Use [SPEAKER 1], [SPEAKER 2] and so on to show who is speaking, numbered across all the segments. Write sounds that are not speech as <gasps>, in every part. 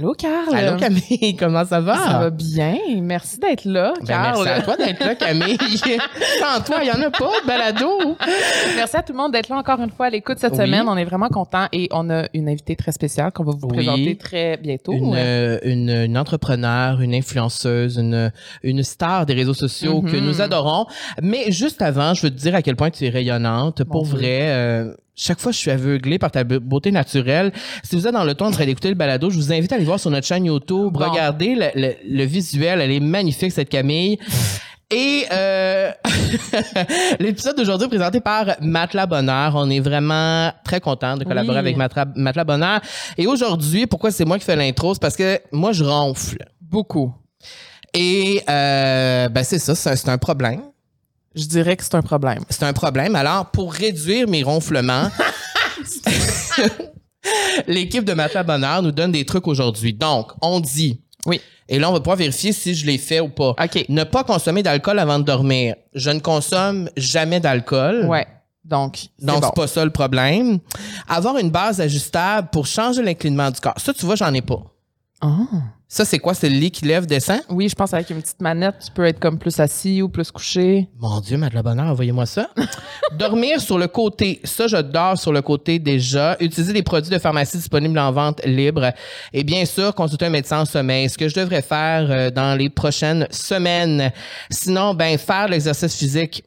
[SPEAKER 1] Allô, Carl?
[SPEAKER 2] Allô Camille, comment ça va?
[SPEAKER 1] Ça va bien. Merci d'être là,
[SPEAKER 2] Ben,
[SPEAKER 1] Carl.
[SPEAKER 2] merci à toi d'être là, Camille. <laughs> Sans toi, il n'y en a pas de balado.
[SPEAKER 1] Merci à tout le monde d'être là encore une fois à l'écoute cette
[SPEAKER 2] Oui.
[SPEAKER 1] semaine. On est vraiment contents et on a une invitée très spéciale qu'on va vous
[SPEAKER 2] Oui.
[SPEAKER 1] présenter très bientôt.
[SPEAKER 2] Une, euh, une, une entrepreneur, une influenceuse, une, une star des réseaux sociaux que nous adorons. Mais juste avant, je veux te dire à quel point tu es rayonnante. Pour vrai, euh, chaque fois, je suis aveuglée par ta be- beauté naturelle. Si vous êtes dans le temps en train d'écouter le balado, je vous invite à aller voir sur notre chaîne YouTube.
[SPEAKER 1] Bon.
[SPEAKER 2] Regardez le, le- le visuel. Elle est magnifique, cette Camille. <laughs> Et euh, <laughs> l'épisode d'aujourd'hui est présenté par Matelas Bonheur. On est vraiment très content de collaborer
[SPEAKER 1] Oui.
[SPEAKER 2] avec Matelas Bonheur. Et aujourd'hui, pourquoi c'est moi qui fais l'intro? C'est parce que moi, je ronfle.
[SPEAKER 1] Beaucoup.
[SPEAKER 2] Et euh, ben c'est ça, c'est un- c'est un problème.
[SPEAKER 1] Je dirais que c'est un problème.
[SPEAKER 2] C'est un problème. Alors, pour réduire mes ronflements, <laughs> l'équipe de Matelas Bonheur nous donne des trucs aujourd'hui. Donc, on dit...
[SPEAKER 1] Oui.
[SPEAKER 2] Et là, on va pouvoir vérifier si je l'ai fait ou pas.
[SPEAKER 1] OK.
[SPEAKER 2] Ne pas consommer d'alcool avant de dormir. Je ne consomme jamais d'alcool.
[SPEAKER 1] Ouais. Donc, c'est
[SPEAKER 2] Donc,
[SPEAKER 1] bon.
[SPEAKER 2] c'est pas ça le problème. Avoir une base ajustable pour changer l'inclinement du corps. Ça, tu vois, j'en ai pas.
[SPEAKER 1] Ah.
[SPEAKER 2] Ça, c'est quoi? C'est le lit qui lève, descend?
[SPEAKER 1] Oui, je pense avec une petite manette, tu peux être comme plus assis ou plus couché.
[SPEAKER 2] Mon Dieu, Madeleine Bonheur, envoyez-moi ça. <laughs> Dormir sur le côté. Ça, je dors sur le côté déjà. Utiliser des produits de pharmacie disponibles en vente libre. Et bien sûr, consulter un médecin en sommeil. Ce que je devrais faire euh, dans les prochaines semaines. Sinon, ben, faire l'exercice physique.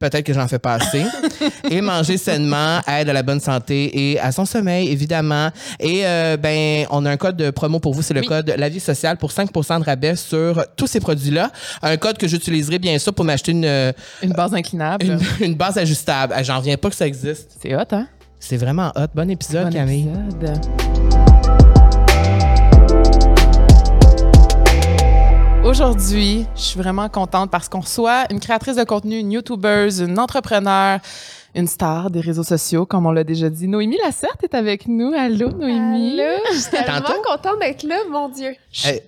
[SPEAKER 2] Peut-être que j'en fais pas assez. <laughs> et manger sainement aide à la bonne santé et à son sommeil, évidemment. Et euh, ben, on a un code de promo pour vous, c'est le
[SPEAKER 1] Oui.
[SPEAKER 2] code La Vie Sociale pour 5% de rabais sur tous ces produits-là. Un code que j'utiliserai bien sûr pour m'acheter une, euh,
[SPEAKER 1] Une base inclinable.
[SPEAKER 2] une, <laughs> une base ajustable. Ah, J'en reviens pas que ça existe.
[SPEAKER 1] C'est hot, hein?
[SPEAKER 2] C'est vraiment hot. Bon épisode,
[SPEAKER 1] Bon
[SPEAKER 2] Camille.
[SPEAKER 1] épisode. Aujourd'hui, je suis vraiment contente parce qu'on reçoit une créatrice de contenu, une YouTubeuse, une entrepreneur, une star des réseaux sociaux, comme on l'a déjà dit. Noémie Lacerte est avec nous. Allô, Noémie?
[SPEAKER 3] Allô, je suis tellement
[SPEAKER 2] Tantôt?
[SPEAKER 3] contente d'être là, mon Dieu.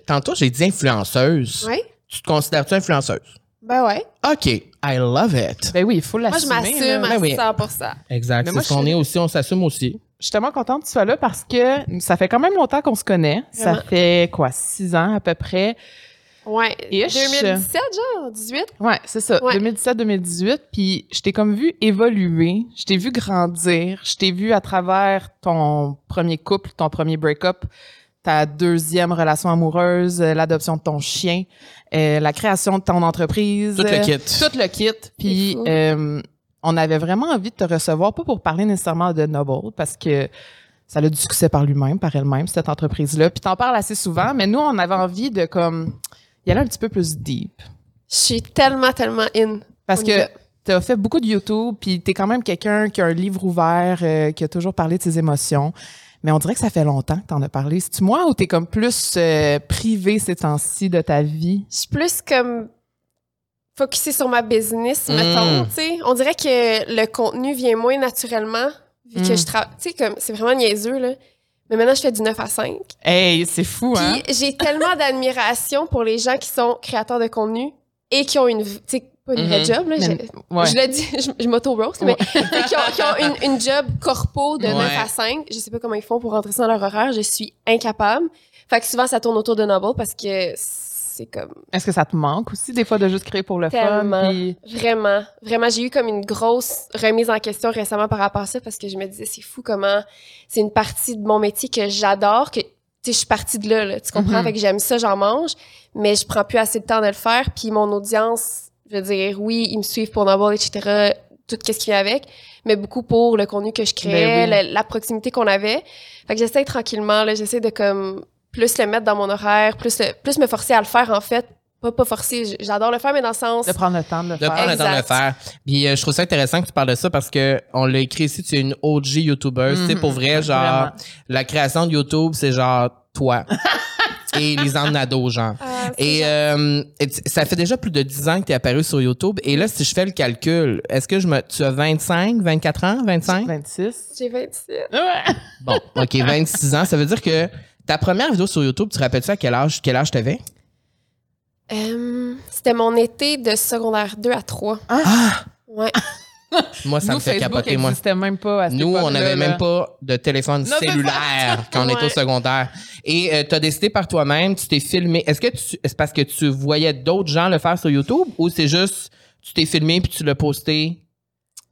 [SPEAKER 2] Tantôt, j'ai dit influenceuse.
[SPEAKER 3] Oui?
[SPEAKER 2] Tu te considères-tu influenceuse?
[SPEAKER 3] Ben ouais.
[SPEAKER 2] OK. I love it.
[SPEAKER 1] Ben oui, il faut
[SPEAKER 3] Moi, je
[SPEAKER 1] l'assumer.
[SPEAKER 3] m'assume à
[SPEAKER 2] Ben oui.
[SPEAKER 3] 100
[SPEAKER 2] Exact.
[SPEAKER 1] Mais
[SPEAKER 2] C'est
[SPEAKER 1] moi,
[SPEAKER 2] ce qu'on
[SPEAKER 1] je-
[SPEAKER 2] est aussi. On s'assume aussi.
[SPEAKER 1] Je suis tellement contente que tu sois là parce que ça fait quand même longtemps qu'on se connaît. Ça fait quoi, six ans à peu près.
[SPEAKER 3] Ouais.
[SPEAKER 1] Ish.
[SPEAKER 3] 2017, genre, 18?
[SPEAKER 1] Ouais, c'est ça.
[SPEAKER 3] Ouais.
[SPEAKER 1] 2017-2018. Puis je t'ai comme vu évoluer, je t'ai vu grandir, je t'ai vu à travers ton premier couple, ton premier break-up, ta deuxième relation amoureuse, euh, l'adoption de ton chien, euh, la création de ton entreprise.
[SPEAKER 2] Tout le
[SPEAKER 1] euh,
[SPEAKER 2] kit.
[SPEAKER 1] Tout le kit. Puis euh, on avait vraiment envie de te recevoir, pas pour parler nécessairement de Noble, parce que ça a du succès par lui-même, par elle-même, cette entreprise-là. Puis t'en parles assez souvent, mais nous, on avait envie de comme y aller un petit peu plus deep.
[SPEAKER 3] Je suis tellement, tellement in.
[SPEAKER 1] Parce que tu as fait beaucoup de YouTube, puis tu es quand même quelqu'un qui a un livre ouvert, euh, qui a toujours parlé de ses émotions. Mais on dirait que ça fait longtemps que tu en as parlé. C'est-tu moi ou tu es comme plus euh, privé ces temps-ci de ta vie?
[SPEAKER 3] Je suis plus comme focusée sur ma business,
[SPEAKER 2] Mm.
[SPEAKER 3] mettons, tu sais. On dirait que le contenu vient moins naturellement, vu
[SPEAKER 1] Mm.
[SPEAKER 3] que je travaille, tu sais, comme, c'est vraiment niaiseux, là. Mais maintenant, je fais du 9 à 5.
[SPEAKER 1] Hey, c'est fou, hein?
[SPEAKER 3] Puis j'ai tellement d'admiration pour les gens qui sont créateurs de contenu et qui ont une, tu sais, pas une vraie
[SPEAKER 2] Mhm.
[SPEAKER 3] job, là. Je-
[SPEAKER 1] ouais.
[SPEAKER 3] Je le dis, <laughs> je, je m'auto-roast, mais qui ont, qui ont une, une job corpo de 9
[SPEAKER 2] Ouais.
[SPEAKER 3] à 5. Je sais pas comment ils font pour rentrer ça dans leur horaire. Je suis incapable. Fait que souvent, ça tourne autour de Noble parce que c'est comme
[SPEAKER 1] Est-ce que ça te manque aussi des fois de juste créer pour le
[SPEAKER 3] Tellement.
[SPEAKER 1] fun? puis-
[SPEAKER 3] vraiment, vraiment, j'ai eu comme une grosse remise en question récemment par rapport à ça parce que je me disais, c'est fou comment c'est une partie de mon métier que j'adore, que, tu sais, je suis partie de là, là, tu comprends? Fait que j'aime ça, j'en mange, mais je prends plus assez de temps de le faire. Puis mon audience, je veux dire, oui, ils me suivent pour Noble, etc., tout ce qui vient avec, mais beaucoup pour le contenu que je créais,
[SPEAKER 1] Ben oui.
[SPEAKER 3] la, la proximité qu'on avait. Fait que j'essaie tranquillement, là, j'essaie de comme plus le mettre dans mon horaire, plus, le- plus me forcer à le faire, en fait. Pas, pas forcer, j'adore le faire, mais dans le sens...
[SPEAKER 1] De prendre le temps de le
[SPEAKER 2] De
[SPEAKER 1] faire.
[SPEAKER 2] prendre le temps de le
[SPEAKER 3] Exact.
[SPEAKER 2] faire. Puis euh, je trouve ça intéressant que tu parles de ça parce que on l'a écrit ici, tu es une OG YouTuber. Tu sais,
[SPEAKER 1] Mhm.
[SPEAKER 2] pour vrai, genre,
[SPEAKER 1] Vraiment.
[SPEAKER 2] la création de YouTube, c'est genre toi. <laughs> et les emnados, genre.
[SPEAKER 3] Ah,
[SPEAKER 2] Et, euh, et ça fait déjà plus de 10 ans que tu es apparu sur YouTube. Et là, si je fais le calcul, est-ce que je me. Tu as 25, 24 ans, 25?
[SPEAKER 1] 26.
[SPEAKER 3] J'ai 27.
[SPEAKER 1] Ouais.
[SPEAKER 2] Bon, OK, 26 ans. Ça veut dire que ta première vidéo sur YouTube, tu te rappelles-tu à quel âge, quel âge t'avais?
[SPEAKER 3] Euh, C'était mon été de secondaire 2 à 3.
[SPEAKER 2] Ah!
[SPEAKER 3] Ouais. <laughs>
[SPEAKER 2] Moi, ça
[SPEAKER 1] Nous,
[SPEAKER 2] me fait
[SPEAKER 1] Facebook
[SPEAKER 2] capoter, moi.
[SPEAKER 1] même pas à cette
[SPEAKER 2] Nous, on n'avait même pas de téléphone
[SPEAKER 1] Non,
[SPEAKER 2] cellulaire <laughs> quand on était au secondaire. Et tu as décidé par toi-même, tu t'es filmé. Est-ce que tu, c'est parce que tu voyais d'autres gens le faire sur YouTube ou c'est juste tu t'es filmé puis tu l'as posté?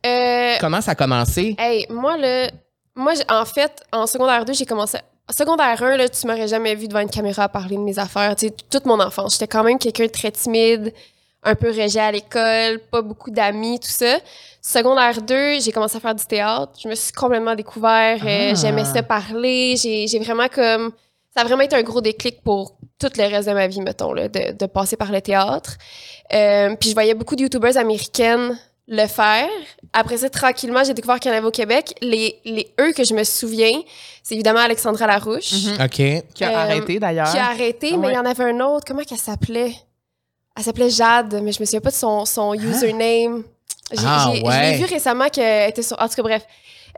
[SPEAKER 3] Euh,
[SPEAKER 2] Comment ça a commencé?
[SPEAKER 3] Hey, moi, là, moi, en fait, en secondaire 2, j'ai commencé. Secondaire 1, là, tu m'aurais jamais vu devant une caméra parler de mes affaires. Tu sais, toute mon enfance. J'étais quand même quelqu'un de très timide, un peu rejet à l'école, pas beaucoup d'amis, tout ça. Secondaire 2, j'ai commencé à faire du théâtre. Je me suis complètement découvert. euh,
[SPEAKER 1] Ah.
[SPEAKER 3] J'aimais ça parler. J'ai vraiment comme. Ça a vraiment été un gros déclic pour tout le reste de ma vie, mettons, là, de, de passer par le théâtre. Euh, puis je voyais beaucoup de YouTubers américaines le faire. Après ça, tranquillement, j'ai découvert qu'il y en avait au Québec. Les, les eux que je me souviens, c'est évidemment Alexandra Larouche,
[SPEAKER 1] Mhm.
[SPEAKER 2] OK.
[SPEAKER 1] Qui a
[SPEAKER 3] Euh,
[SPEAKER 1] arrêté d'ailleurs.
[SPEAKER 3] qui a arrêté,
[SPEAKER 1] Ah
[SPEAKER 3] mais il y en avait un autre. Comment qu'elle s'appelait? Elle s'appelait Jade, mais je me souviens pas de son, son username. J'ai,
[SPEAKER 2] Ah,
[SPEAKER 3] j'ai-
[SPEAKER 2] ouais.
[SPEAKER 3] Je l'ai vu récemment qu'elle était sur... En tout cas, bref.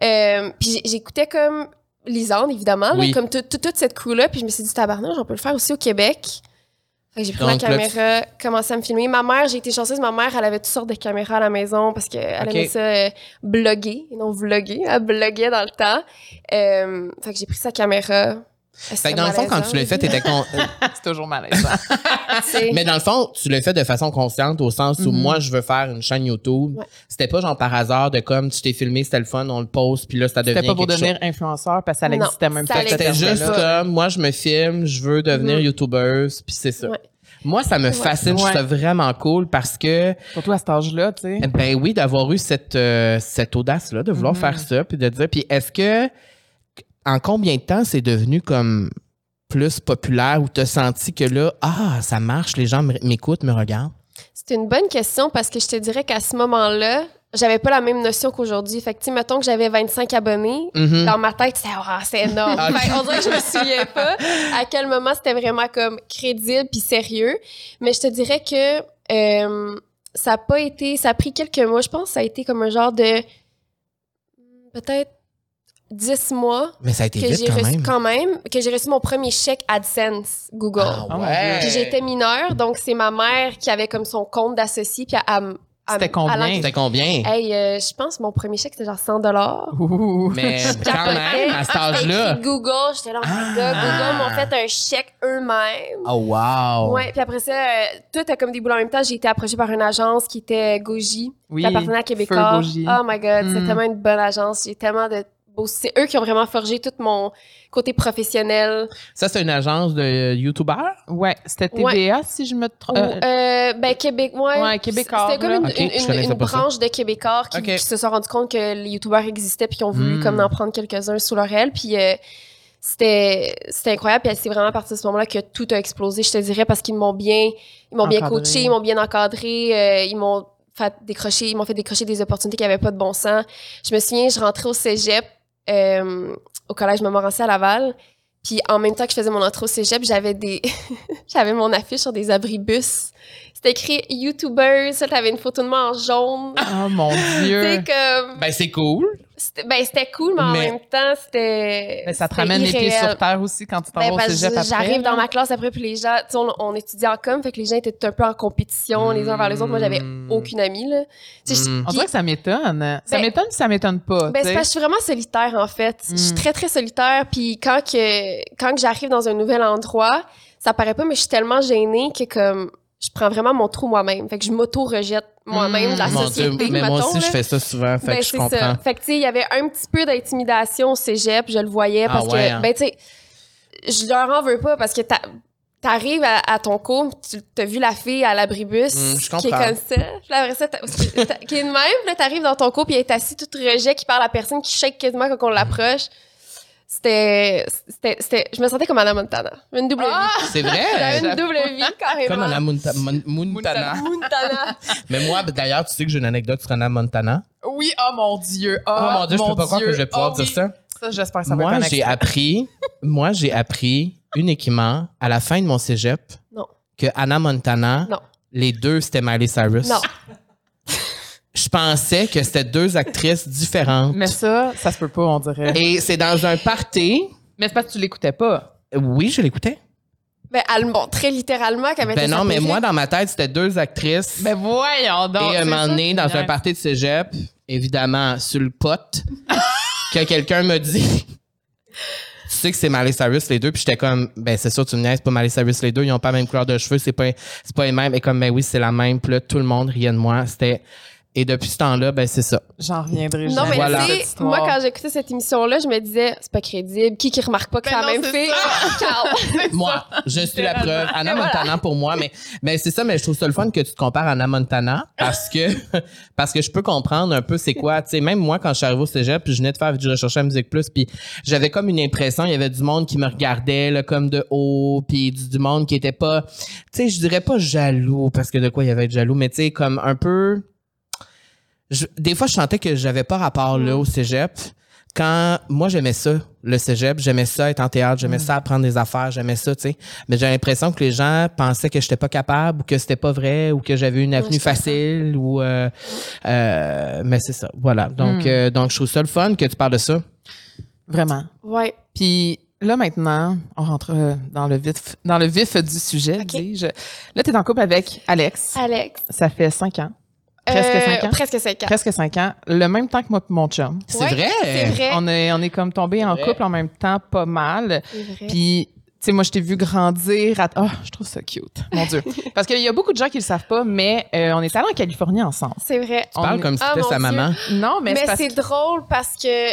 [SPEAKER 3] Euh, puis j'écoutais comme Lisande, évidemment, là,
[SPEAKER 2] Oui.
[SPEAKER 3] comme tout- tout- toute cette crew-là. Puis je me suis dit, tabarnage, on peut le faire aussi au Québec. Fait que j'ai pris ma caméra, commencé à me filmer. Ma mère, j'ai été chanceuse, ma mère, elle avait toutes sortes de caméras à la maison parce qu'elle
[SPEAKER 2] Ok.
[SPEAKER 3] aimait ça euh, bloguer, non vlogger. Elle bloguait dans le temps. Euh, fait que j'ai pris sa caméra.
[SPEAKER 2] Fait que dans le fond, quand tu l'as fait, t'étais con... <laughs>
[SPEAKER 1] C'est toujours malaisant. <laughs>
[SPEAKER 2] Mais dans le fond, tu l'as fait de façon consciente au sens où
[SPEAKER 1] Mhm.
[SPEAKER 2] moi, je veux faire une chaîne YouTube.
[SPEAKER 3] Ouais.
[SPEAKER 2] C'était pas genre par hasard de comme tu t'es filmé, c'était le fun, on le poste, puis là, ça devient
[SPEAKER 1] C'était pas pour devenir influenceur parce que ça
[SPEAKER 3] Non,
[SPEAKER 1] n'existait même
[SPEAKER 3] ça
[SPEAKER 1] pas.
[SPEAKER 2] Fait que C'était juste
[SPEAKER 3] là.
[SPEAKER 2] comme, moi, je me filme, je veux devenir
[SPEAKER 3] Mhm.
[SPEAKER 2] youtubeuse, puis c'est ça.
[SPEAKER 3] Ouais.
[SPEAKER 2] Moi, ça me
[SPEAKER 3] Ouais.
[SPEAKER 2] fascine, je trouve vraiment cool parce que,
[SPEAKER 1] Surtout à cet âge-là, tu sais.
[SPEAKER 2] ben oui, d'avoir eu cette, euh, cette audace-là, de vouloir
[SPEAKER 1] Mhm.
[SPEAKER 2] faire ça, puis de dire, puis est-ce que, en combien de temps c'est devenu comme plus populaire ou t'as senti que là, ah, ça marche, les gens m'écoutent, me regardent?
[SPEAKER 3] C'est une bonne question parce que je te dirais qu'à ce moment-là, j'avais pas la même notion qu'aujourd'hui. Fait que, tu sais, mettons que j'avais 25 abonnés.
[SPEAKER 2] Mhm.
[SPEAKER 3] Dans ma tête, c'était oh, c'est énorme.
[SPEAKER 2] Ah,
[SPEAKER 3] Fait on dirait que je me souviens pas à quel moment c'était vraiment comme crédible puis sérieux. Mais je te dirais que euh, ça a pas été. Ça a pris quelques mois. Je pense que ça a été comme un genre de. Peut-être 10 mois
[SPEAKER 2] Mais ça a été
[SPEAKER 3] que
[SPEAKER 2] vite
[SPEAKER 3] j'ai
[SPEAKER 2] quand
[SPEAKER 3] reçu
[SPEAKER 2] même.
[SPEAKER 3] quand même, que j'ai reçu mon premier chèque AdSense Google.
[SPEAKER 2] Ah
[SPEAKER 1] Oh mon
[SPEAKER 2] ouais.
[SPEAKER 3] Puis j'étais mineure, donc c'est ma mère qui avait comme son compte d'associé. Puis elle-
[SPEAKER 1] C'était combien?
[SPEAKER 2] C'était combien?
[SPEAKER 3] Hey, euh, je pense que mon premier chèque, c'était genre 100 dollars.
[SPEAKER 1] Ouh.
[SPEAKER 2] Mais <laughs> quand même, à cet âge-là.
[SPEAKER 3] Google, j'étais là, oh my God,
[SPEAKER 2] Ah.
[SPEAKER 3] Google m'ont fait un chèque eux-mêmes.
[SPEAKER 2] Oh, wow!
[SPEAKER 3] Ouais, puis après ça, euh, tout a comme des boulots en même temps. J'ai été approchée par une agence qui était Goji,
[SPEAKER 1] Oui,
[SPEAKER 3] qui appartenait à
[SPEAKER 1] Feu
[SPEAKER 3] Québécois.
[SPEAKER 1] Goji.
[SPEAKER 3] Oh my God, c'est
[SPEAKER 1] Mm.
[SPEAKER 3] tellement une bonne agence. J'ai tellement de. C'est eux qui ont vraiment forgé tout mon côté professionnel.
[SPEAKER 2] Ça, c'est une agence de youtubeurs?
[SPEAKER 1] Ouais, c'était TVA, si je me trompe. Euh,
[SPEAKER 3] euh, ben, Québec, ouais.
[SPEAKER 1] Ouais, Québécois,
[SPEAKER 3] C'était comme une, branche de Québécois qui, se sont rendus compte que les youtubeurs existaient puis qui ont voulu
[SPEAKER 2] Mm.
[SPEAKER 3] comme en prendre quelques-uns sous leur aile. Puis euh, c'était c'était incroyable. Puis c'est vraiment à partir de ce moment-là que tout a explosé, je te dirais, parce qu'ils m'ont bien, ils m'ont bien coaché, ils m'ont bien encadré, euh, ils m'ont fait décrocher, ils m'ont fait décrocher des opportunités qui n'avaient pas de bon sens. Je me souviens, je rentrais au cégep, euh, au collège Montmorency à Laval. Puis en même temps que je faisais mon entrée au cégep, j'avais des <laughs> j'avais mon affiche sur des abribus. C'était écrit YouTubers, ça t'avais une photo de moi en jaune.
[SPEAKER 1] Oh mon <laughs>
[SPEAKER 3] C'est
[SPEAKER 1] Dieu.
[SPEAKER 3] comme
[SPEAKER 2] Ben, c'est cool.
[SPEAKER 3] c'était ben c'était cool mais en
[SPEAKER 2] Mais-
[SPEAKER 3] même temps c'était
[SPEAKER 1] Mais ça te ramène les pieds sur terre aussi quand tu t'en
[SPEAKER 3] Ben,
[SPEAKER 1] vas au cégep après.
[SPEAKER 3] j'arrive dans ma classe après puis les gens tu sais, on, on étudiait en com fait que les gens étaient un peu en compétition les uns vers les autres moi j'avais
[SPEAKER 2] Mm.
[SPEAKER 3] aucune amie là sais, je-
[SPEAKER 2] Mm.
[SPEAKER 1] On dirait que ça m'étonne. Ça
[SPEAKER 3] Ben-
[SPEAKER 1] m'étonne ça m'étonne pas.
[SPEAKER 3] Ben, c'est
[SPEAKER 1] sais.
[SPEAKER 3] parce que je suis vraiment solitaire, en fait. Je suis
[SPEAKER 1] Mm.
[SPEAKER 3] très, très solitaire. Puis quand, que, quand que j'arrive dans un nouvel endroit, ça paraît pas, mais je suis tellement gênée que comme je prends vraiment mon trou moi-même. Fait que je m'auto-rejette moi-même de la société,
[SPEAKER 2] mais moi aussi, je fais ça souvent, fait
[SPEAKER 3] Ben,
[SPEAKER 2] que je comprends.
[SPEAKER 3] ça. Fait que, tu sais, il y avait un petit peu d'intimidation au cégep, je le voyais,
[SPEAKER 2] Ah
[SPEAKER 3] parce
[SPEAKER 2] ouais,
[SPEAKER 3] que,
[SPEAKER 2] hein?
[SPEAKER 3] ben, tu sais, je leur en veux pas, parce que t'as- T'arrives à, à ton cours, tu as vu la fille à l'abribus
[SPEAKER 2] Mm, je
[SPEAKER 3] qui est comme ça. Puis là, après ça, t'as- t'as- qui est de même. Là, t'arrives dans ton cours, puis elle est assise toute rejet, qui parle à personne, qui shake quasiment quand on l'approche. C'était, c'était, c'était- je me sentais comme Anna Montana. Une double vie.
[SPEAKER 2] C'est vrai?
[SPEAKER 3] J'avais <laughs> une double vie, carrément.
[SPEAKER 2] Comme Anna Munta- Mon- Montana.
[SPEAKER 3] Montana. <laughs>
[SPEAKER 2] Mais moi, d'ailleurs, tu sais que j'ai une anecdote sur Anna Montana?
[SPEAKER 1] Oui, oh mon Dieu. Oh,
[SPEAKER 2] Oh mon Dieu, je peux pas croire que je vais pouvoir
[SPEAKER 1] Oh
[SPEAKER 2] dire
[SPEAKER 1] oui.
[SPEAKER 2] ça.
[SPEAKER 1] Ça, j'espère que ça va
[SPEAKER 2] Moi,
[SPEAKER 1] être un
[SPEAKER 2] j'ai appris, <laughs> moi, j'ai appris uniquement à la fin de mon cégep
[SPEAKER 3] Non.
[SPEAKER 2] que Anna Montana,
[SPEAKER 3] Non.
[SPEAKER 2] les deux, c'était Miley Cyrus.
[SPEAKER 3] Non.
[SPEAKER 2] Je pensais que c'était deux actrices différentes.
[SPEAKER 1] Mais ça, ça se peut pas, on dirait.
[SPEAKER 2] Et c'est dans un party.
[SPEAKER 1] Mais c'est parce que tu l'écoutais pas.
[SPEAKER 2] Oui, je l'écoutais.
[SPEAKER 3] Ben, elle montrait littéralement qu'elle mettait
[SPEAKER 2] Ben non, mais moi, dans ma tête, c'était deux actrices.
[SPEAKER 1] Mais voyons donc.
[SPEAKER 2] et un moment donné, dans un party de cégep, évidemment, sur le pote, <laughs> que quelqu'un me dit Tu sais que c'est Miley Cyrus les deux, puis j'étais comme Ben, c'est sûr, tu me niaises, c'est pas Miley Cyrus les deux, ils ont pas la même couleur de cheveux, c'est pas, c'est pas les mêmes. Et comme, ben oui, c'est la même, puis là, tout le monde riait de moi. C'était. Et depuis ce temps-là, ben c'est ça.
[SPEAKER 1] J'en reviendrai
[SPEAKER 3] Non,
[SPEAKER 1] jamais.
[SPEAKER 3] mais
[SPEAKER 2] Voilà.
[SPEAKER 3] tu sais, moi, quand j'écoutais cette émission-là, je me disais, c'est pas crédible. Qui qui remarque pas que
[SPEAKER 1] Ben
[SPEAKER 3] c'est la
[SPEAKER 1] non,
[SPEAKER 3] même fille? <laughs> Ciao.
[SPEAKER 2] Moi, je suis la preuve. Anna
[SPEAKER 3] voilà.
[SPEAKER 2] Montana pour moi, mais, mais c'est ça, mais je trouve ça le fun que tu te compares à Anna Montana parce que, <laughs> parce que je peux comprendre un peu c'est quoi. Tu sais, même moi, quand je suis arrivée au cégep, puis je venais de faire du recherche à Musique Plus, puis j'avais comme une impression, il y avait du monde qui me regardait, là, comme de haut, puis du, du monde qui était pas, tu sais, je dirais pas jaloux, parce que de quoi il y avait être jaloux, mais tu sais, comme un peu, je- des fois, je sentais que j'avais pas rapport là au cégep. Quand moi j'aimais ça, le cégep, j'aimais ça être en théâtre, j'aimais ça apprendre des affaires, j'aimais ça, tu sais. Mais j'ai l'impression que les gens pensaient que j'étais pas capable ou que c'était pas vrai ou que j'avais une avenue facile ou euh, euh, mais c'est ça. Voilà. Donc
[SPEAKER 1] Hmm.
[SPEAKER 2] euh, donc je trouve ça le fun que tu parles de ça.
[SPEAKER 1] Vraiment.
[SPEAKER 3] Ouais.
[SPEAKER 1] Puis là, maintenant, on rentre euh, dans le vif, dans le vif du sujet, dis-je. Là, tu es en couple avec Alex.
[SPEAKER 3] Alex.
[SPEAKER 1] Ça fait cinq ans. Presque
[SPEAKER 3] Euh,
[SPEAKER 1] cinq ans.
[SPEAKER 3] Presque cinq ans.
[SPEAKER 1] Presque cinq ans. Le même temps que moi et mon chum.
[SPEAKER 2] C'est
[SPEAKER 3] Ouais,
[SPEAKER 2] vrai.
[SPEAKER 3] C'est vrai.
[SPEAKER 1] On est, on est comme tombés en
[SPEAKER 2] vrai.
[SPEAKER 1] couple en même temps, pas mal.
[SPEAKER 3] C'est vrai.
[SPEAKER 1] Puis, tu sais, moi, je t'ai vu grandir. À... Oh, je trouve ça cute. Mon Dieu. <laughs> Parce qu'il y a beaucoup de gens qui le savent pas, mais euh, on est allés en Californie ensemble.
[SPEAKER 3] C'est vrai.
[SPEAKER 2] Tu parles
[SPEAKER 1] On-
[SPEAKER 2] comme si
[SPEAKER 3] Ah,
[SPEAKER 2] c'était sa
[SPEAKER 3] Dieu.
[SPEAKER 2] maman.
[SPEAKER 1] Non, mais,
[SPEAKER 3] Mais,
[SPEAKER 1] c'est
[SPEAKER 3] drôle parce que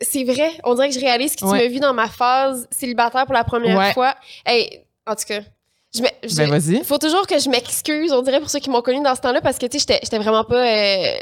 [SPEAKER 3] c'est vrai. On dirait que je réalise que tu
[SPEAKER 1] Ouais.
[SPEAKER 3] m'as vu dans ma phase célibataire pour la première
[SPEAKER 1] Ouais.
[SPEAKER 3] fois. Hey, en tout cas, je me- je-
[SPEAKER 1] Ben, vas-y.
[SPEAKER 3] Il faut toujours que je m'excuse, on dirait, pour ceux qui m'ont connue dans ce temps-là, parce que, tu sais, j'étais- j'étais vraiment pas... euh,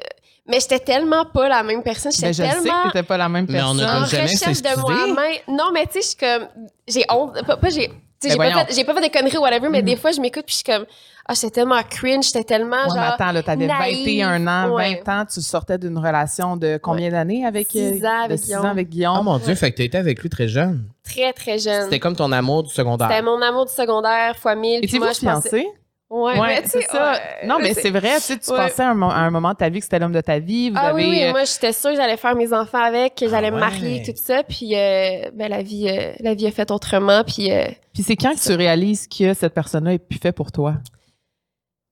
[SPEAKER 3] Mais j'étais tellement pas la même personne. J'étais
[SPEAKER 1] Ben, je sais
[SPEAKER 3] tellement
[SPEAKER 1] que t'étais pas la même
[SPEAKER 2] Mais on
[SPEAKER 1] personne.
[SPEAKER 2] a
[SPEAKER 3] en
[SPEAKER 2] jamais
[SPEAKER 3] recherche de moi-même. Non, mais tu sais, je suis comme... J'ai honte. Pas, pas j'ai...
[SPEAKER 1] Ben,
[SPEAKER 3] j'ai, pas fait, j'ai pas fait des conneries ou whatever, mais
[SPEAKER 1] Mhm.
[SPEAKER 3] des fois, je m'écoute puis je suis comme... Ah, j'étais tellement cringe, j'étais tellement
[SPEAKER 1] Ouais, mais
[SPEAKER 3] genre...
[SPEAKER 1] attends, là, t'avais
[SPEAKER 3] naïve.
[SPEAKER 1] 21 ans,
[SPEAKER 3] Ouais.
[SPEAKER 1] 20 ans, tu sortais d'une relation de combien d'années avec,
[SPEAKER 3] Six
[SPEAKER 1] euh,
[SPEAKER 3] ans
[SPEAKER 1] de
[SPEAKER 3] avec
[SPEAKER 1] six
[SPEAKER 3] Guillaume.
[SPEAKER 1] ans avec Guillaume?
[SPEAKER 2] Oh mon dieu, fait que tu étais avec lui très jeune.
[SPEAKER 3] Très, très jeune.
[SPEAKER 2] C'était comme ton amour du secondaire.
[SPEAKER 3] C'était mon amour du secondaire fois mille. puis
[SPEAKER 1] Étiez-vous
[SPEAKER 3] moi, je pensais-
[SPEAKER 1] fiancés?
[SPEAKER 3] Ouais, mais tu
[SPEAKER 1] c'est
[SPEAKER 3] sais,
[SPEAKER 1] ça.
[SPEAKER 3] ouais,
[SPEAKER 1] non, mais
[SPEAKER 3] c'est-
[SPEAKER 1] vrai, tu sais, tu
[SPEAKER 3] Ouais.
[SPEAKER 1] pensais à un, mo- à un moment de ta vie que c'était l'homme de ta vie. Vous
[SPEAKER 3] Ah
[SPEAKER 1] avez,
[SPEAKER 3] oui, oui,
[SPEAKER 1] euh,
[SPEAKER 3] moi j'étais sûre que j'allais faire mes enfants avec, que j'allais
[SPEAKER 2] Ah
[SPEAKER 3] me marier,
[SPEAKER 2] ouais.
[SPEAKER 3] tout ça, puis euh, ben, la vie, euh, la vie a fait autrement, puis euh,
[SPEAKER 1] Puis c'est quand que tu réalises que cette personne-là est plus fait pour toi?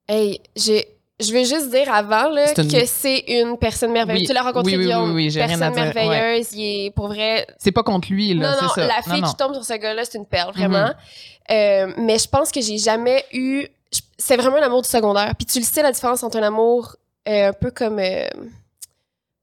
[SPEAKER 3] Hey, j'ai, je veux juste dire avant là,
[SPEAKER 1] une-
[SPEAKER 3] que c'est une personne merveilleuse.
[SPEAKER 1] Oui.
[SPEAKER 3] Tu l'as rencontré
[SPEAKER 1] Oui, oui,
[SPEAKER 3] Guillaume,
[SPEAKER 1] oui, oui, j'ai rien
[SPEAKER 3] personne
[SPEAKER 1] à dire,
[SPEAKER 3] merveilleuse, il est pour vrai.
[SPEAKER 1] C'est pas contre lui, là,
[SPEAKER 3] non, non,
[SPEAKER 1] ça.
[SPEAKER 3] la fille
[SPEAKER 1] non,
[SPEAKER 3] qui tombe sur ce gars-là, c'est une perle, vraiment. Euh, mais je pense que j'ai jamais eu. C'est vraiment un amour du secondaire. Puis tu le sais la différence entre un amour euh, un peu comme. euh,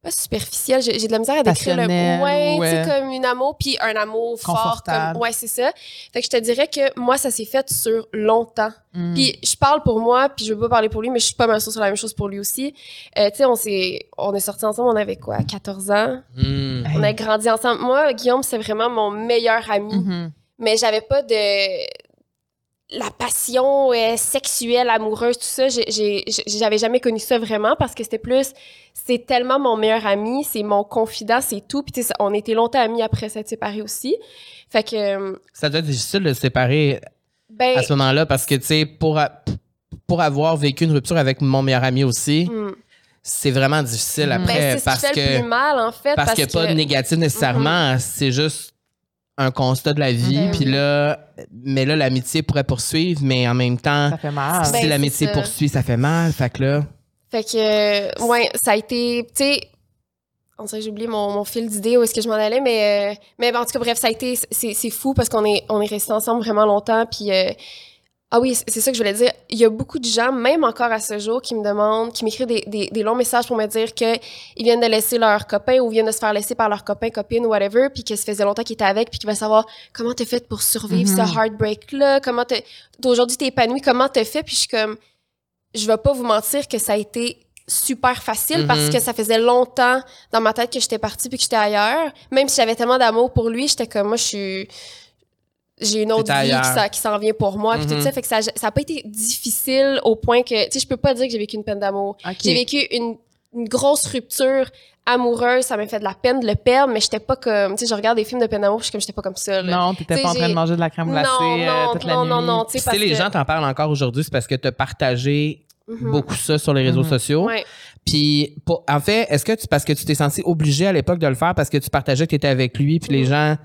[SPEAKER 3] pas superficiel, j'ai de la misère à décrire le Ouais, tu sais,
[SPEAKER 1] ouais.
[SPEAKER 3] comme une amour, puis un amour fort. Comme, ouais, c'est ça. Fait que je te dirais que moi, ça s'est fait sur longtemps.
[SPEAKER 1] Mm.
[SPEAKER 3] Puis je parle pour moi, puis je veux pas parler pour lui, mais je suis pas mal sûre sur la même chose pour lui aussi. Euh, tu sais, on s'est on est sortis ensemble, on avait quoi, 14 ans?
[SPEAKER 2] Hmm.
[SPEAKER 3] On a grandi ensemble. Moi, Guillaume, c'est vraiment mon meilleur ami
[SPEAKER 1] Mhm.
[SPEAKER 3] mais j'avais pas de la passion euh, sexuelle amoureuse tout ça j'avais jamais connu ça vraiment parce que c'était plus c'est tellement mon meilleur ami c'est mon confident c'est tout puis tu sais, ça- on était longtemps amis après s'être séparés aussi fait que euh,
[SPEAKER 2] Ça doit être difficile de se séparer
[SPEAKER 3] ben
[SPEAKER 2] à ce moment-là parce que, tu sais, pour, pour avoir vécu une rupture avec mon meilleur ami aussi,
[SPEAKER 3] hmm.
[SPEAKER 2] c'est vraiment difficile
[SPEAKER 1] Mhm.
[SPEAKER 2] après
[SPEAKER 3] Ben, ce
[SPEAKER 2] parce
[SPEAKER 3] qui fait
[SPEAKER 2] que
[SPEAKER 3] le plus mal en fait
[SPEAKER 2] parce a pas de négatif nécessairement, c'est juste un constat de la vie.
[SPEAKER 3] Mhm.
[SPEAKER 2] Puis là, mais là, l'amitié pourrait poursuivre, mais en même temps,
[SPEAKER 1] Ça fait mal.
[SPEAKER 3] Ben,
[SPEAKER 2] si
[SPEAKER 3] c'est
[SPEAKER 2] l'amitié poursuit, ça fait mal. Fait que là,
[SPEAKER 3] Fait que, euh, ouais, ça a été, tu sais, on dirait que j'ai oublié mon, mon fil d'idée où est-ce que je m'en allais, mais, euh, mais ben, en tout cas, bref, ça a été, c'est c'est fou parce qu'on est, on est restés ensemble vraiment longtemps, puis, euh, ah oui, c'est ça que je voulais dire. Il y a beaucoup de gens, même encore à ce jour, qui me demandent, qui m'écrivent des, des, des longs messages pour me dire que ils viennent de laisser leur copain ou viennent de se faire laisser par leur copain, copine ou whatever, puis que ça faisait longtemps qu'ils étaient avec, puis qu'ils veulent savoir comment t'as fait pour survivre ce heartbreak-là, comment t'as, aujourd'hui t'es épanoui, comment t'as fait, puis je suis comme, je vais pas vous mentir que ça a été super facile
[SPEAKER 2] Mhm.
[SPEAKER 3] parce que ça faisait longtemps dans ma tête que j'étais partie puis que j'étais ailleurs. Même si j'avais tellement d'amour pour lui, j'étais comme moi je suis j'ai une autre vie qui, s'en- qui s'en vient pour moi puis
[SPEAKER 2] Mhm.
[SPEAKER 3] tout ça fait que ça ça a pas été difficile au point que tu sais je peux pas dire que j'ai vécu une peine d'amour. J'ai vécu une, une grosse rupture amoureuse, ça m'a fait de la peine de le perdre mais j'étais pas comme tu sais je regarde des films de peine d'amour, je suis comme j'étais pas comme ça là.
[SPEAKER 1] Non, t'étais
[SPEAKER 3] T'sais,
[SPEAKER 1] pas en train de manger de la crème glacée
[SPEAKER 3] non,
[SPEAKER 1] euh,
[SPEAKER 3] non,
[SPEAKER 1] toute la
[SPEAKER 3] non,
[SPEAKER 1] nuit.
[SPEAKER 3] non, non, tu
[SPEAKER 2] Puis
[SPEAKER 3] sais
[SPEAKER 2] les
[SPEAKER 3] que-
[SPEAKER 2] gens t'en parlent encore aujourd'hui, c'est parce que tu as partagé
[SPEAKER 3] Mhm.
[SPEAKER 2] beaucoup ça sur les réseaux
[SPEAKER 1] Mhm.
[SPEAKER 2] sociaux.
[SPEAKER 3] Ouais.
[SPEAKER 2] Puis, pour- en fait, est-ce que tu, parce que tu t'es senti obligé à l'époque de le faire parce que tu partageais que tu étais avec lui, puis les gens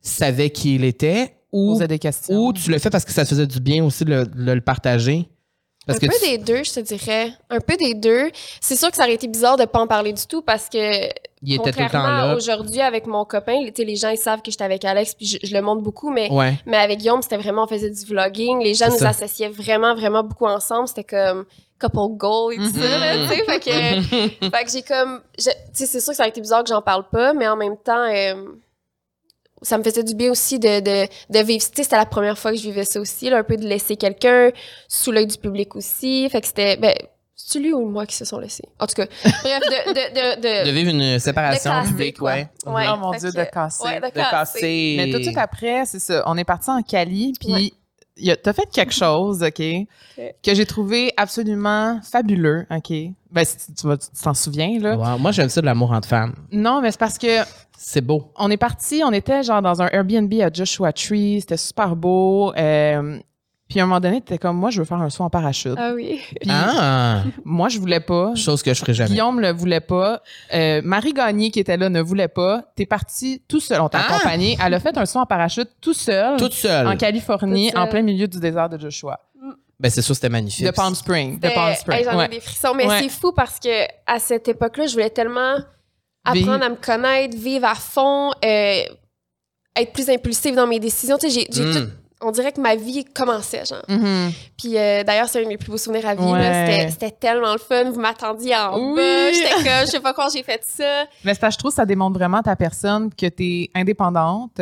[SPEAKER 2] savaient qui il était, ou,
[SPEAKER 1] Poser des questions.
[SPEAKER 2] ou tu le fais parce que ça te faisait du bien aussi de le, de le partager? Parce
[SPEAKER 3] un
[SPEAKER 2] que
[SPEAKER 3] peu
[SPEAKER 2] tu-
[SPEAKER 3] des deux, je te dirais. Un peu des deux. C'est sûr que ça aurait été bizarre de pas en parler du tout parce que
[SPEAKER 2] il était tout le temps
[SPEAKER 3] contrairement
[SPEAKER 2] là.
[SPEAKER 3] aujourd'hui avec mon copain, tu sais, les gens ils savent que j'étais avec Alex puis je, je le montre beaucoup, mais
[SPEAKER 2] Ouais.
[SPEAKER 3] mais avec Guillaume c'était vraiment on faisait du vlogging. Les gens nous
[SPEAKER 2] ça.
[SPEAKER 3] associaient vraiment vraiment beaucoup ensemble. C'était comme couple goal et tout ça, là, tu sais. Fait que, <laughs> fait que j'ai comme, je- tu sais, c'est sûr que ça aurait été bizarre que j'en parle pas, mais en même temps. euh, ça me faisait du bien aussi de, de, de vivre. Tu sais, c'était la première fois que je vivais ça aussi, là, un peu de laisser quelqu'un sous l'œil du public aussi. Fait que c'était. Ben, c'est lui ou moi qui se sont laissés? En tout cas, bref, de. de, de, de,
[SPEAKER 2] de vivre une séparation publique, ouais.
[SPEAKER 3] Ouais.
[SPEAKER 1] oh mon Dieu,
[SPEAKER 3] que-
[SPEAKER 1] de casser.
[SPEAKER 3] ouais, de
[SPEAKER 2] De
[SPEAKER 3] casser.
[SPEAKER 2] casser.
[SPEAKER 1] Mais tout de suite après, c'est ça. On est parti en Cali, puis
[SPEAKER 3] Ouais.
[SPEAKER 1] T'as fait quelque <laughs> chose, OK, que j'ai trouvé absolument fabuleux, OK? Ben, si tu, tu vas- tu t'en souviens, là.
[SPEAKER 2] Wow, Moi, j'aime ça de l'amour entre femmes.
[SPEAKER 1] Non, mais c'est parce que
[SPEAKER 2] C'est beau.
[SPEAKER 1] on est parti, on était genre dans un Airbnb à Joshua Tree, c'était super beau. euh, puis à un moment donné, t'étais comme, moi, je veux faire un saut en parachute.
[SPEAKER 3] Ah oui.
[SPEAKER 1] Puis
[SPEAKER 2] Ah!
[SPEAKER 1] moi, je voulais pas.
[SPEAKER 2] Chose que je ferais jamais.
[SPEAKER 1] Guillaume le voulait pas. Euh, Marie Gagné, qui était là, ne voulait pas. T'es parti tout seul. On t'a
[SPEAKER 2] Ah!
[SPEAKER 1] accompagné. Elle a fait un saut en parachute tout seul
[SPEAKER 2] Toute seule.
[SPEAKER 1] en Californie,
[SPEAKER 3] seule.
[SPEAKER 1] en plein milieu du désert de Joshua.
[SPEAKER 2] Ben, c'est sûr, c'était magnifique.
[SPEAKER 1] De Palm Springs. De
[SPEAKER 3] C'était-
[SPEAKER 1] Palm Springs.
[SPEAKER 3] hey, J'en
[SPEAKER 1] ouais.
[SPEAKER 3] ai des frissons, mais
[SPEAKER 1] Ouais.
[SPEAKER 3] c'est fou parce que à cette époque-là, je voulais tellement apprendre
[SPEAKER 1] Vivre.
[SPEAKER 3] à me connaître, vivre à fond, euh, être plus impulsive dans mes décisions. Tu sais, j'ai, j'ai
[SPEAKER 2] Mm.
[SPEAKER 3] tout- on dirait que ma vie commençait, genre.
[SPEAKER 1] Mhm.
[SPEAKER 3] Puis euh, d'ailleurs, c'est un de mes plus beaux souvenirs à vie.
[SPEAKER 1] Ouais.
[SPEAKER 3] C'était, tellement le fun. Vous m'attendiez en
[SPEAKER 1] Oui.
[SPEAKER 3] bas. J'étais comme, je sais pas quand j'ai fait ça.
[SPEAKER 1] Mais que je trouve que ça démontre vraiment ta personne, que tu es indépendante,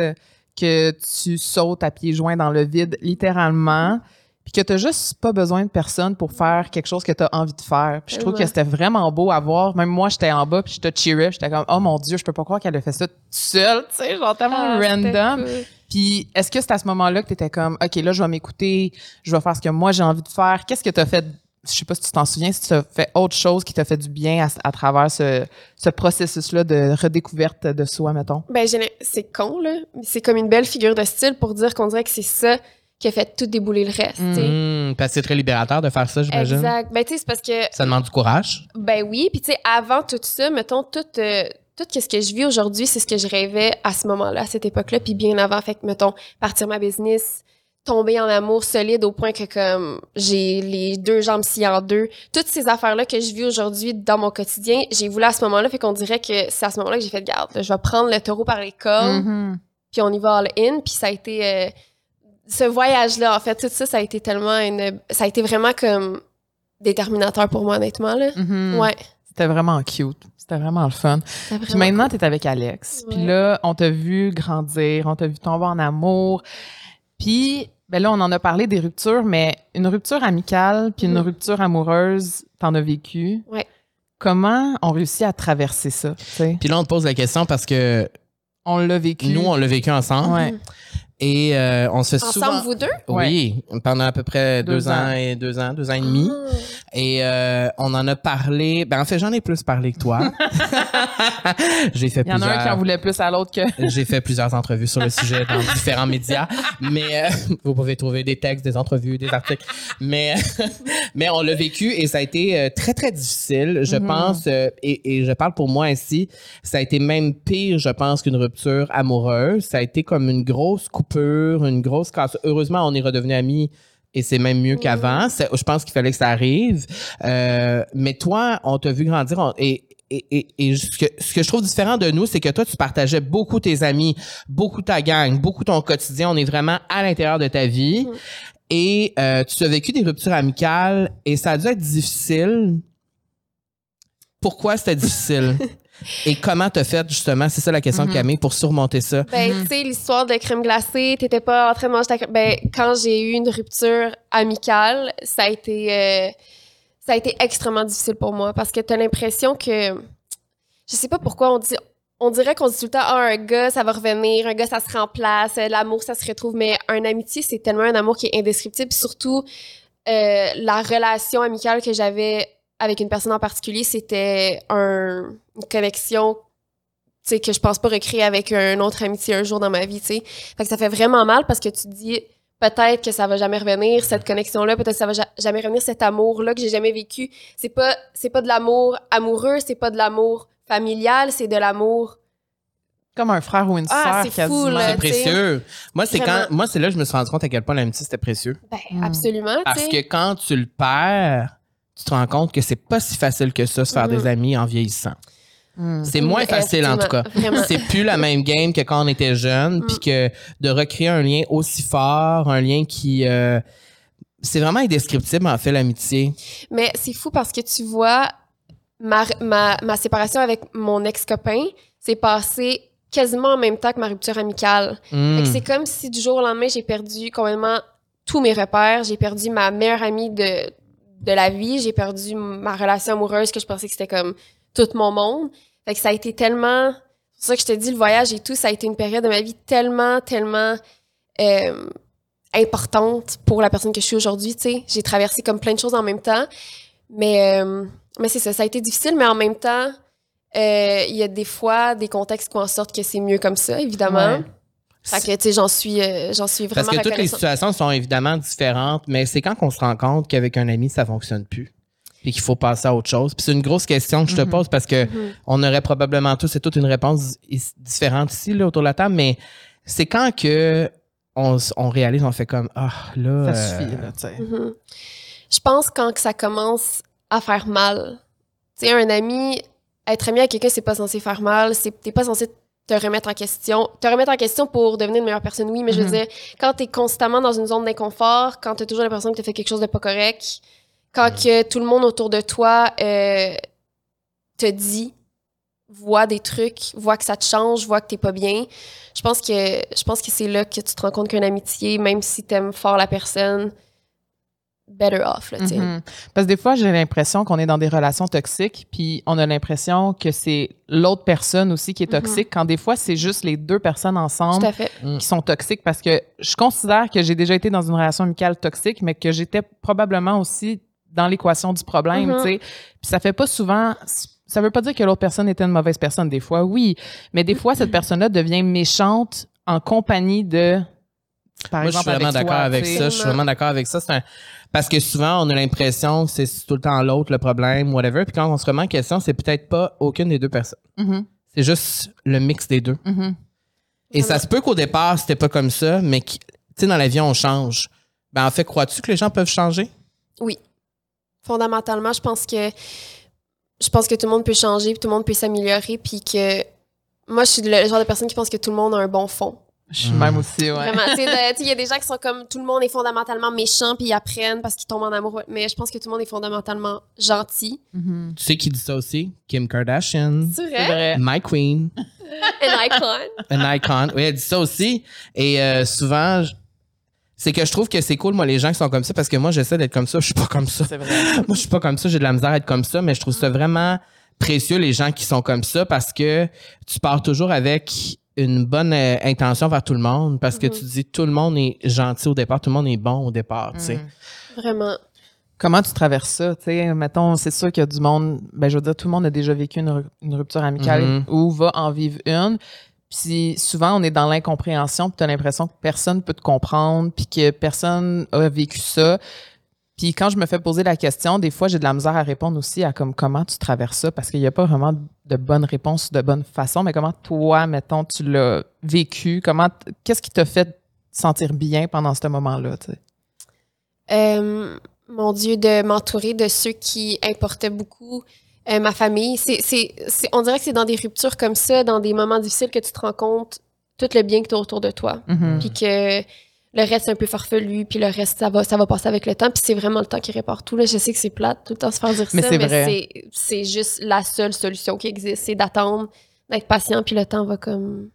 [SPEAKER 1] que tu sautes à pieds joints dans le vide, littéralement, puis que tu juste pas besoin de personne pour faire quelque chose que tu as envie de faire. Puis je trouve que c'était vraiment beau à voir. Même moi, j'étais en bas, puis je te cheerais. J'étais comme, oh mon Dieu, je peux pas croire qu'elle a fait ça toute seule, tu sais, genre tellement
[SPEAKER 3] Ah,
[SPEAKER 1] random.
[SPEAKER 3] cool.
[SPEAKER 1] Puis est-ce que c'est à ce moment-là que tu étais comme, OK, là, je vais m'écouter, je vais faire ce que moi j'ai envie de faire? Qu'est-ce que tu as fait? Je sais pas si tu t'en souviens, si tu as fait autre chose qui t'a fait du bien à, à travers ce, ce processus-là de redécouverte de soi, mettons?
[SPEAKER 3] Ben, c'est con, là. C'est comme une belle figure de style pour dire qu'on dirait que c'est ça qui a fait tout débouler le reste, tu sais.
[SPEAKER 2] Mm, parce que c'est très libérateur de faire ça, j'imagine.
[SPEAKER 3] Exact. Ben, tu sais, c'est parce que
[SPEAKER 2] Ça demande du courage.
[SPEAKER 3] Ben oui, puis tu sais, avant tout ça, mettons, tout, euh, tout ce que je vis aujourd'hui, c'est ce que je rêvais à ce moment-là, à cette époque-là, puis bien avant. Fait que, mettons, partir ma business, tomber en amour solide au point que, comme, j'ai les deux jambes sciées en deux. Toutes ces affaires-là que je vis aujourd'hui dans mon quotidien, j'ai voulu à ce moment-là, fait qu'on dirait que c'est à ce moment-là que j'ai fait, garde, je vais prendre le taureau par les cornes,
[SPEAKER 1] Mhm.
[SPEAKER 3] puis on y va all-in, puis ça a été... euh, ce voyage-là, en fait, tout ça, ça a été tellement une... Ça a été vraiment comme déterminateur pour moi, honnêtement, là.
[SPEAKER 1] Mhm.
[SPEAKER 3] Ouais.
[SPEAKER 1] C'était vraiment cute. C'était vraiment le fun. Puis maintenant, tu es avec Alex. Puis là, on t'a vu grandir, on t'a vu tomber en amour. Puis, ben là, on en a parlé des ruptures, mais une rupture amicale puis une
[SPEAKER 3] Mhm.
[SPEAKER 1] rupture amoureuse, t'en as vécu.
[SPEAKER 3] Ouais.
[SPEAKER 1] Comment on réussit à traverser ça? tu sais?
[SPEAKER 2] Puis là, on te pose la question parce que
[SPEAKER 1] On l'a vécu.
[SPEAKER 2] nous, on l'a vécu ensemble.
[SPEAKER 1] Ouais.
[SPEAKER 2] Et euh, on se
[SPEAKER 3] Ensemble,
[SPEAKER 2] souvent...
[SPEAKER 3] vous deux?
[SPEAKER 2] Oui, pendant à peu près deux,
[SPEAKER 1] Deux
[SPEAKER 2] ans.
[SPEAKER 1] ans.
[SPEAKER 2] et deux ans, deux ans et demi.
[SPEAKER 3] Ah.
[SPEAKER 2] Et euh, on en a parlé. Ben en fait, j'en ai plus parlé que toi. <laughs> J'ai fait
[SPEAKER 1] Il y en a un qui en voulait plus à l'autre que. <laughs>
[SPEAKER 2] J'ai fait plusieurs entrevues sur le sujet dans différents médias, mais euh, <laughs> vous pouvez trouver des textes, des entrevues, des articles. Mais mais on l'a vécu et ça a été euh, très très difficile, je
[SPEAKER 1] Mhm.
[SPEAKER 2] pense. euh, et, et je parle pour moi ici, ça a été même pire, je pense, qu'une rupture amoureuse. Ça a été comme une grosse coupure, une grosse casse. Heureusement, on est redevenus amis. Et c'est même mieux qu'avant. C'est- Je pense qu'il fallait que ça arrive. Euh, mais toi, on t'a vu grandir on- et, et, et, et ce, que, ce que je trouve différent de nous, c'est que toi, tu partageais beaucoup tes amis, beaucoup ta gang, beaucoup ton quotidien. On est vraiment à l'intérieur de ta vie.
[SPEAKER 3] Mm.
[SPEAKER 2] Et euh, tu as vécu des ruptures amicales et ça a dû être difficile. Pourquoi c'était difficile? <laughs> et comment t'as fait, justement, c'est ça la question,
[SPEAKER 1] Mhm.
[SPEAKER 2] Camille, pour surmonter ça?
[SPEAKER 3] Ben,
[SPEAKER 1] Mhm.
[SPEAKER 3] tu sais, l'histoire de crème glacée, t'étais pas en train de manger ta crème. Ben, quand j'ai eu une rupture amicale, ça a été, euh, ça a été extrêmement difficile pour moi parce que t'as l'impression que, je sais pas pourquoi on dit, on dirait qu'on dit tout le temps, ah, un gars, ça va revenir, un gars, ça se remplace, euh, l'amour, ça se retrouve, mais un amitié, c'est tellement un amour qui est indescriptible, Puis surtout, euh, la relation amicale que j'avais avec une personne en particulier, c'était un, une connexion tu sais, que je pense pas recréer avec un autre amitié un jour dans ma vie, tu sais. Fait que ça fait vraiment mal parce que tu te dis peut-être que ça va jamais revenir cette connexion là, peut-être que ça va ja- jamais revenir cet amour là que j'ai jamais vécu. C'est pas c'est pas de l'amour amoureux, c'est pas de l'amour familial, c'est de l'amour
[SPEAKER 1] Comme un frère ou une
[SPEAKER 3] Ah,
[SPEAKER 1] sœur
[SPEAKER 3] c'est
[SPEAKER 2] précieux. Moi, c'est quand, moi, c'est là que je me suis rendu compte à quel point l'amitié, c'était précieux.
[SPEAKER 3] Ben,
[SPEAKER 1] Mm.
[SPEAKER 3] absolument,
[SPEAKER 2] Parce que quand tu le perds, tu te rends compte que c'est pas si facile que ça, se faire
[SPEAKER 3] Mhm.
[SPEAKER 2] des amis en vieillissant.
[SPEAKER 1] Mm.
[SPEAKER 2] C'est moins facile, en tout cas. C'est plus la même game que quand on était jeune,
[SPEAKER 3] Mm.
[SPEAKER 2] puis que de recréer un lien aussi fort, un lien qui... euh, c'est vraiment indescriptible, en fait, l'amitié.
[SPEAKER 3] Mais c'est fou parce que tu vois, ma, ma, ma séparation avec mon ex-copain s'est passée quasiment en même temps que ma rupture amicale.
[SPEAKER 2] Mm.
[SPEAKER 3] Que c'est comme si du jour au lendemain, j'ai perdu complètement tous mes repères. J'ai perdu ma meilleure amie de, de la vie. J'ai perdu ma relation amoureuse que je pensais que c'était comme tout mon monde. Fait que ça a été tellement... C'est pour ça que je te dis, le voyage et tout, ça a été une période de ma vie tellement, tellement euh, importante pour la personne que je suis aujourd'hui, tu sais. J'ai traversé comme plein de choses en même temps. Mais, euh, mais c'est ça, ça a été difficile, mais en même temps, euh, il y a des fois des contextes qui font en sorte que c'est mieux comme ça, évidemment.
[SPEAKER 1] Ouais.
[SPEAKER 3] Fait que, tu sais, j'en suis, euh, j'en suis
[SPEAKER 2] Parce
[SPEAKER 3] vraiment
[SPEAKER 2] que toutes les situations sont évidemment différentes, mais c'est quand qu'on se rend compte qu'avec un ami, ça fonctionne plus. Puis qu'il faut passer à autre chose. Puis c'est une grosse question que je te
[SPEAKER 1] Mhm.
[SPEAKER 2] pose parce que
[SPEAKER 3] Mhm.
[SPEAKER 2] on aurait probablement tous et toutes une réponse différente ici, là, autour de la table, mais c'est quand que on, réalise, on fait comme, ah, là.
[SPEAKER 1] Ça
[SPEAKER 2] euh,
[SPEAKER 1] suffit, là, tu sais.
[SPEAKER 3] Mhm. Je pense quand que ça commence à faire mal. Tu sais, un ami, être ami avec quelqu'un, c'est pas censé faire mal. C'est, t'es pas censé te remettre en question. Te remettre en question pour devenir une meilleure personne, oui, mais je veux dire, quand t'es constamment dans une zone d'inconfort, quand t'as toujours l'impression que t'as fait quelque chose de pas correct, quand que tout le monde autour de toi euh, te dit, voit des trucs, voit que ça te change, voit que t'es pas bien, je pense que je pense que c'est là que tu te rends compte qu'une amitié, même si t'aimes fort la personne, better off, là.
[SPEAKER 1] Mhm. Parce que des fois, j'ai l'impression qu'on est dans des relations toxiques, puis on a l'impression que c'est l'autre personne aussi qui est
[SPEAKER 3] Mhm.
[SPEAKER 1] toxique, quand des fois, c'est juste les deux personnes ensemble qui sont toxiques. Parce que je considère que j'ai déjà été dans une relation amicale toxique, mais que j'étais probablement aussi dans l'équation du problème,
[SPEAKER 3] Mhm.
[SPEAKER 1] tu sais. Puis ça fait pas souvent... Ça veut pas dire que l'autre personne était une mauvaise personne. Des fois, oui. Mais des fois, cette personne-là devient méchante en compagnie de... Par
[SPEAKER 2] Moi, je suis
[SPEAKER 1] exemple,
[SPEAKER 2] vraiment
[SPEAKER 1] avec
[SPEAKER 2] d'accord
[SPEAKER 1] toi,
[SPEAKER 2] avec ça. Je suis vraiment d'accord avec ça. C'est un- Parce que souvent, on a l'impression que c'est tout le temps l'autre le problème, whatever. Puis quand on se remet en question, c'est peut-être pas aucune des deux personnes.
[SPEAKER 1] Mhm,
[SPEAKER 2] C'est juste le mix des deux.
[SPEAKER 1] mhm.
[SPEAKER 2] Et ça se peut qu'au départ, c'était pas comme ça, mais tu sais, dans la vie, on change. Ben, en fait, crois-tu que les gens peuvent changer?
[SPEAKER 3] Fondamentalement, je pense que je pense que tout le monde peut changer, puis tout le monde peut s'améliorer, puis que moi, je suis le genre de personne qui pense que tout le monde a un bon fond.
[SPEAKER 1] Je suis
[SPEAKER 2] Mhm.
[SPEAKER 1] même aussi, ouais.
[SPEAKER 3] Vraiment, <laughs> tu sais, il y a des gens qui sont comme tout le monde est fondamentalement méchant, puis ils apprennent parce qu'ils tombent en amour. Mais je pense que tout le monde est fondamentalement gentil.
[SPEAKER 1] Mhm.
[SPEAKER 2] Tu sais qui dit ça aussi? Kim Kardashian.
[SPEAKER 3] C'est vrai?
[SPEAKER 1] vrai.
[SPEAKER 2] My queen. <laughs>
[SPEAKER 3] An icon.
[SPEAKER 2] An icon. Oui, elle dit ça aussi. Et euh, souvent, je- c'est que je trouve que c'est cool, moi, les gens qui sont comme ça, parce que moi, j'essaie d'être comme ça. Je suis pas comme ça.
[SPEAKER 1] C'est vrai. <laughs>
[SPEAKER 2] Moi, je suis pas comme ça. J'ai de la misère à être comme ça, mais je trouve ça vraiment précieux, les gens qui sont comme ça, parce que tu pars toujours avec une bonne euh, intention vers tout le monde, parce que
[SPEAKER 3] Mhm.
[SPEAKER 2] tu dis tout le monde est gentil au départ, tout le monde est bon au départ, tu sais.
[SPEAKER 1] Mhm.
[SPEAKER 3] Vraiment.
[SPEAKER 1] Comment tu traverses ça? Tu sais, mettons, c'est sûr qu'il y a du monde, ben, je veux dire, tout le monde a déjà vécu une rupture amicale
[SPEAKER 2] Mhm.
[SPEAKER 1] ou va en vivre une. Puis souvent, on est dans l'incompréhension, puis tu as l'impression que personne peut te comprendre, puis que personne a vécu ça. Puis quand je me fais poser la question, des fois, j'ai de la misère à répondre aussi à comme comment tu traverses ça, parce qu'il n'y a pas vraiment de bonne réponse, de bonne façon, mais comment toi, mettons, tu l'as vécu, comment, qu'est-ce qui t'a fait sentir bien pendant ce moment-là, tu?
[SPEAKER 3] Euh, mon Dieu, de m'entourer de ceux qui importaient beaucoup. Euh, ma famille, c'est, c'est, c'est- on dirait que c'est dans des ruptures comme ça, dans des moments difficiles que tu te rends compte tout le bien que tu as autour de toi.
[SPEAKER 1] Mhm.
[SPEAKER 3] Puis que le reste, c'est un peu farfelu, puis le reste, ça va, ça va passer avec le temps. Puis c'est vraiment le temps qui répare tout. Là. Je sais que c'est plate tout le temps se faire dire
[SPEAKER 1] Mais
[SPEAKER 3] ça,
[SPEAKER 1] c'est
[SPEAKER 3] mais
[SPEAKER 1] vrai.
[SPEAKER 3] c'est, c'est juste la seule solution qui existe. C'est d'attendre, d'être patient, puis le temps va comme...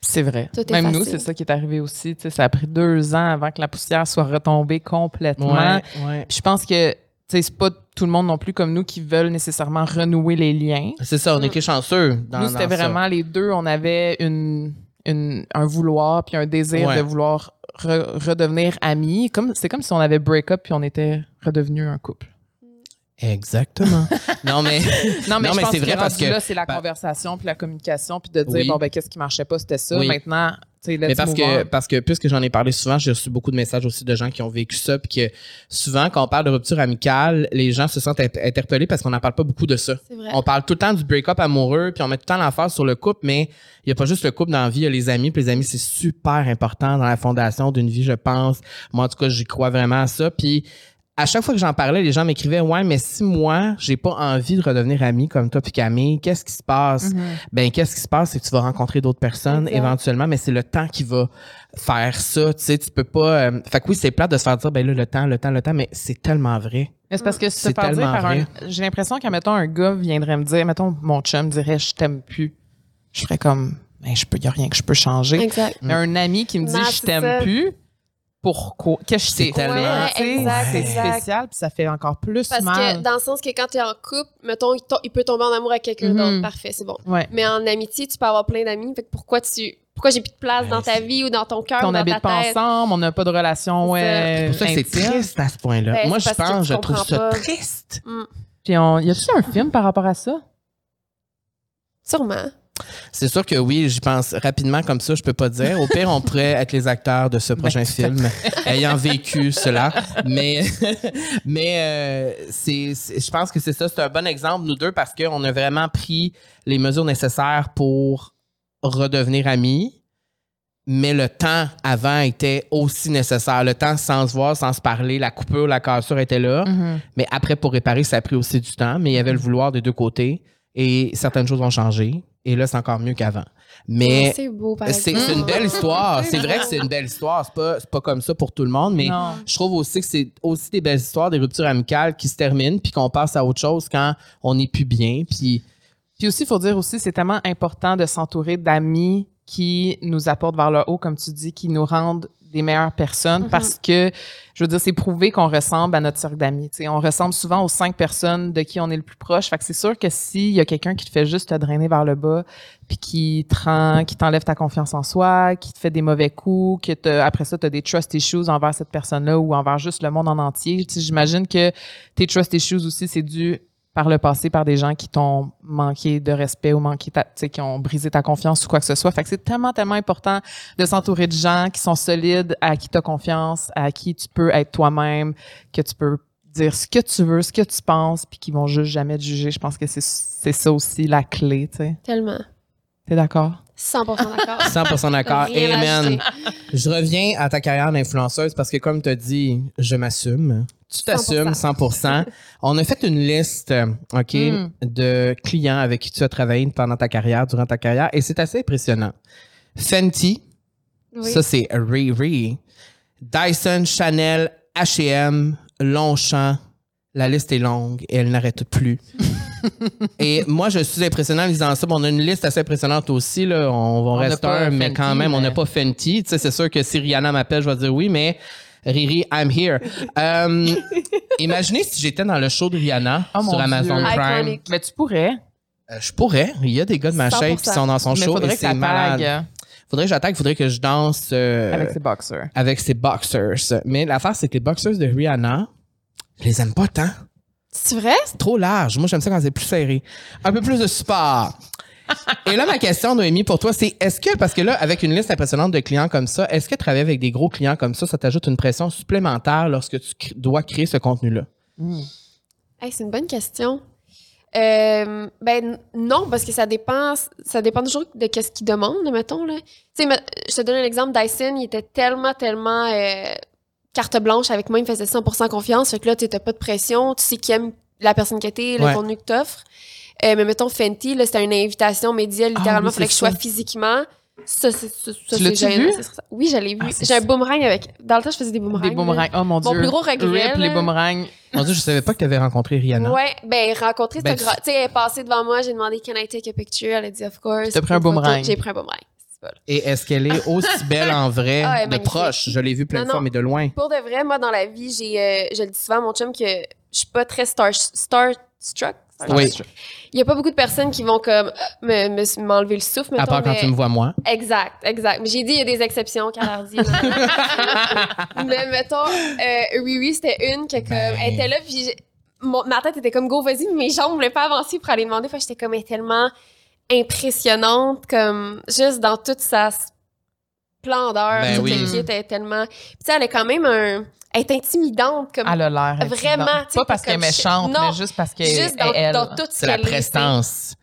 [SPEAKER 1] C'est vrai.
[SPEAKER 3] Tout est
[SPEAKER 1] Même nous, c'est ça qui est arrivé aussi. Tu sais, ça a pris deux ans avant que la poussière soit retombée complètement.
[SPEAKER 2] Ouais, ouais.
[SPEAKER 1] Puis je pense que c'est pas tout le monde non plus comme nous qui veulent nécessairement renouer les liens.
[SPEAKER 2] C'est ça, on était chanceux. Dans,
[SPEAKER 1] nous, c'était
[SPEAKER 2] ça.
[SPEAKER 1] vraiment les deux, on avait une, une- un vouloir puis un désir
[SPEAKER 2] Ouais.
[SPEAKER 1] de vouloir re- redevenir amis. Comme, c'est comme si on avait break up puis on était redevenu un couple.
[SPEAKER 2] Exactement. <laughs> non, mais. <laughs>
[SPEAKER 1] Non, mais
[SPEAKER 2] Non,
[SPEAKER 1] je
[SPEAKER 2] mais
[SPEAKER 1] pense
[SPEAKER 2] c'est
[SPEAKER 1] que
[SPEAKER 2] vrai parce que-
[SPEAKER 1] là, c'est la conversation puis la communication puis de dire,
[SPEAKER 2] Oui.
[SPEAKER 1] bon, ben, qu'est-ce qui marchait pas, c'était ça.
[SPEAKER 2] Oui.
[SPEAKER 1] Maintenant, tu sais,
[SPEAKER 2] Mais parce que, parce que, puisque j'en ai parlé souvent, j'ai reçu beaucoup de messages aussi de gens qui ont vécu ça, puis que souvent, quand on parle de rupture amicale, les gens se sentent int- interpellés parce qu'on n'en parle pas beaucoup de ça.
[SPEAKER 3] C'est vrai.
[SPEAKER 2] On parle tout le temps du break-up amoureux, puis on met tout le temps l'emphase sur le couple, mais il n'y a pas juste le couple dans la vie, il y a les amis, puis les amis, c'est super important dans la fondation d'une vie, je pense. Moi, en tout cas, j'y crois vraiment à ça. Puis à chaque fois que j'en parlais, les gens m'écrivaient Ouais, mais si moi, j'ai pas envie de redevenir ami comme toi puis Camille, qu'est-ce qui se passe?
[SPEAKER 1] Mhm.
[SPEAKER 2] Ben, qu'est-ce qui se passe? C'est que tu vas rencontrer d'autres personnes éventuellement, mais c'est le temps qui va faire ça. Tu sais, tu peux pas. euh, Fait que oui, c'est plate de se faire dire, ben là, le temps, le temps, le temps, mais c'est tellement vrai.
[SPEAKER 1] Mais c'est parce que se
[SPEAKER 2] C'est
[SPEAKER 1] faire dire
[SPEAKER 2] tellement
[SPEAKER 1] par un.
[SPEAKER 2] vrai.
[SPEAKER 1] J'ai l'impression qu'à mettons un gars viendrait me dire, mettons mon chum dirait je t'aime plus. Je ferais comme ben je peux y a rien que je peux changer.
[SPEAKER 3] Exact.
[SPEAKER 1] Mais un ami qui me dit
[SPEAKER 3] Non,
[SPEAKER 1] je t'aime plus. Pourquoi Qu'est-ce que
[SPEAKER 2] C'est
[SPEAKER 1] c'est?
[SPEAKER 2] tellement-
[SPEAKER 1] spécial puis ça fait encore plus
[SPEAKER 3] Parce
[SPEAKER 1] mal.
[SPEAKER 3] que dans le sens que quand tu es en couple, mettons, il, peut tomber en amour avec quelqu'un
[SPEAKER 1] Mhm.
[SPEAKER 3] d'autre. Parfait, c'est bon.
[SPEAKER 1] Ouais.
[SPEAKER 3] Mais en amitié, tu peux avoir plein d'amis. Fait que pourquoi tu. Pourquoi j'ai plus de place
[SPEAKER 2] Ouais,
[SPEAKER 3] dans ta
[SPEAKER 2] c'est-
[SPEAKER 3] vie ou dans ton cœur
[SPEAKER 1] on n'habite
[SPEAKER 3] ta
[SPEAKER 1] pas
[SPEAKER 3] tête?
[SPEAKER 1] ensemble, on n'a pas de relation ouais,
[SPEAKER 2] C'est pour ça que c'est triste à ce point-là.
[SPEAKER 3] Ben,
[SPEAKER 2] Moi, je
[SPEAKER 3] parce que
[SPEAKER 2] pense, je trouve ça
[SPEAKER 3] pas.
[SPEAKER 2] triste.
[SPEAKER 1] Puis on, y a-tu un film par rapport à ça?
[SPEAKER 3] Sûrement.
[SPEAKER 2] C'est sûr que oui, j'y pense rapidement comme ça, je peux pas dire. Au pire, on <laughs> pourrait être les acteurs de ce prochain film, ayant vécu cela. Mais, <laughs> mais euh, c'est, je pense que c'est ça. C'est un bon exemple, nous deux, parce qu'on a vraiment pris les mesures nécessaires pour redevenir amis. Mais le temps avant était aussi nécessaire. Le temps sans se voir, sans se parler, la coupure, la cassure était là. Mais après, pour réparer, ça a pris aussi du temps. Mais il y avait le vouloir des deux côtés. Et certaines choses ont changé. Et là, c'est encore mieux qu'avant. Mais
[SPEAKER 3] c'est beau,
[SPEAKER 2] une belle histoire. <laughs>
[SPEAKER 3] C'est
[SPEAKER 2] vrai que c'est une belle histoire. C'est pas, c'est pas comme ça pour tout le monde. Mais
[SPEAKER 1] Non.
[SPEAKER 2] je trouve aussi que c'est aussi des belles histoires, des ruptures amicales qui se terminent, puis qu'on passe à autre chose quand on n'est plus bien. Puis
[SPEAKER 1] Puis aussi, il faut dire aussi, c'est tellement important de s'entourer d'amis qui nous apportent vers le haut, comme tu dis, qui nous rendent des meilleures personnes parce que, je veux dire, c'est prouvé qu'on ressemble à notre cercle d'amis. Tu sais, on ressemble souvent aux cinq personnes de qui on est le plus proche. Fait que c'est sûr que s'il y a quelqu'un qui te fait juste te drainer vers le bas, puis qui te rend, qui t'enlève ta confiance en soi, qui te fait des mauvais coups, que t'as- après ça, tu as des trust issues envers cette personne-là ou envers juste le monde en entier. J'imagine que tes trust issues aussi, c'est dû par le passé par des gens qui t'ont manqué de respect ou manqué ta, tu sais, qui ont brisé ta confiance ou quoi que ce soit. Fait que c'est tellement, tellement important de s'entourer de gens qui sont solides, à qui tu as confiance, à qui tu peux être toi-même, que tu peux dire ce que tu veux, ce que tu penses, puis qui vont juste jamais te juger. Je pense que c'est c'est ça aussi la clé, tu sais.
[SPEAKER 3] Tellement.
[SPEAKER 1] T'es d'accord?
[SPEAKER 3] 100% d'accord. <laughs>
[SPEAKER 2] 100% d'accord. Amen. Je reviens à ta carrière d'influenceuse parce que, comme tu as dit, je m'assume. Tu t'assumes 100%. On a fait une liste, euh, OK,
[SPEAKER 1] Mm.
[SPEAKER 2] de clients avec qui tu as travaillé pendant ta carrière, durant ta carrière, et c'est assez impressionnant. Fenty,
[SPEAKER 3] Oui.
[SPEAKER 2] ça c'est Riri. Dyson, Chanel, H&M, Longchamp. La liste est longue et elle n'arrête plus. <laughs> et moi, je suis impressionnant en lisant ça. Bon, on a une liste assez impressionnante aussi. Là. On va
[SPEAKER 1] On
[SPEAKER 2] rester un, mais
[SPEAKER 1] Fenty,
[SPEAKER 2] quand même, on n'a pas Fenty. C'est sûr que si Rihanna m'appelle, je vais dire oui, mais Riri, I'm here. Euh, imaginez si j'étais dans le show de Rihanna
[SPEAKER 1] Oh,
[SPEAKER 2] sur Amazon
[SPEAKER 1] Dieu.
[SPEAKER 2] Prime.
[SPEAKER 3] Iconic.
[SPEAKER 1] Mais tu pourrais.
[SPEAKER 2] Euh, je pourrais. Il y a des gars de ma
[SPEAKER 3] 100%.
[SPEAKER 2] shape qui sont dans son
[SPEAKER 1] mais
[SPEAKER 2] show
[SPEAKER 1] faudrait
[SPEAKER 2] et c'est malade. Faudrait que j'attaque, faudrait que je danse euh,
[SPEAKER 1] avec ses boxers.
[SPEAKER 2] avec ses boxers. Mais l'affaire, c'est que les boxers de Rihanna, je les aime pas tant.
[SPEAKER 3] C'est vrai?
[SPEAKER 2] C'est trop large. Moi, j'aime ça quand c'est plus serré. Un peu plus de sport. Et là, ma question, Noémie, pour toi, c'est est-ce que, parce que là, avec une liste impressionnante de clients comme ça, est-ce que travailler avec des gros clients comme ça, ça t'ajoute une pression supplémentaire lorsque tu cr- dois créer ce contenu-là?
[SPEAKER 3] Hey, c'est une bonne question. Euh, ben non, parce que ça dépend, ça dépend toujours de qu'est-ce qu'ils demandent, mettons. Là. Tu sais, je te donne un exemple. Dyson, il était tellement, tellement euh, carte blanche avec moi. Il me faisait 100% confiance. Fait que là, tu n'as pas de pression. Tu sais qui aime la personne que t'es, le
[SPEAKER 2] Ouais.
[SPEAKER 3] contenu que t'offres. Euh, mais mettons, Fenty, là, c'était une invitation média. Littéralement,
[SPEAKER 1] oui,
[SPEAKER 3] il fallait que je sois physiquement. Ça, c'est ça, ça,
[SPEAKER 1] Tu
[SPEAKER 3] c'est
[SPEAKER 1] l'as-tu
[SPEAKER 3] gênant. Oui, je l'ai vu.
[SPEAKER 1] Ah,
[SPEAKER 3] J'ai un boomerang avec. Dans le temps, je faisais des boomerangs.
[SPEAKER 1] Des boomerangs. Oh mon
[SPEAKER 3] Mon
[SPEAKER 1] Dieu.
[SPEAKER 3] plus gros regret,
[SPEAKER 1] Rip, les boomerangs.
[SPEAKER 2] Mon Dieu, je savais pas que tu avais rencontré Rihanna.
[SPEAKER 3] Ouais, ben rencontrer
[SPEAKER 2] Ben,
[SPEAKER 3] Tu sais, elle est passée devant moi, j'ai demandé Can I take a picture? Elle a dit Of course.
[SPEAKER 1] T'as pris un boomerang.
[SPEAKER 3] J'ai pris un boomerang.
[SPEAKER 2] Et est-ce qu'elle est aussi <laughs> belle en vrai,
[SPEAKER 3] Ah,
[SPEAKER 2] de
[SPEAKER 3] magnifique.
[SPEAKER 2] proche? Je l'ai vue plein de fois,
[SPEAKER 3] non.
[SPEAKER 2] mais de loin.
[SPEAKER 3] Pour de vrai, moi, dans la vie, j'ai, euh, je le dis souvent à mon chum que je suis pas très star, starstruck.
[SPEAKER 2] Oui.
[SPEAKER 3] Il y a pas beaucoup de personnes qui vont comme me, me- m'enlever le souffle,
[SPEAKER 2] À
[SPEAKER 3] mettons,
[SPEAKER 2] part quand
[SPEAKER 3] mais-
[SPEAKER 2] tu me vois moi.
[SPEAKER 3] Exact, exact. Mais j'ai dit, il y a des exceptions, Calardi. <laughs> mais mettons, euh, Riri, c'était une que comme,
[SPEAKER 2] Ben.
[SPEAKER 3] elle était là, puis mon- ma tête était comme go, vas-y, mais mes jambes voulaient pas avancer pour aller demander. J'étais comme, elle est tellement impressionnante, comme juste dans toute sa splendeur.
[SPEAKER 2] Ben oui.
[SPEAKER 3] elle est tellement. Puis tu sais, elle est quand même un. Elle est intimidante, comme.
[SPEAKER 1] Elle a l'air.
[SPEAKER 3] Vraiment,
[SPEAKER 1] Pas parce qu'elle est méchante,
[SPEAKER 3] non,
[SPEAKER 1] mais juste parce qu'elle
[SPEAKER 3] juste dans,
[SPEAKER 1] est elle.
[SPEAKER 3] dans tout ce
[SPEAKER 2] C'est la
[SPEAKER 3] est,
[SPEAKER 2] prestance.
[SPEAKER 3] c'est-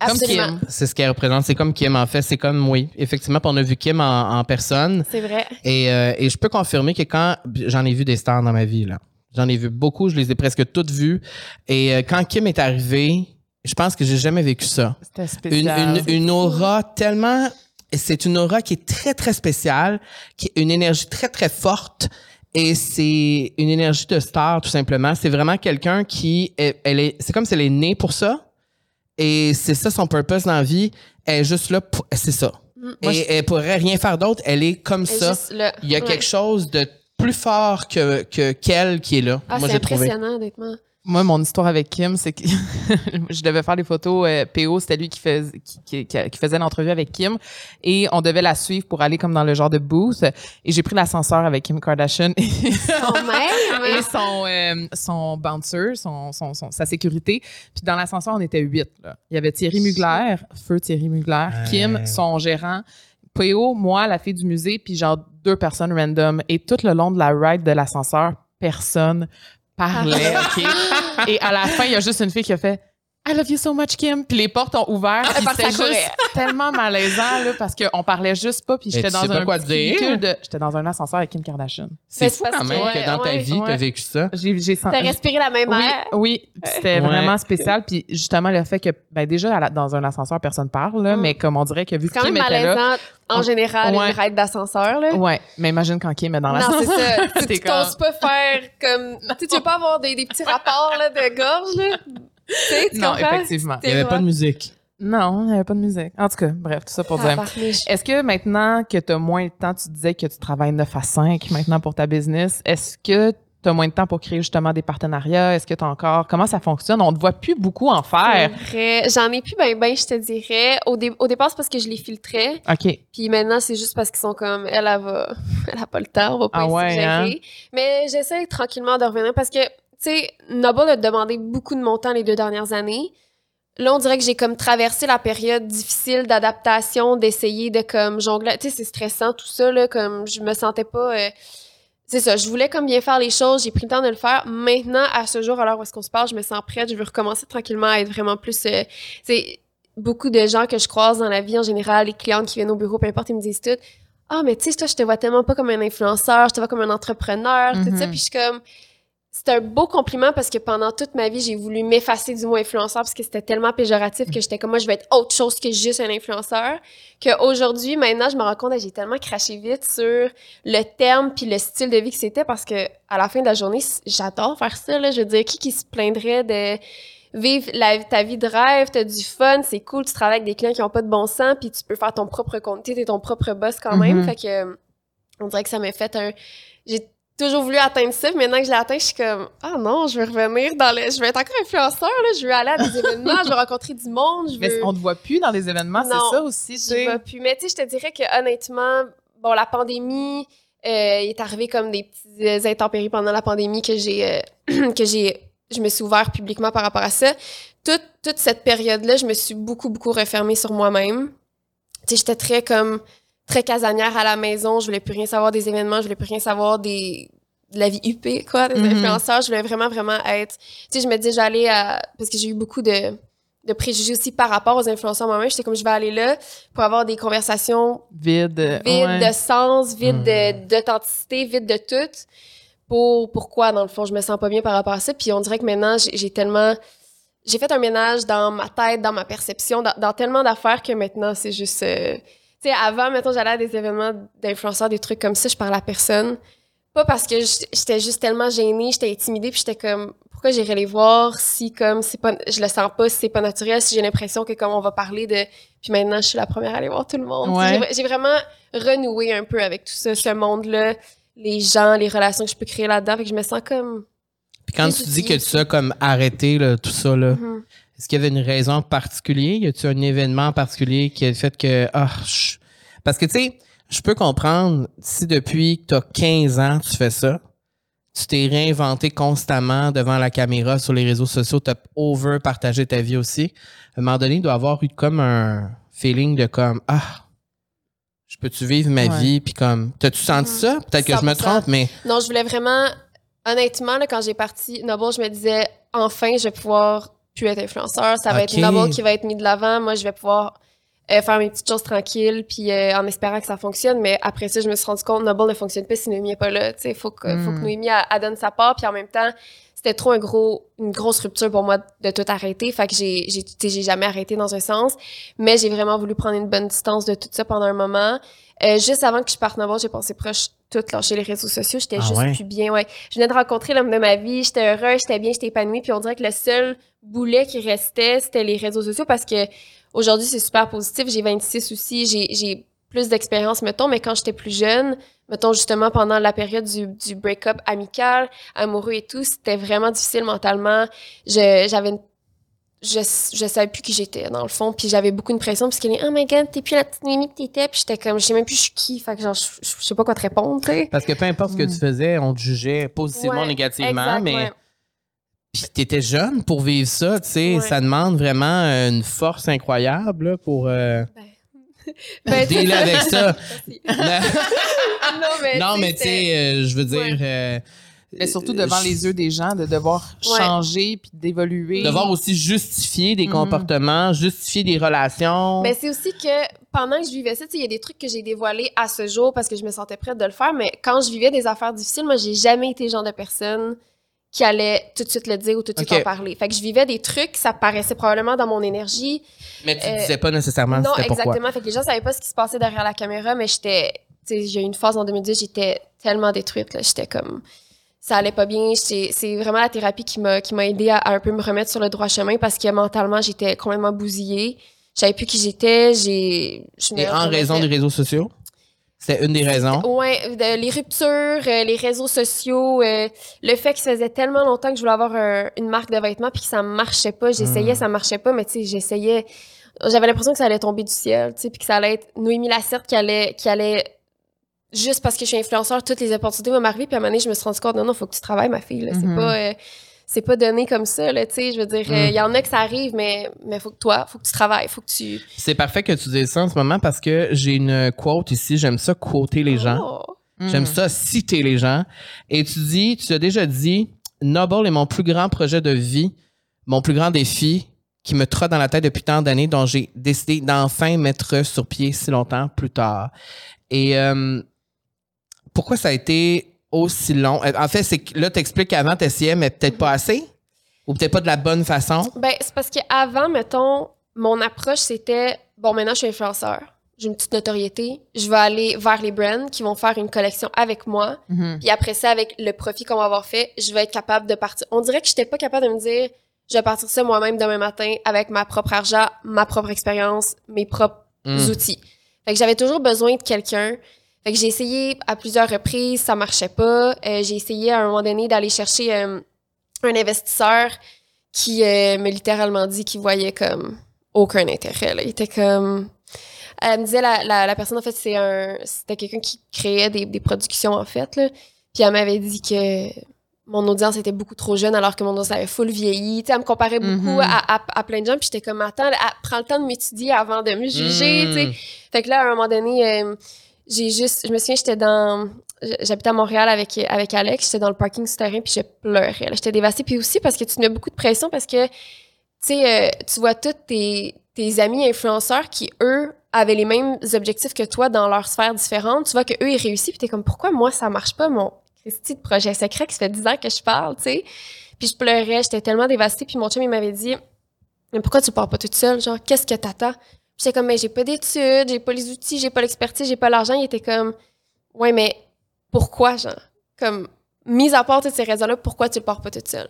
[SPEAKER 1] Comme
[SPEAKER 3] Absolument.
[SPEAKER 1] Kim.
[SPEAKER 2] C'est ce qu'elle représente. C'est comme Kim, en fait. C'est comme, oui, effectivement, on a vu Kim en, en personne.
[SPEAKER 3] C'est vrai.
[SPEAKER 2] Et, euh, et je peux confirmer que quand j'en ai vu des stars dans ma vie, là, j'en ai vu beaucoup, je les ai presque toutes vues. Et euh, quand Kim est arrivée, je pense que j'ai jamais vécu ça.
[SPEAKER 1] C'était
[SPEAKER 2] Une,
[SPEAKER 1] spécial.
[SPEAKER 2] une, une aura tellement. C'est une aura qui est très, très spéciale, qui est une énergie très, très forte. Et c'est une énergie de star, tout simplement. C'est vraiment quelqu'un qui. est- Elle est, c'est comme si elle est née pour ça. Et c'est ça son purpose dans la vie. Elle est juste là pour. C'est ça.
[SPEAKER 3] Moi,
[SPEAKER 2] et elle pourrait rien faire d'autre. Elle est comme
[SPEAKER 3] Elle
[SPEAKER 2] ça. Il y a
[SPEAKER 3] Ouais.
[SPEAKER 2] quelque chose de plus fort que que qu'elle qui est là.
[SPEAKER 3] Ah,
[SPEAKER 2] Moi,
[SPEAKER 3] c'est
[SPEAKER 2] j'ai trouvé.
[SPEAKER 3] impressionnant, honnêtement.
[SPEAKER 1] Moi, mon histoire avec Kim, c'est que <laughs> je devais faire des photos. euh, PO, c'était lui qui, fais- qui, qui- qui faisait l'entrevue avec Kim. Et on devait la suivre pour aller comme dans le genre de booth. Et j'ai pris l'ascenseur avec Kim Kardashian. <laughs> Et son, euh, son bouncer, son, son, son- sa sécurité. Puis dans l'ascenseur, on était huit. Là. Il y avait Thierry Mugler, feu Thierry Mugler, Kim, son gérant, PO, moi, la fille du musée, puis genre deux personnes random. Et tout le long de la ride de l'ascenseur, personne parlait, OK? <laughs> Et à la fin, il y a juste une fille qui a fait I love you so much, Kim. Puis les portes ont ouvert. Puis
[SPEAKER 3] parce
[SPEAKER 1] c'était juste <laughs> tellement malaisant, là, parce qu'on parlait juste pas. Puis j'étais
[SPEAKER 2] tu
[SPEAKER 1] dans
[SPEAKER 2] sais pas
[SPEAKER 1] un
[SPEAKER 2] quoi dire.
[SPEAKER 1] véhicule de- J'étais dans un ascenseur avec Kim Kardashian.
[SPEAKER 2] C'est fou
[SPEAKER 3] c'est
[SPEAKER 2] quand même
[SPEAKER 3] que-
[SPEAKER 2] que dans ta
[SPEAKER 3] ouais,
[SPEAKER 2] vie, t'as vécu ça.
[SPEAKER 1] J'ai, j'ai
[SPEAKER 3] T'as
[SPEAKER 1] senti.
[SPEAKER 3] respiré la même air?
[SPEAKER 1] oui, c'était
[SPEAKER 2] Ouais.
[SPEAKER 1] vraiment spécial. Puis justement, le fait que, ben déjà, la- dans un ascenseur, personne parle, là,
[SPEAKER 3] Mm.
[SPEAKER 1] mais comme on dirait que vu que
[SPEAKER 3] quand
[SPEAKER 1] Kim était là.
[SPEAKER 3] malaisant, en général,
[SPEAKER 1] Ouais.
[SPEAKER 3] une ride d'ascenseur, là.
[SPEAKER 1] Ouais, mais imagine quand Kim est dans
[SPEAKER 3] Non,
[SPEAKER 1] l'ascenseur.
[SPEAKER 3] c'est ça. <laughs> Tu- t'oses pas faire comme. <laughs> Tu sais, tu veux pas avoir des, des petits rapports là, de gorge, là? Tu <laughs>
[SPEAKER 1] Non,
[SPEAKER 3] comprends?
[SPEAKER 1] effectivement.
[SPEAKER 2] Il y avait pas de musique.
[SPEAKER 1] Non, il n'y avait pas de musique. En tout cas, bref, tout ça pour dire.
[SPEAKER 3] Tabarnouche.
[SPEAKER 1] Est-ce que maintenant que tu as moins de temps, tu disais que tu travailles 9 à 5 maintenant pour ta business, est-ce que tu as moins de temps pour créer justement des partenariats? Est-ce que tu as encore. Comment ça fonctionne? On ne te voit plus beaucoup en faire.
[SPEAKER 3] J'en ai plus ben ben, je te dirais. Au, dé- au départ, c'est parce que je les filtrais.
[SPEAKER 1] OK.
[SPEAKER 3] Puis maintenant, c'est juste parce qu'ils sont comme, elle, elle va, <laughs> elle a pas le temps, on va pas
[SPEAKER 1] Ah
[SPEAKER 3] essayer
[SPEAKER 1] ouais,
[SPEAKER 3] de gérer. Mais j'essaie tranquillement de revenir parce que, sais, Noble a demandé beaucoup de mon temps les deux dernières années. Là, on dirait que j'ai comme traversé la période difficile d'adaptation, d'essayer de comme jongler. Tu sais, c'est stressant tout ça, là, comme je me sentais pas. euh, c'est ça, je voulais comme bien faire les choses, j'ai pris le temps de le faire. Maintenant, à ce jour, à l'heure où est-ce qu'on se parle, je me sens prête, je veux recommencer tranquillement à être vraiment plus. euh, c'est beaucoup de gens que je croise dans la vie en général, les clientes qui viennent au bureau, peu importe, ils me disent tout. Ah, mais tu sais, toi, je te vois tellement pas comme un influenceur, je te vois comme un entrepreneur, tout ça.
[SPEAKER 1] Mhm.
[SPEAKER 3] Puis je suis comme. C'est un beau compliment parce que pendant toute ma vie, j'ai voulu m'effacer du mot influenceur parce que c'était tellement péjoratif que j'étais comme moi, je veux être autre chose que juste un influenceur. Qu'aujourd'hui, maintenant, je me rends compte que j'ai tellement craché vite sur le terme puis le style de vie que c'était parce que à la fin de la journée, j'adore faire ça. Là. Je veux dire, qui qui se plaindrait de vivre la, ta vie de rêve, t'as du fun, c'est cool, tu travailles avec des clients qui ont pas de bon sens, puis tu peux faire ton propre compte, t'es ton propre boss quand même.
[SPEAKER 1] Mhm.
[SPEAKER 3] Fait que on dirait que ça m'a fait un. J'ai toujours voulu atteindre ça, puis maintenant que je l'ai atteint, je suis comme ah non, je veux revenir dans le. Je veux être encore influenceur, là, je veux aller à des événements, je veux rencontrer du monde, je
[SPEAKER 1] Mais on ne te voit plus dans les événements, c'est ça aussi. tu
[SPEAKER 3] J'y
[SPEAKER 1] sais.
[SPEAKER 3] vais plus. Mais tu sais, je te dirais que honnêtement, bon, la pandémie, euh, il est arrivé comme des petites intempéries pendant la pandémie que j'ai, euh, <clears throat> que j'ai, je me suis ouvert publiquement par rapport à ça. Toute, toute cette période-là, je me suis beaucoup, beaucoup refermée sur moi-même. Tu sais, j'étais très comme, très casanière à la maison. Je voulais plus rien savoir des événements. Je voulais plus rien savoir des, de la vie UP, quoi, des
[SPEAKER 1] Mhm.
[SPEAKER 3] influenceurs. Je voulais vraiment, vraiment être, tu sais, je me disais, j'allais à, parce que j'ai eu beaucoup de, de préjugés aussi par rapport aux influenceurs moi-même. J'étais comme, je vais aller là pour avoir des conversations
[SPEAKER 1] Vide. euh,
[SPEAKER 3] vide
[SPEAKER 1] ouais.
[SPEAKER 3] de sens, vide de- d'authenticité, vide de tout. Pour pourquoi, dans le fond, je me sens pas bien par rapport à ça. Puis on dirait que maintenant, j'ai tellement. J'ai fait un ménage dans ma tête, dans ma perception, dans, dans tellement d'affaires que maintenant, c'est juste. euh, sais, avant, mettons, j'allais à des événements d'influenceurs, des trucs comme ça, je parlais à personne. Pas parce que j'étais juste tellement gênée, j'étais intimidée, puis j'étais comme, pourquoi j'irais les voir si, comme, c'est pas, je le sens pas, si c'est pas naturel, si j'ai l'impression que, comme, on va parler de. Puis maintenant, je suis la première à aller voir tout le monde.
[SPEAKER 1] Ouais.
[SPEAKER 3] J'ai- vraiment renoué un peu avec tout ça, ce monde-là, les gens, les relations que je peux créer là-dedans. Fait que je me sens comme.
[SPEAKER 2] Puis quand tu dis que tu as comme arrêté là, tout ça, là,
[SPEAKER 3] Mhm.
[SPEAKER 2] est-ce qu'il y avait une raison particulière? Y a-tu un événement particulier qui a fait que. Ah, je- Parce que tu sais, je peux comprendre si depuis que tu as 15 ans, tu fais ça, tu t'es réinventé constamment devant la caméra sur les réseaux sociaux, tu as over partagé ta vie aussi. À un moment donné, il doit avoir eu comme un feeling de comme ah je peux-tu vivre ma
[SPEAKER 1] Ouais.
[SPEAKER 2] vie puis comme t'as-tu senti
[SPEAKER 3] Mhm.
[SPEAKER 2] ça? Peut-être que je me
[SPEAKER 3] 100%.
[SPEAKER 2] trompe mais
[SPEAKER 3] Non, je voulais vraiment. Honnêtement, là, quand j'ai parti Noble, je me disais enfin, je vais pouvoir plus être influenceur. Ça va être Noble qui va être mis de l'avant. Moi, je vais pouvoir euh, faire mes petites choses tranquilles, puis euh, en espérant que ça fonctionne. Mais après ça, je me suis rendu compte Noble ne fonctionne pas si Noémie n'est pas là. Tu sais, faut que, faut que
[SPEAKER 1] Mm.
[SPEAKER 3] Noémie elle, elle donne sa part. Puis en même temps, c'était trop un gros, une grosse rupture pour moi de tout arrêter. Fait que j'ai, j'ai, tu sais, j'ai jamais arrêté dans un sens. Mais j'ai vraiment voulu prendre une bonne distance de tout ça pendant un moment. Euh, juste avant que je parte Noble, j'ai passé proche tout lâcher les réseaux sociaux. J'étais
[SPEAKER 2] Ah
[SPEAKER 3] juste
[SPEAKER 2] ouais?
[SPEAKER 3] plus bien. Ouais. Je venais de rencontrer l'homme de ma vie. J'étais heureuse, j'étais bien, j'étais épanouie. Puis on dirait que le seul boulet qui restait, c'était les réseaux sociaux parce que aujourd'hui, c'est super positif. J'ai 26 aussi. J'ai, j'ai plus d'expérience, mettons. Mais quand j'étais plus jeune, mettons justement pendant la période du, du break-up amical, amoureux et tout, c'était vraiment difficile mentalement. Je, j'avais une je, je savais plus qui j'étais, dans le fond. Puis j'avais beaucoup de pression, parce qu'elle est « Oh my God, t'es plus la petite Mimi que t'étais. » Puis j'étais comme « Je sais même plus je suis qui. » Fait que genre, je, je- je sais pas quoi te répondre, tu sais.
[SPEAKER 2] parce que peu importe ce que
[SPEAKER 1] Mm.
[SPEAKER 2] tu faisais on te jugeait positivement
[SPEAKER 3] Ouais,
[SPEAKER 2] négativement
[SPEAKER 3] exact,
[SPEAKER 2] mais
[SPEAKER 3] ouais.
[SPEAKER 2] Puis t'étais jeune pour vivre ça tu sais
[SPEAKER 3] Ouais.
[SPEAKER 2] ça demande vraiment euh, une force incroyable là, pour euh,
[SPEAKER 3] Ben,
[SPEAKER 2] dealer avec ça <laughs> non
[SPEAKER 3] mais,
[SPEAKER 2] non, mais tu sais euh, je veux dire euh,
[SPEAKER 1] Mais surtout devant
[SPEAKER 2] je-
[SPEAKER 1] les yeux des gens, de devoir
[SPEAKER 3] Ouais.
[SPEAKER 1] changer puis d'évoluer.
[SPEAKER 2] devoir aussi justifier des
[SPEAKER 1] Mhm.
[SPEAKER 2] comportements, justifier des relations.
[SPEAKER 3] Mais c'est aussi que pendant que je vivais ça, tu sais, il y a des trucs que j'ai dévoilés à ce jour parce que je me sentais prête de le faire, mais quand je vivais des affaires difficiles, moi, j'ai jamais été le genre de personne qui allait tout de suite le dire ou tout de suite en parler. Fait que je vivais des trucs, ça paraissait probablement dans mon énergie.
[SPEAKER 2] Mais tu
[SPEAKER 3] euh,
[SPEAKER 2] disais pas nécessairement
[SPEAKER 3] non,
[SPEAKER 2] pourquoi.
[SPEAKER 3] exactement. Fait que les gens savaient pas ce qui se passait derrière la caméra, mais j'étais, tu sais, j'ai eu une phase en 2010, j'étais tellement détruite, là. J'étais comme, ça allait pas bien. C'est vraiment la thérapie qui m'a, qui m'a aidé à, à un peu me remettre sur le droit chemin parce que mentalement, j'étais complètement bousillée. Je savais plus qui j'étais. J'ai,
[SPEAKER 2] Et en raison des réseaux sociaux? C'était une des raisons.
[SPEAKER 3] De- les ruptures, euh, les réseaux sociaux, euh, le fait que ça faisait tellement longtemps que je voulais avoir un- une marque de vêtements puis que ça marchait pas. J'essayais,
[SPEAKER 2] Mm.
[SPEAKER 3] ça marchait pas, mais tu sais, j'essayais. J'avais l'impression que ça allait tomber du ciel, tu sais, puis que ça allait être Noémie Lacerte qui allait, qui allait juste parce que je suis influenceur, toutes les opportunités vont m'arriver. Puis à un moment donné, je me suis rendu compte, non, non, faut que tu travailles, ma fille. là. C'est
[SPEAKER 1] Mhm.
[SPEAKER 3] pas, euh, c'est pas donné comme ça, là, tu sais. Je veux dire, euh, il
[SPEAKER 2] Mm.
[SPEAKER 3] y en a que ça arrive, mais mais faut que toi, faut que tu travailles, faut que tu.
[SPEAKER 2] C'est parfait que tu dises ça en ce moment parce que j'ai une quote ici. J'aime ça quoter les gens.
[SPEAKER 3] Oh.
[SPEAKER 1] Mm.
[SPEAKER 2] J'aime ça citer les gens. Et tu dis, tu as déjà dit, Noble est mon plus grand projet de vie, mon plus grand défi qui me trotte dans la tête depuis tant d'années, dont j'ai décidé d'enfin mettre sur pied si longtemps plus tard. Et euh, pourquoi ça a été aussi long? Euh, En fait, c'est que là, t'expliques qu'avant, t'essayais, mais peut-être pas assez? Ou peut-être pas de la bonne façon?
[SPEAKER 3] Ben, c'est parce qu'avant, mettons, mon approche, c'était bon, maintenant, je suis influenceur. J'ai une petite notoriété. Je vais aller vers les brands qui vont faire une collection avec moi.
[SPEAKER 1] Mhm.
[SPEAKER 3] Puis après ça, avec le profit qu'on va avoir fait, je vais être capable de partir. On dirait que j'étais pas capable de me dire, je vais partir ça moi-même demain matin avec ma propre argent, ma propre expérience, mes propres
[SPEAKER 2] Hmm.
[SPEAKER 3] outils. Fait que j'avais toujours besoin de quelqu'un. Fait que j'ai essayé à plusieurs reprises, ça marchait pas. Euh, j'ai essayé à un moment donné d'aller chercher euh, un investisseur qui euh, me littéralement dit qu'il voyait comme aucun intérêt. Là. Il était comme... Elle me disait, la, la, la personne, en fait, c'est un, c'était quelqu'un qui créait des, des productions, en fait. Là. Puis elle m'avait dit que mon audience était beaucoup trop jeune alors que mon audience avait full vieilli. Tu sais, elle me comparait beaucoup
[SPEAKER 1] Mhm.
[SPEAKER 3] à, à, à plein de gens. Puis j'étais comme, attends, à- prends le temps de m'étudier avant de me juger.
[SPEAKER 2] Hmm.
[SPEAKER 3] tu sais. Fait que là, à un moment donné, euh, j'ai juste, je me souviens, j'étais dans, j'habitais à Montréal avec, avec Alex, j'étais dans le parking souterrain, puis je pleurais. J'étais dévastée. Puis aussi parce que tu te mets beaucoup de pression parce que, tu sais, euh, tu vois tous tes, tes amis influenceurs qui, eux, avaient les mêmes objectifs que toi dans leur sphère différente. Tu vois que eux ils réussissent, puis t'es comme, pourquoi moi, ça marche pas, mon Christy de projet secret qui fait 10 ans que je parle, tu sais? Puis je pleurais, j'étais tellement dévastée. Puis mon chum, il m'avait dit, mais pourquoi tu pars pas toute seule? Genre, qu'est-ce que t'attends? J'étais comme, mais j'ai pas d'études, j'ai pas les outils, j'ai pas l'expertise, j'ai pas l'argent. Il était comme, ouais, mais pourquoi, genre? Comme, mis à part toutes ces raisons-là, pourquoi tu le pars pas toute seule?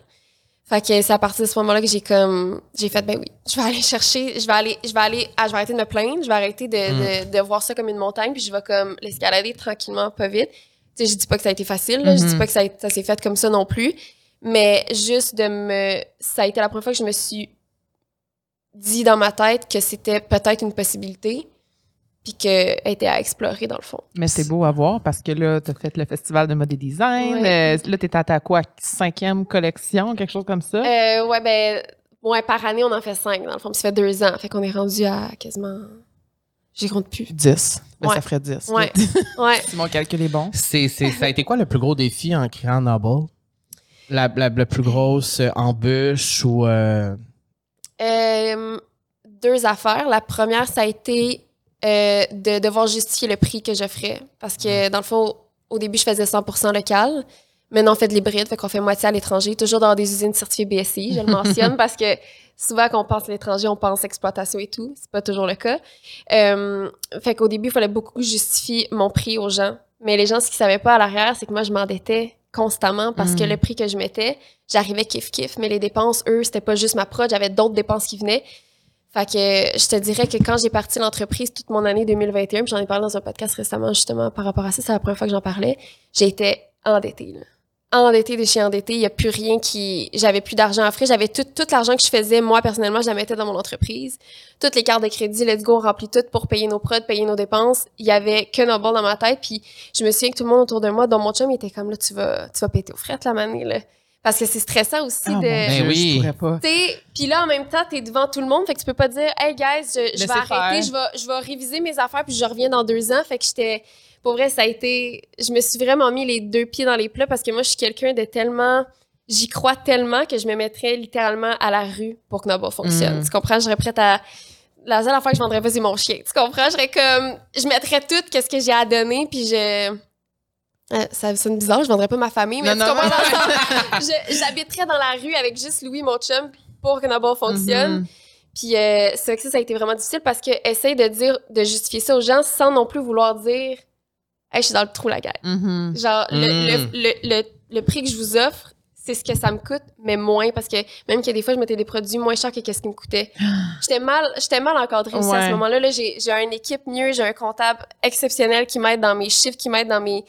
[SPEAKER 3] Fait que c'est à partir de ce moment-là que j'ai comme, j'ai fait, ben oui, je vais aller chercher, je vais aller, je vais aller, ah, je vais arrêter de me plaindre, je vais arrêter de, de, de voir ça comme une montagne, puis je vais comme l'escalader tranquillement, pas vite. Tu sais, je dis pas que ça a été facile, là, je dis
[SPEAKER 1] Mhm.
[SPEAKER 3] pas que ça, ça s'est fait comme ça non plus, mais juste de me, ça a été la première fois que je me suis dit dans ma tête que c'était peut-être une possibilité. puis qu'elle était à explorer dans le fond.
[SPEAKER 1] Mais c'est beau à voir parce que là, tu as fait le festival de mode et design.
[SPEAKER 3] Ouais.
[SPEAKER 1] Euh, là, tu es à ta quoi, cinquième collection, quelque chose comme ça?
[SPEAKER 3] Euh, ouais, ben, ouais, par année, on en fait cinq, dans le fond. Puis ça fait deux ans. Fait qu'on est rendu à quasiment. J'y compte plus.
[SPEAKER 1] 10. Ben,
[SPEAKER 3] Ouais.
[SPEAKER 1] Ça ferait 10.
[SPEAKER 3] Ouais. <laughs> Ouais.
[SPEAKER 1] si mon calcul est bon.
[SPEAKER 2] C'est, c'est, ça a été quoi le plus gros défi en créant Noble? La, la, la plus grosse embûche ou. euh,
[SPEAKER 3] Euh, deux affaires. La première, ça a été euh, de devoir justifier le prix que j'offrais. Parce que, dans le fond, au début, je faisais 100% local. Maintenant, on fait de l'hybride, fait qu'on fait moitié à l'étranger, toujours dans des usines certifiées BSI, je le mentionne, <laughs> parce que souvent, quand on pense à l'étranger, on pense exploitation et tout. C'est pas toujours le cas. Euh, fait qu'au début, il fallait beaucoup justifier mon prix aux gens. Mais les gens, ce qu'ils savaient pas à l'arrière, c'est que moi, je m'endettais constamment parce que
[SPEAKER 1] Mm.
[SPEAKER 3] le prix que je mettais, j'arrivais kiff-kiff. Mais les dépenses, eux, c'était pas juste ma prod, j'avais d'autres dépenses qui venaient. Fait que je te dirais que quand j'ai parti l'entreprise toute mon année 2021, puis j'en ai parlé dans un podcast récemment justement par rapport à ça, c'est la première fois que j'en parlais, j'ai été endettée. Là. Endettée de chez endettée, il y a plus rien qui j'avais plus d'argent à frais, j'avais tout tout l'argent que je faisais moi personnellement, je la mettais dans mon entreprise. Toutes les cartes de crédit, let's go, on remplit tout pour payer nos prods, payer nos dépenses. Il y avait que Noble dans ma tête, puis je me souviens que tout le monde autour de moi, dont mon chum, il était comme là tu vas tu vas péter aux frettes la manée là. Parce que c'est stressant aussi
[SPEAKER 1] Ah,
[SPEAKER 3] de
[SPEAKER 2] Ben oui.
[SPEAKER 1] Je pourrais pas.
[SPEAKER 3] Puis là, en même temps, t'es devant tout le monde, fait que tu peux pas dire, hey guys, je, je vais arrêter, je vais, je vais réviser mes affaires, puis je reviens dans deux ans. Fait que j'étais. Pour vrai, ça a été. Je me suis vraiment mis les deux pieds dans les plats parce que moi, je suis quelqu'un de tellement. J'y crois tellement que je me mettrais littéralement à la rue pour que Noble fonctionne.
[SPEAKER 1] Mm.
[SPEAKER 3] Tu comprends? Je serais prête à. La seule affaire que je vendrais pas, c'est mon chien. Tu comprends? Je serais comme. Je mettrais tout, qu'est-ce que j'ai à donner, puis je. Euh, ça sonne bizarre, je vendrais pas ma famille, mais
[SPEAKER 1] Non,
[SPEAKER 3] tu
[SPEAKER 1] non.
[SPEAKER 3] comprends? <laughs> J'habiterais dans la rue avec juste Louis, mon chum, pour que Noble fonctionne.
[SPEAKER 1] Mhm.
[SPEAKER 3] Puis euh, c'est vrai que ça, ça a été vraiment difficile parce que essaye de dire, de justifier ça aux gens sans non plus vouloir dire Hey, je suis dans le trou, la gueule.
[SPEAKER 1] Mhm.
[SPEAKER 3] Genre, le,
[SPEAKER 2] Mm.
[SPEAKER 3] le, le, le, le prix que je vous offre, c'est ce que ça me coûte, mais moins parce que même qu'il y a des fois, je mettais des produits moins chers que qu'est-ce qui me coûtait. <gasps> J'étais mal, j'étais mal encadrée aussi à ce moment-là. Là, j'ai, j'ai une équipe mieux, j'ai un comptable exceptionnel qui m'aide dans mes chiffres, qui m'aide dans mes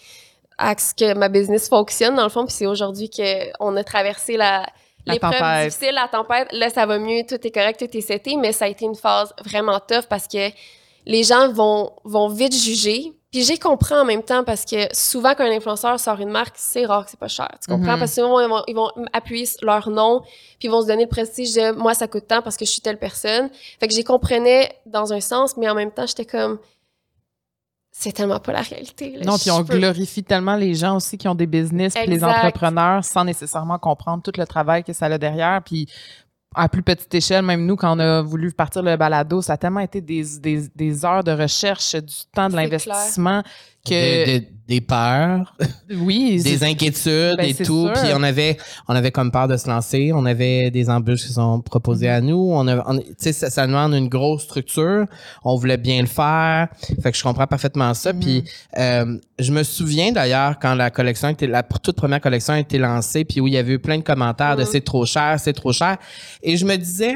[SPEAKER 3] à ce que ma business fonctionne dans le fond. Puis c'est aujourd'hui qu'on a traversé la,
[SPEAKER 1] La
[SPEAKER 3] l'épreuve
[SPEAKER 1] tempête.
[SPEAKER 3] difficile, la tempête. Là, ça va mieux, tout est correct, tout est seté, mais ça a été une phase vraiment tough parce que les gens vont, vont vite juger. Puis j'ai compris en même temps parce que souvent quand un influenceur sort une marque, c'est rare que c'est pas cher. Tu comprends?
[SPEAKER 1] Mhm.
[SPEAKER 3] Parce que souvent, ils vont, ils vont appuyer leur nom, puis ils vont se donner le prestige de moi, ça coûte tant parce que je suis telle personne. Fait que j'ai comprenais dans un sens, mais en même temps, j'étais comme c'est tellement pas la réalité. là.
[SPEAKER 1] Non, puis on
[SPEAKER 3] peux-
[SPEAKER 1] glorifie tellement les gens aussi qui ont des business, puis les entrepreneurs, sans nécessairement comprendre tout le travail que ça a derrière. Puis à plus petite échelle, même nous, quand on a voulu partir le balado, ça a tellement été des, des, des heures de recherche, du temps, de l'investissement que
[SPEAKER 2] Des, peurs,
[SPEAKER 1] oui,
[SPEAKER 2] des inquiétudes
[SPEAKER 1] Ben,
[SPEAKER 2] et tout.
[SPEAKER 1] sûr.
[SPEAKER 2] Puis on avait, on avait comme peur de se lancer. On avait des embûches qui sont proposées à nous. On a, on- tu sais, ça, ça demande une grosse structure. On voulait bien le faire. Fait que je comprends parfaitement ça.
[SPEAKER 1] Mhm.
[SPEAKER 2] Puis euh, je me souviens d'ailleurs quand la collection était, la toute première collection a été lancée, puis où il y avait eu plein de commentaires de
[SPEAKER 3] Mhm.
[SPEAKER 2] c'est trop cher, c'est trop cher. Et je me disais,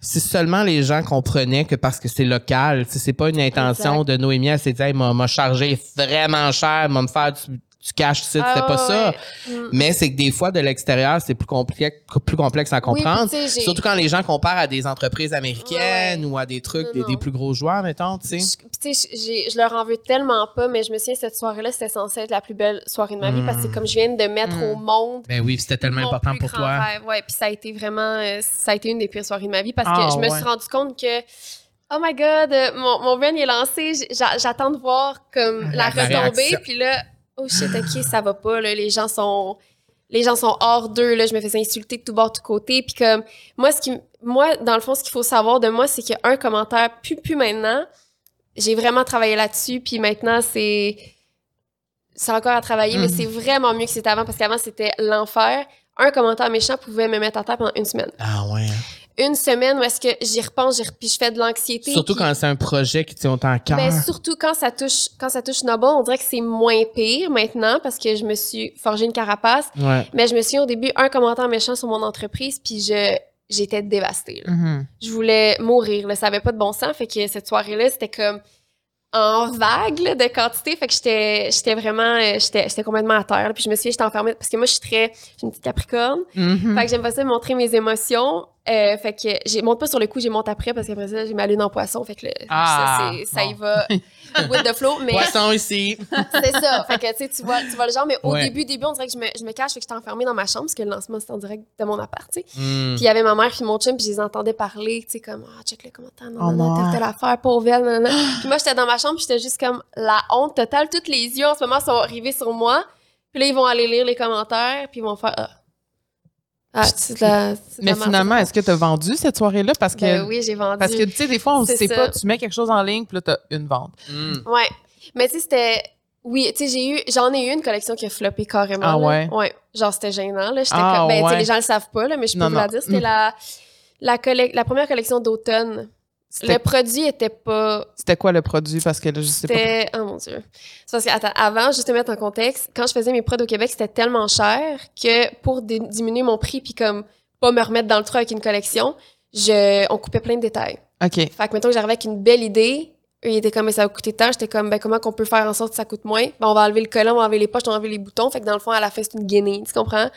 [SPEAKER 2] si seulement les gens comprenaient que parce que c'est local, sais, c'est pas une intention
[SPEAKER 3] Exact.
[SPEAKER 2] de Noémie, elle s'est dit, Hey, m'a m'a chargé vraiment cher, m'a me faire du, du cash, ici,
[SPEAKER 3] Ah,
[SPEAKER 2] c'était pas
[SPEAKER 3] ouais,
[SPEAKER 2] ça.
[SPEAKER 3] Mm.
[SPEAKER 2] Mais c'est que des fois, de l'extérieur, c'est plus compliqué, plus complexe à comprendre.
[SPEAKER 3] Oui, tu
[SPEAKER 2] Surtout quand les gens comparent à des entreprises américaines ou à des trucs,
[SPEAKER 3] Non,
[SPEAKER 2] des, plus gros joueurs, mettons, tu sais.
[SPEAKER 3] Je- tu leur en veux tellement pas, mais je me souviens, cette soirée-là, c'était censé être la plus belle soirée de ma vie
[SPEAKER 2] Mm.
[SPEAKER 3] parce que c'est comme je viens de mettre
[SPEAKER 1] Mm.
[SPEAKER 3] au monde.
[SPEAKER 2] Ben oui, c'était tellement important pour toi.
[SPEAKER 3] rêve. Ouais, puis ça a été vraiment, euh, ça a été une des pires soirées de ma vie parce
[SPEAKER 1] Ah,
[SPEAKER 3] que je me suis rendu compte que, oh my god, mon, mon brand il est lancé, j'attends de voir comme la,
[SPEAKER 2] La-
[SPEAKER 3] retombée, puis là, oh shit, ok, ça va pas, là, les gens sont, les gens sont hors d'eux, là, je me faisais insulter de tout bord, de tout côté, puis comme, moi, ce qui, moi, dans le fond, ce qu'il faut savoir de moi, c'est qu'un commentaire, plus, plus maintenant, j'ai vraiment travaillé là-dessus, puis maintenant, c'est, c'est encore à travailler, mais
[SPEAKER 1] Mhm.
[SPEAKER 3] c'est vraiment mieux que c'était avant, parce qu'avant, c'était l'enfer. Un commentaire méchant pouvait me mettre à terre pendant une semaine.
[SPEAKER 2] Ah ouais.
[SPEAKER 3] Une semaine où est-ce que j'y repense, j'y puis je fais de l'anxiété.
[SPEAKER 2] Surtout
[SPEAKER 3] puis-
[SPEAKER 2] quand c'est un projet qui tient autant à cœur.
[SPEAKER 3] ben, surtout quand ça touche quand ça touche Noble, on dirait que c'est moins pire maintenant parce que je me suis forgé une carapace.
[SPEAKER 2] ouais.
[SPEAKER 3] Mais je me suis au début un commentaire méchant sur mon entreprise puis je j'étais dévastée. là.
[SPEAKER 1] Mhm.
[SPEAKER 3] Je voulais mourir, là, ça avait pas de bon sens, fait que cette soirée-là, c'était comme en vague là, de quantité, fait que j'étais j'étais vraiment euh, j'étais j'étais complètement à terre. là. Puis je me suis dit, j'étais enfermée parce que moi je suis très j'ai une petite capricorne.
[SPEAKER 1] Mhm.
[SPEAKER 3] Fait que j'aime pas ça montrer mes émotions. Euh, fait que j'ai monte pas sur le coup, j'ai monte après parce qu'après ça, j'ai ma lune en poisson. Fait que
[SPEAKER 1] Ah,
[SPEAKER 3] ça, c'est- ça y va <laughs> with the flow. Mais
[SPEAKER 2] Poisson ici.
[SPEAKER 3] c'est ça. Fait que tu sais, tu vois, tu vois le genre. Mais au
[SPEAKER 2] Ouais.
[SPEAKER 3] début, début, on dirait que je me, je me cache. Fait que j'étais enfermée dans ma chambre parce que le lancement, c'était en direct de mon appart, tu sais.
[SPEAKER 2] Hmm.
[SPEAKER 3] Puis il y avait ma mère puis mon chum, puis je les entendais parler, tu sais, comme, ah, check le commentaire, non,
[SPEAKER 1] Oh
[SPEAKER 3] non, non,
[SPEAKER 1] non.
[SPEAKER 3] telle, affaire, pauvre elle, non, non, non. Puis moi, j'étais dans ma chambre, puis j'étais juste comme, la honte totale. Tous les yeux en ce moment sont rivés sur moi. Puis là, ils vont aller lire les commentaires, puis ils vont faire, ah. Ah, c'est de la.
[SPEAKER 1] Mais
[SPEAKER 3] la
[SPEAKER 1] finalement, est-ce que tu as vendu cette soirée-là? Parce que,
[SPEAKER 3] Ben oui, j'ai vendu.
[SPEAKER 1] parce que tu sais, des fois, on ne sait
[SPEAKER 3] ça.
[SPEAKER 1] pas, tu mets quelque chose en ligne, puis là, tu as une vente.
[SPEAKER 2] Hmm.
[SPEAKER 3] Ouais. Mais tu sais, c'était. Oui, tu sais, j'ai eu, j'en ai eu une collection qui a floppé carrément.
[SPEAKER 1] Ah
[SPEAKER 3] là.
[SPEAKER 1] ouais?
[SPEAKER 3] Ouais. Genre, c'était gênant, là. J'étais
[SPEAKER 1] Ah
[SPEAKER 3] comme, ben, tu sais,
[SPEAKER 1] ouais.
[SPEAKER 3] les gens le savent pas, là, mais je peux
[SPEAKER 1] Non,
[SPEAKER 3] vous la dire. C'était
[SPEAKER 1] Mm.
[SPEAKER 3] la, la première collection d'automne. Le produit était pas.
[SPEAKER 1] c'était quoi le produit? Parce que là, je sais pas.
[SPEAKER 3] C'était. Oh mon Dieu. C'est parce que, attends, avant, juste te mettre en contexte, quand je faisais mes prods au Québec, c'était tellement cher que pour diminuer mon prix puis comme pas me remettre dans le trou avec une collection, je, on coupait plein de détails.
[SPEAKER 1] OK.
[SPEAKER 3] Fait que, mettons que j'arrivais avec une belle idée, eux, ils étaient comme, mais ça va coûter tant. J'étais comme, ben, comment qu'on peut faire en sorte que ça coûte moins? Ben, on va enlever le collant, on va enlever les poches, on va enlever les boutons. Fait que dans le fond, à la fin, c'est une guinée. Tu comprends?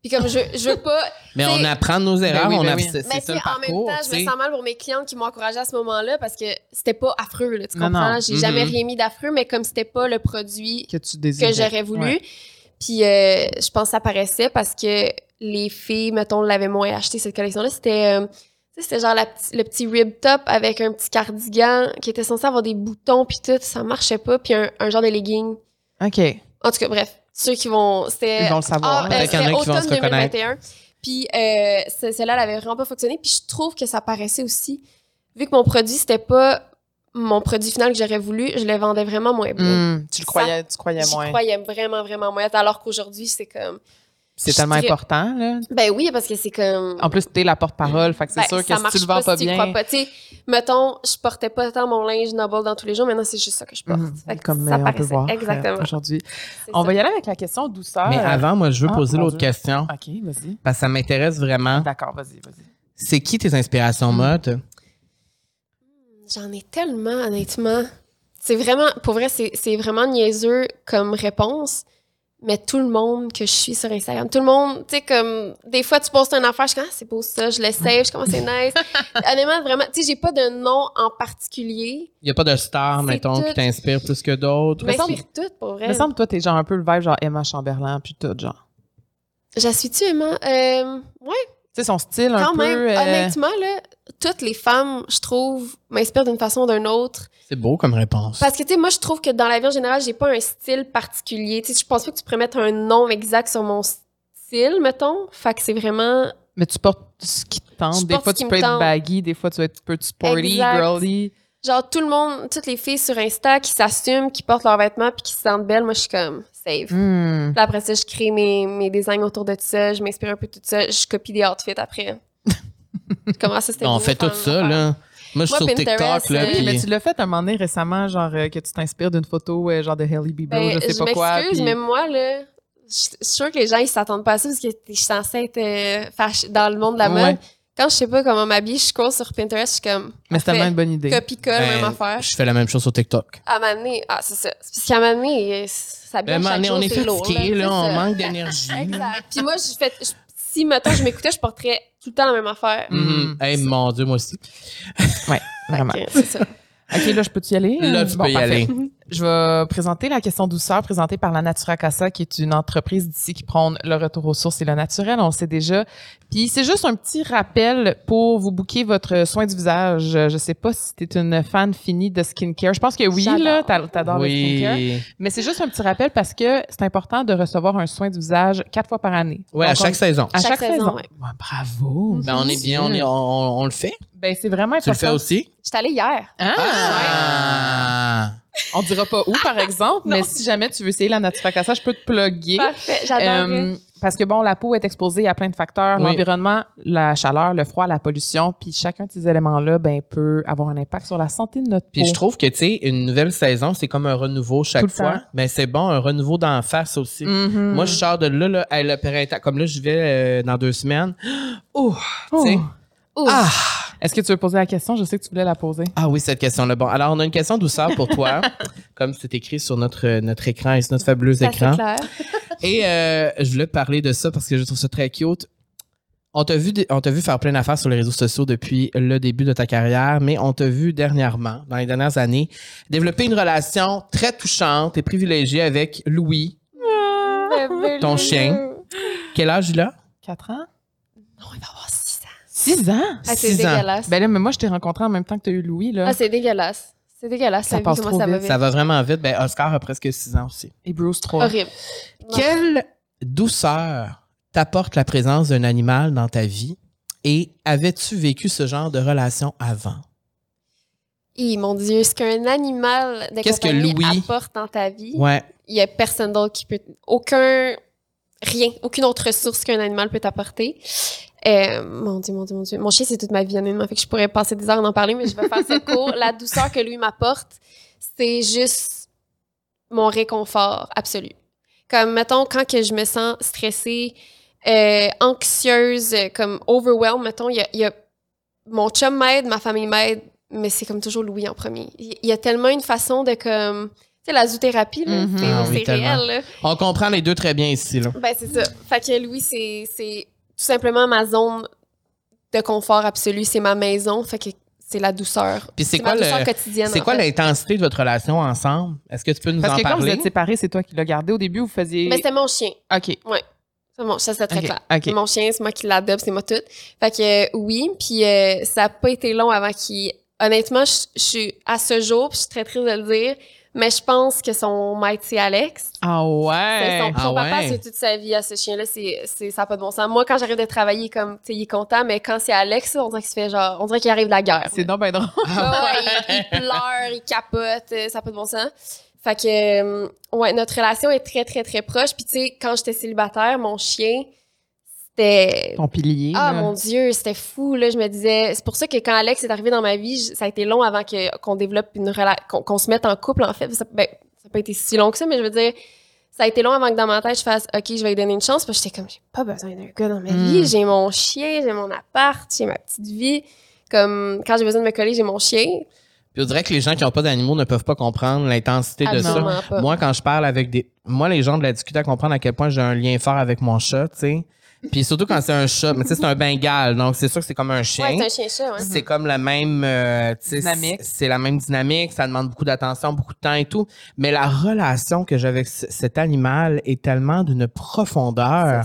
[SPEAKER 3] Puis comme, je, je veux pas.
[SPEAKER 2] Mais on apprend de nos erreurs,
[SPEAKER 1] oui,
[SPEAKER 2] on
[SPEAKER 1] ben
[SPEAKER 2] a,
[SPEAKER 1] oui.
[SPEAKER 2] c'est, ça
[SPEAKER 3] en même temps, je me sens mal pour mes clientes qui m'ont encouragé à ce moment-là parce que c'était pas affreux, là, tu
[SPEAKER 1] Non,
[SPEAKER 3] comprends? J'ai jamais
[SPEAKER 2] Mhm.
[SPEAKER 3] rien mis d'affreux, mais comme c'était pas le produit
[SPEAKER 1] Que
[SPEAKER 3] j'aurais voulu.
[SPEAKER 1] Ouais.
[SPEAKER 3] Puis euh, je pense que ça paraissait parce que les filles, mettons, l'avaient moins acheté cette collection-là. C'était euh, tu sais, c'était genre la le petit rib top avec un petit cardigan qui était censé avoir des boutons puis tout, ça marchait pas. Puis un, un genre de legging.
[SPEAKER 1] OK.
[SPEAKER 3] En tout cas, bref, ceux qui vont... C'était
[SPEAKER 1] Ils vont le savoir.
[SPEAKER 3] ah,
[SPEAKER 1] là.
[SPEAKER 3] euh,
[SPEAKER 2] Peut-être qu'il y en a
[SPEAKER 3] c'était
[SPEAKER 2] qui vont se
[SPEAKER 3] automne
[SPEAKER 2] reconnaître.
[SPEAKER 3] 2021. Puis euh, ce- celle-là, elle avait vraiment pas fonctionné. Puis je trouve que ça paraissait aussi, vu que mon produit, c'était pas mon produit final que j'aurais voulu, je le vendais vraiment moins bien.
[SPEAKER 1] Hmm, tu le
[SPEAKER 3] Ça-
[SPEAKER 1] croyais, tu croyais moins.
[SPEAKER 3] croyais vraiment, vraiment moins. Alors qu'aujourd'hui, c'est comme...
[SPEAKER 1] C'est tellement
[SPEAKER 3] dirais-
[SPEAKER 1] important, là.
[SPEAKER 3] Ben oui, parce que c'est comme...
[SPEAKER 1] En plus, t'es la porte-parole. Fait que c'est
[SPEAKER 3] Ben,
[SPEAKER 1] sûr
[SPEAKER 3] ça
[SPEAKER 1] que si tu le vends pas,
[SPEAKER 3] si
[SPEAKER 1] bien.
[SPEAKER 3] crois pas. Tu sais, mettons, je portais pas tant mon linge Noble dans tous les jours, maintenant c'est juste ça que je porte.
[SPEAKER 1] Mhm.
[SPEAKER 3] Fait que
[SPEAKER 1] Comme
[SPEAKER 3] ça
[SPEAKER 1] on peut voir euh,
[SPEAKER 3] Exactement.
[SPEAKER 1] aujourd'hui. On
[SPEAKER 3] ça.
[SPEAKER 1] va y aller avec la question douceur.
[SPEAKER 2] Mais avant, moi, je veux
[SPEAKER 1] Ah,
[SPEAKER 2] poser l'autre question
[SPEAKER 1] OK, vas-y.
[SPEAKER 2] parce que ça m'intéresse vraiment.
[SPEAKER 1] D'accord, vas-y, vas-y.
[SPEAKER 2] C'est qui tes inspirations
[SPEAKER 1] Hmm.
[SPEAKER 2] mode?
[SPEAKER 3] J'en ai tellement, honnêtement. C'est vraiment, pour vrai, c'est c'est vraiment niaiseux comme réponse. Mais tout le monde que je suis sur Instagram, tout le monde, tu sais, comme, des fois, tu postes une affaire, je suis comme, ah, c'est beau ça, je le save, je commence, c'est nice. <laughs> Honnêtement, vraiment, tu sais, j'ai pas de nom en particulier.
[SPEAKER 2] Il n'y a pas de star, mettons, qui
[SPEAKER 3] tout.
[SPEAKER 2] t'inspire plus que d'autres.
[SPEAKER 3] Je
[SPEAKER 1] Mais
[SPEAKER 3] m'inspire toutes, pour vrai.
[SPEAKER 1] Il me semble que toi, t'es genre un peu le vibe, genre Emma Chamberlain, puis tout, genre.
[SPEAKER 3] J'en suis-tu, Emma? Euh, ouais,
[SPEAKER 1] sais, son style un
[SPEAKER 3] quand
[SPEAKER 1] peu.
[SPEAKER 3] même.
[SPEAKER 1] euh,
[SPEAKER 3] Honnêtement, là, toutes les femmes, je trouve, m'inspirent d'une façon ou d'une autre.
[SPEAKER 2] C'est beau comme réponse.
[SPEAKER 3] Parce que, tu sais, moi, je trouve que dans la vie en général, j'ai pas un style particulier. Tu sais, je pense pas que tu pourrais mettre un nom exact sur mon style, mettons. Fait que c'est vraiment.
[SPEAKER 1] Mais tu portes ce qui te tente.
[SPEAKER 3] Je
[SPEAKER 1] Des fois, tu peux être baggy, des fois, tu vas être un peu sporty,
[SPEAKER 3] Exact.
[SPEAKER 1] girly.
[SPEAKER 3] Genre, tout le monde, toutes les filles sur Insta qui s'assument, qui portent leurs vêtements puis qui se sentent belles, moi, je suis comme, save.
[SPEAKER 1] Hmm.
[SPEAKER 3] Puis après ça, je crée mes, mes designs autour de tout ça, je m'inspire un peu de tout ça, je copie des outfits après. Comment ça, c'était
[SPEAKER 2] on fait tout ça, là. Moi, je suis sur TikTok, là,
[SPEAKER 3] euh,
[SPEAKER 1] Oui,
[SPEAKER 2] puis-
[SPEAKER 1] mais tu l'as fait un moment donné récemment, genre euh, que tu t'inspires d'une photo, euh, genre de Hailey Bieber,
[SPEAKER 3] Ben,
[SPEAKER 1] je sais pas quoi.
[SPEAKER 3] m'excuse,
[SPEAKER 1] puis-
[SPEAKER 3] mais moi, là, je suis sûre que les gens, ils s'attendent pas à ça parce que je suis censée être euh, fâche- dans le monde de la mode. Quand je sais pas comment m'habiller, je scroll sur Pinterest, je suis comme,
[SPEAKER 1] Mais c'est tellement une bonne idée.
[SPEAKER 3] copie-colle,
[SPEAKER 2] Ben,
[SPEAKER 3] même affaire.
[SPEAKER 2] Je fais la même chose sur TikTok.
[SPEAKER 3] À m'amener, ah, c'est ça. C'est parce qu'à m'amener, ça
[SPEAKER 2] Ben,
[SPEAKER 3] bien chaque
[SPEAKER 2] on est-
[SPEAKER 3] jour,
[SPEAKER 2] on est
[SPEAKER 3] c'est lourd,
[SPEAKER 2] fatigué, là,
[SPEAKER 3] c'est
[SPEAKER 2] on
[SPEAKER 3] ça.
[SPEAKER 2] manque <laughs> d'énergie.
[SPEAKER 3] Exact. Puis moi, je fais, je- si, mettons, je m'écoutais, je porterais tout le temps la même affaire.
[SPEAKER 2] Mhm. Hey, mon Dieu, moi aussi.
[SPEAKER 1] Ouais, vraiment.
[SPEAKER 3] Ok, c'est ça.
[SPEAKER 1] OK, là, je peux-tu y aller?
[SPEAKER 2] Là, tu
[SPEAKER 1] Bon,
[SPEAKER 2] peux y
[SPEAKER 1] parfait.
[SPEAKER 2] aller. <laughs>
[SPEAKER 1] Je vais présenter la question douceur présentée par la Natura Casa, qui est une entreprise d'ici qui prône le retour aux sources et le naturel, on le sait déjà. Puis c'est juste un petit rappel pour vous booker votre soin du visage. Je sais pas si tu es une fan finie de skincare. Je pense que oui, là, t'a- t'adores le skincare.
[SPEAKER 2] Oui.
[SPEAKER 1] Mais c'est juste un petit rappel parce que c'est important de recevoir un soin du visage quatre fois par année.
[SPEAKER 2] Ouais, à chaque
[SPEAKER 1] on-
[SPEAKER 2] saison.
[SPEAKER 1] à
[SPEAKER 3] Chaque
[SPEAKER 1] chaque,
[SPEAKER 3] saison,
[SPEAKER 1] saison.
[SPEAKER 3] ouais.
[SPEAKER 1] Ouais, bravo.
[SPEAKER 2] Ben, on est bien, on, est- on, on- on le fait.
[SPEAKER 1] Ben, c'est vraiment
[SPEAKER 2] Tu le
[SPEAKER 1] important.
[SPEAKER 2] fais aussi?
[SPEAKER 3] J'étais allée hier.
[SPEAKER 1] Ah!
[SPEAKER 2] Ah!
[SPEAKER 1] On dira pas où, par <laughs> exemple, mais si jamais tu veux essayer la Natura Casa, je peux te plugger.
[SPEAKER 3] Parfait, j'adore.
[SPEAKER 1] Euh, parce que bon, la peau est exposée à plein de facteurs,
[SPEAKER 2] Oui.
[SPEAKER 1] l'environnement, la chaleur, le froid, la pollution, puis chacun de ces éléments-là, ben peut avoir un impact sur la santé de notre
[SPEAKER 2] Puis
[SPEAKER 1] peau.
[SPEAKER 2] je trouve que, tu sais, une nouvelle saison, c'est comme un renouveau chaque fois.
[SPEAKER 1] temps.
[SPEAKER 2] Mais c'est bon, un renouveau d'en face aussi.
[SPEAKER 1] Mhm.
[SPEAKER 2] Moi, je sors de là, là, à le printemps. Comme là, je vais euh, dans deux semaines. <gasps> Oh!
[SPEAKER 1] Oh.
[SPEAKER 2] Ah!
[SPEAKER 1] Est-ce que tu veux poser la question? Je sais que tu voulais la poser.
[SPEAKER 2] Ah oui, cette question-là. Bon, alors, on a une question douceur pour toi, <laughs> comme c'est écrit sur notre, notre écran et sur notre fabuleux
[SPEAKER 3] assez
[SPEAKER 2] écran.
[SPEAKER 3] clair. <laughs>
[SPEAKER 2] Et euh, je voulais parler de ça parce que je trouve ça très cute. On t'a vu, on t'a vu faire plein d'affaires sur les réseaux sociaux depuis le début de ta carrière, mais on t'a vu dernièrement, dans les dernières années, développer une relation très touchante et privilégiée avec Louis, ton chien. Quel âge il a?
[SPEAKER 1] 4 ans?
[SPEAKER 3] Non, il va avoir 6 ans?
[SPEAKER 1] 6 ans?
[SPEAKER 3] Ah, c'est
[SPEAKER 2] Six ans.
[SPEAKER 3] dégueulasse.
[SPEAKER 1] Ben là, mais moi, je t'ai rencontré en même temps que tu as eu Louis, là.
[SPEAKER 3] Ah, c'est dégueulasse. C'est dégueulasse.
[SPEAKER 1] Ça
[SPEAKER 3] la vie,
[SPEAKER 1] passe trop
[SPEAKER 3] ça va
[SPEAKER 1] vite.
[SPEAKER 3] vite.
[SPEAKER 2] Ça va vraiment vite. Ben, Oscar a presque 6 ans aussi.
[SPEAKER 1] Et Bruce 3.
[SPEAKER 3] Horrible.
[SPEAKER 2] Quelle douceur t'apporte la présence d'un animal dans ta vie? Et avais-tu vécu ce genre de relation avant?
[SPEAKER 3] Hi, mon Dieu, ce qu'un animal de
[SPEAKER 2] Qu'est-ce que Louis-
[SPEAKER 3] apporte dans ta vie,
[SPEAKER 2] Ouais.
[SPEAKER 3] il y a personne d'autre qui peut... Aucun... Rien. Aucune autre ressource qu'un animal peut t'apporter. Euh, mon Dieu, mon Dieu, mon Dieu. Mon chien, c'est toute ma vie, honnêtement. Fait que je pourrais passer des heures à en parler, mais je vais faire ce cours. La douceur que lui m'apporte, c'est juste mon réconfort absolu. Comme, mettons, quand que je me sens stressée, euh, anxieuse, comme overwhelmed, mettons, il y a, il y a- mon chum m'aide, ma famille m'aide, mais c'est comme toujours Louis en premier. Il y a tellement une façon de comme... Tu sais, la zoothérapie, là,
[SPEAKER 1] Mhm.
[SPEAKER 3] c'est
[SPEAKER 2] Ah oui,
[SPEAKER 3] réel, là.
[SPEAKER 2] On comprend les deux très bien ici. Là.
[SPEAKER 3] Ben, c'est ça. Fait que Louis, c'est simplement ma zone de confort absolu. C'est ma maison. Fait que c'est la douceur.
[SPEAKER 2] Puis c'est
[SPEAKER 3] ma
[SPEAKER 2] quoi,
[SPEAKER 3] douceur
[SPEAKER 2] le,
[SPEAKER 3] quotidienne.
[SPEAKER 2] c'est quoi l'intensité de votre relation ensemble? Est-ce que tu peux nous
[SPEAKER 1] Parce
[SPEAKER 2] en
[SPEAKER 1] que quand vous
[SPEAKER 2] parler?
[SPEAKER 1] êtes séparés, c'est toi qui l'as gardé. Au début, vous faisiez.
[SPEAKER 3] Ben, c'était mon chien.
[SPEAKER 1] OK.
[SPEAKER 3] C'est mon- ça, c'est très clair. mon chien, c'est moi qui l'adopte, c'est moi tout. Fait que euh, oui, puis euh, ça a pas été long avant qu'il... Honnêtement, je je suis à ce jour, puis je suis très triste de le dire, mais je pense que son maître, c'est Alex.
[SPEAKER 1] Ah ouais.
[SPEAKER 3] Son,
[SPEAKER 2] Ah
[SPEAKER 3] son papa,
[SPEAKER 2] ouais?
[SPEAKER 3] c'est toute sa vie à ce chien-là. C'est, c'est, ça n'a pas de bon sens. Moi, quand j'arrive de travailler, comme, il est content, mais quand c'est Alex, on dirait qu'il fait genre, on dirait qu'il arrive de la guerre.
[SPEAKER 1] C'est donc ben drôle.
[SPEAKER 3] Ah ouais, il, il pleure, il capote, euh, ça n'a pas de bon sens. Fait que, euh, ouais, notre relation est très, très, très proche. Puis, tu sais, quand j'étais célibataire, mon chien, c'était.
[SPEAKER 1] Ton pilier.
[SPEAKER 3] Ah
[SPEAKER 1] là.
[SPEAKER 3] mon Dieu, c'était fou. Là, je me disais, c'est pour ça que quand Alex est arrivé dans ma vie, je- ça a été long avant que, qu'on développe une relation, qu'on, qu'on se mette en couple, en fait. Ça, ben, ça n'a pas été si long que ça, mais je veux dire, ça a été long avant que dans ma tête, je fasse, OK, je vais lui donner une chance. Parce que j'étais comme, j'ai pas besoin d'un gars dans ma
[SPEAKER 1] Mm.
[SPEAKER 3] vie. J'ai mon chien, j'ai mon appart, j'ai ma petite vie. Comme, quand j'ai besoin de me coller, j'ai mon chien.
[SPEAKER 2] Puis on dirait que les gens qui n'ont pas d'animaux ne peuvent pas comprendre l'intensité de ça.
[SPEAKER 3] Absolument pas.
[SPEAKER 2] Moi, quand je parle avec des. Moi, les gens de la difficulté à comprendre à quel point j'ai un lien fort avec mon chat, tu sais. Puis surtout quand c'est un chat. Mais tu sais, c'est un bengal, donc c'est sûr que c'est comme un chien.
[SPEAKER 3] Ouais, c'est un chien-chat, ouais.
[SPEAKER 2] c'est comme la même euh, tu sais,
[SPEAKER 1] Dynamique.
[SPEAKER 2] c'est la même dynamique ça demande beaucoup d'attention beaucoup de temps et tout mais la relation que j'ai avec cet animal est tellement d'une profondeur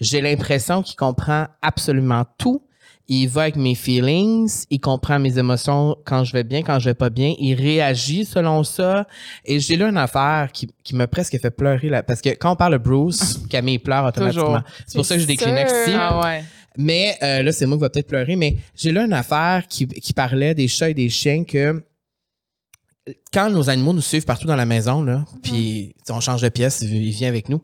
[SPEAKER 2] j'ai l'impression qu'il comprend absolument tout il va avec mes feelings, il comprend mes émotions quand je vais bien, quand je vais pas bien, il réagit selon ça. Et j'ai lu une affaire qui, qui m'a presque fait pleurer là, parce que quand on parle de Bruce, <laughs> Camille pleure automatiquement. C'est pour ça que j'ai des
[SPEAKER 3] C'est
[SPEAKER 2] Kleenex
[SPEAKER 3] sûr.
[SPEAKER 2] ici.
[SPEAKER 1] Ah ouais.
[SPEAKER 2] Mais euh, là, c'est moi qui va peut-être pleurer, mais j'ai lu une affaire qui, qui parlait des chats et des chiens que quand nos animaux nous suivent partout dans la maison, là, puis tu sais, on change de pièce, il vient avec nous,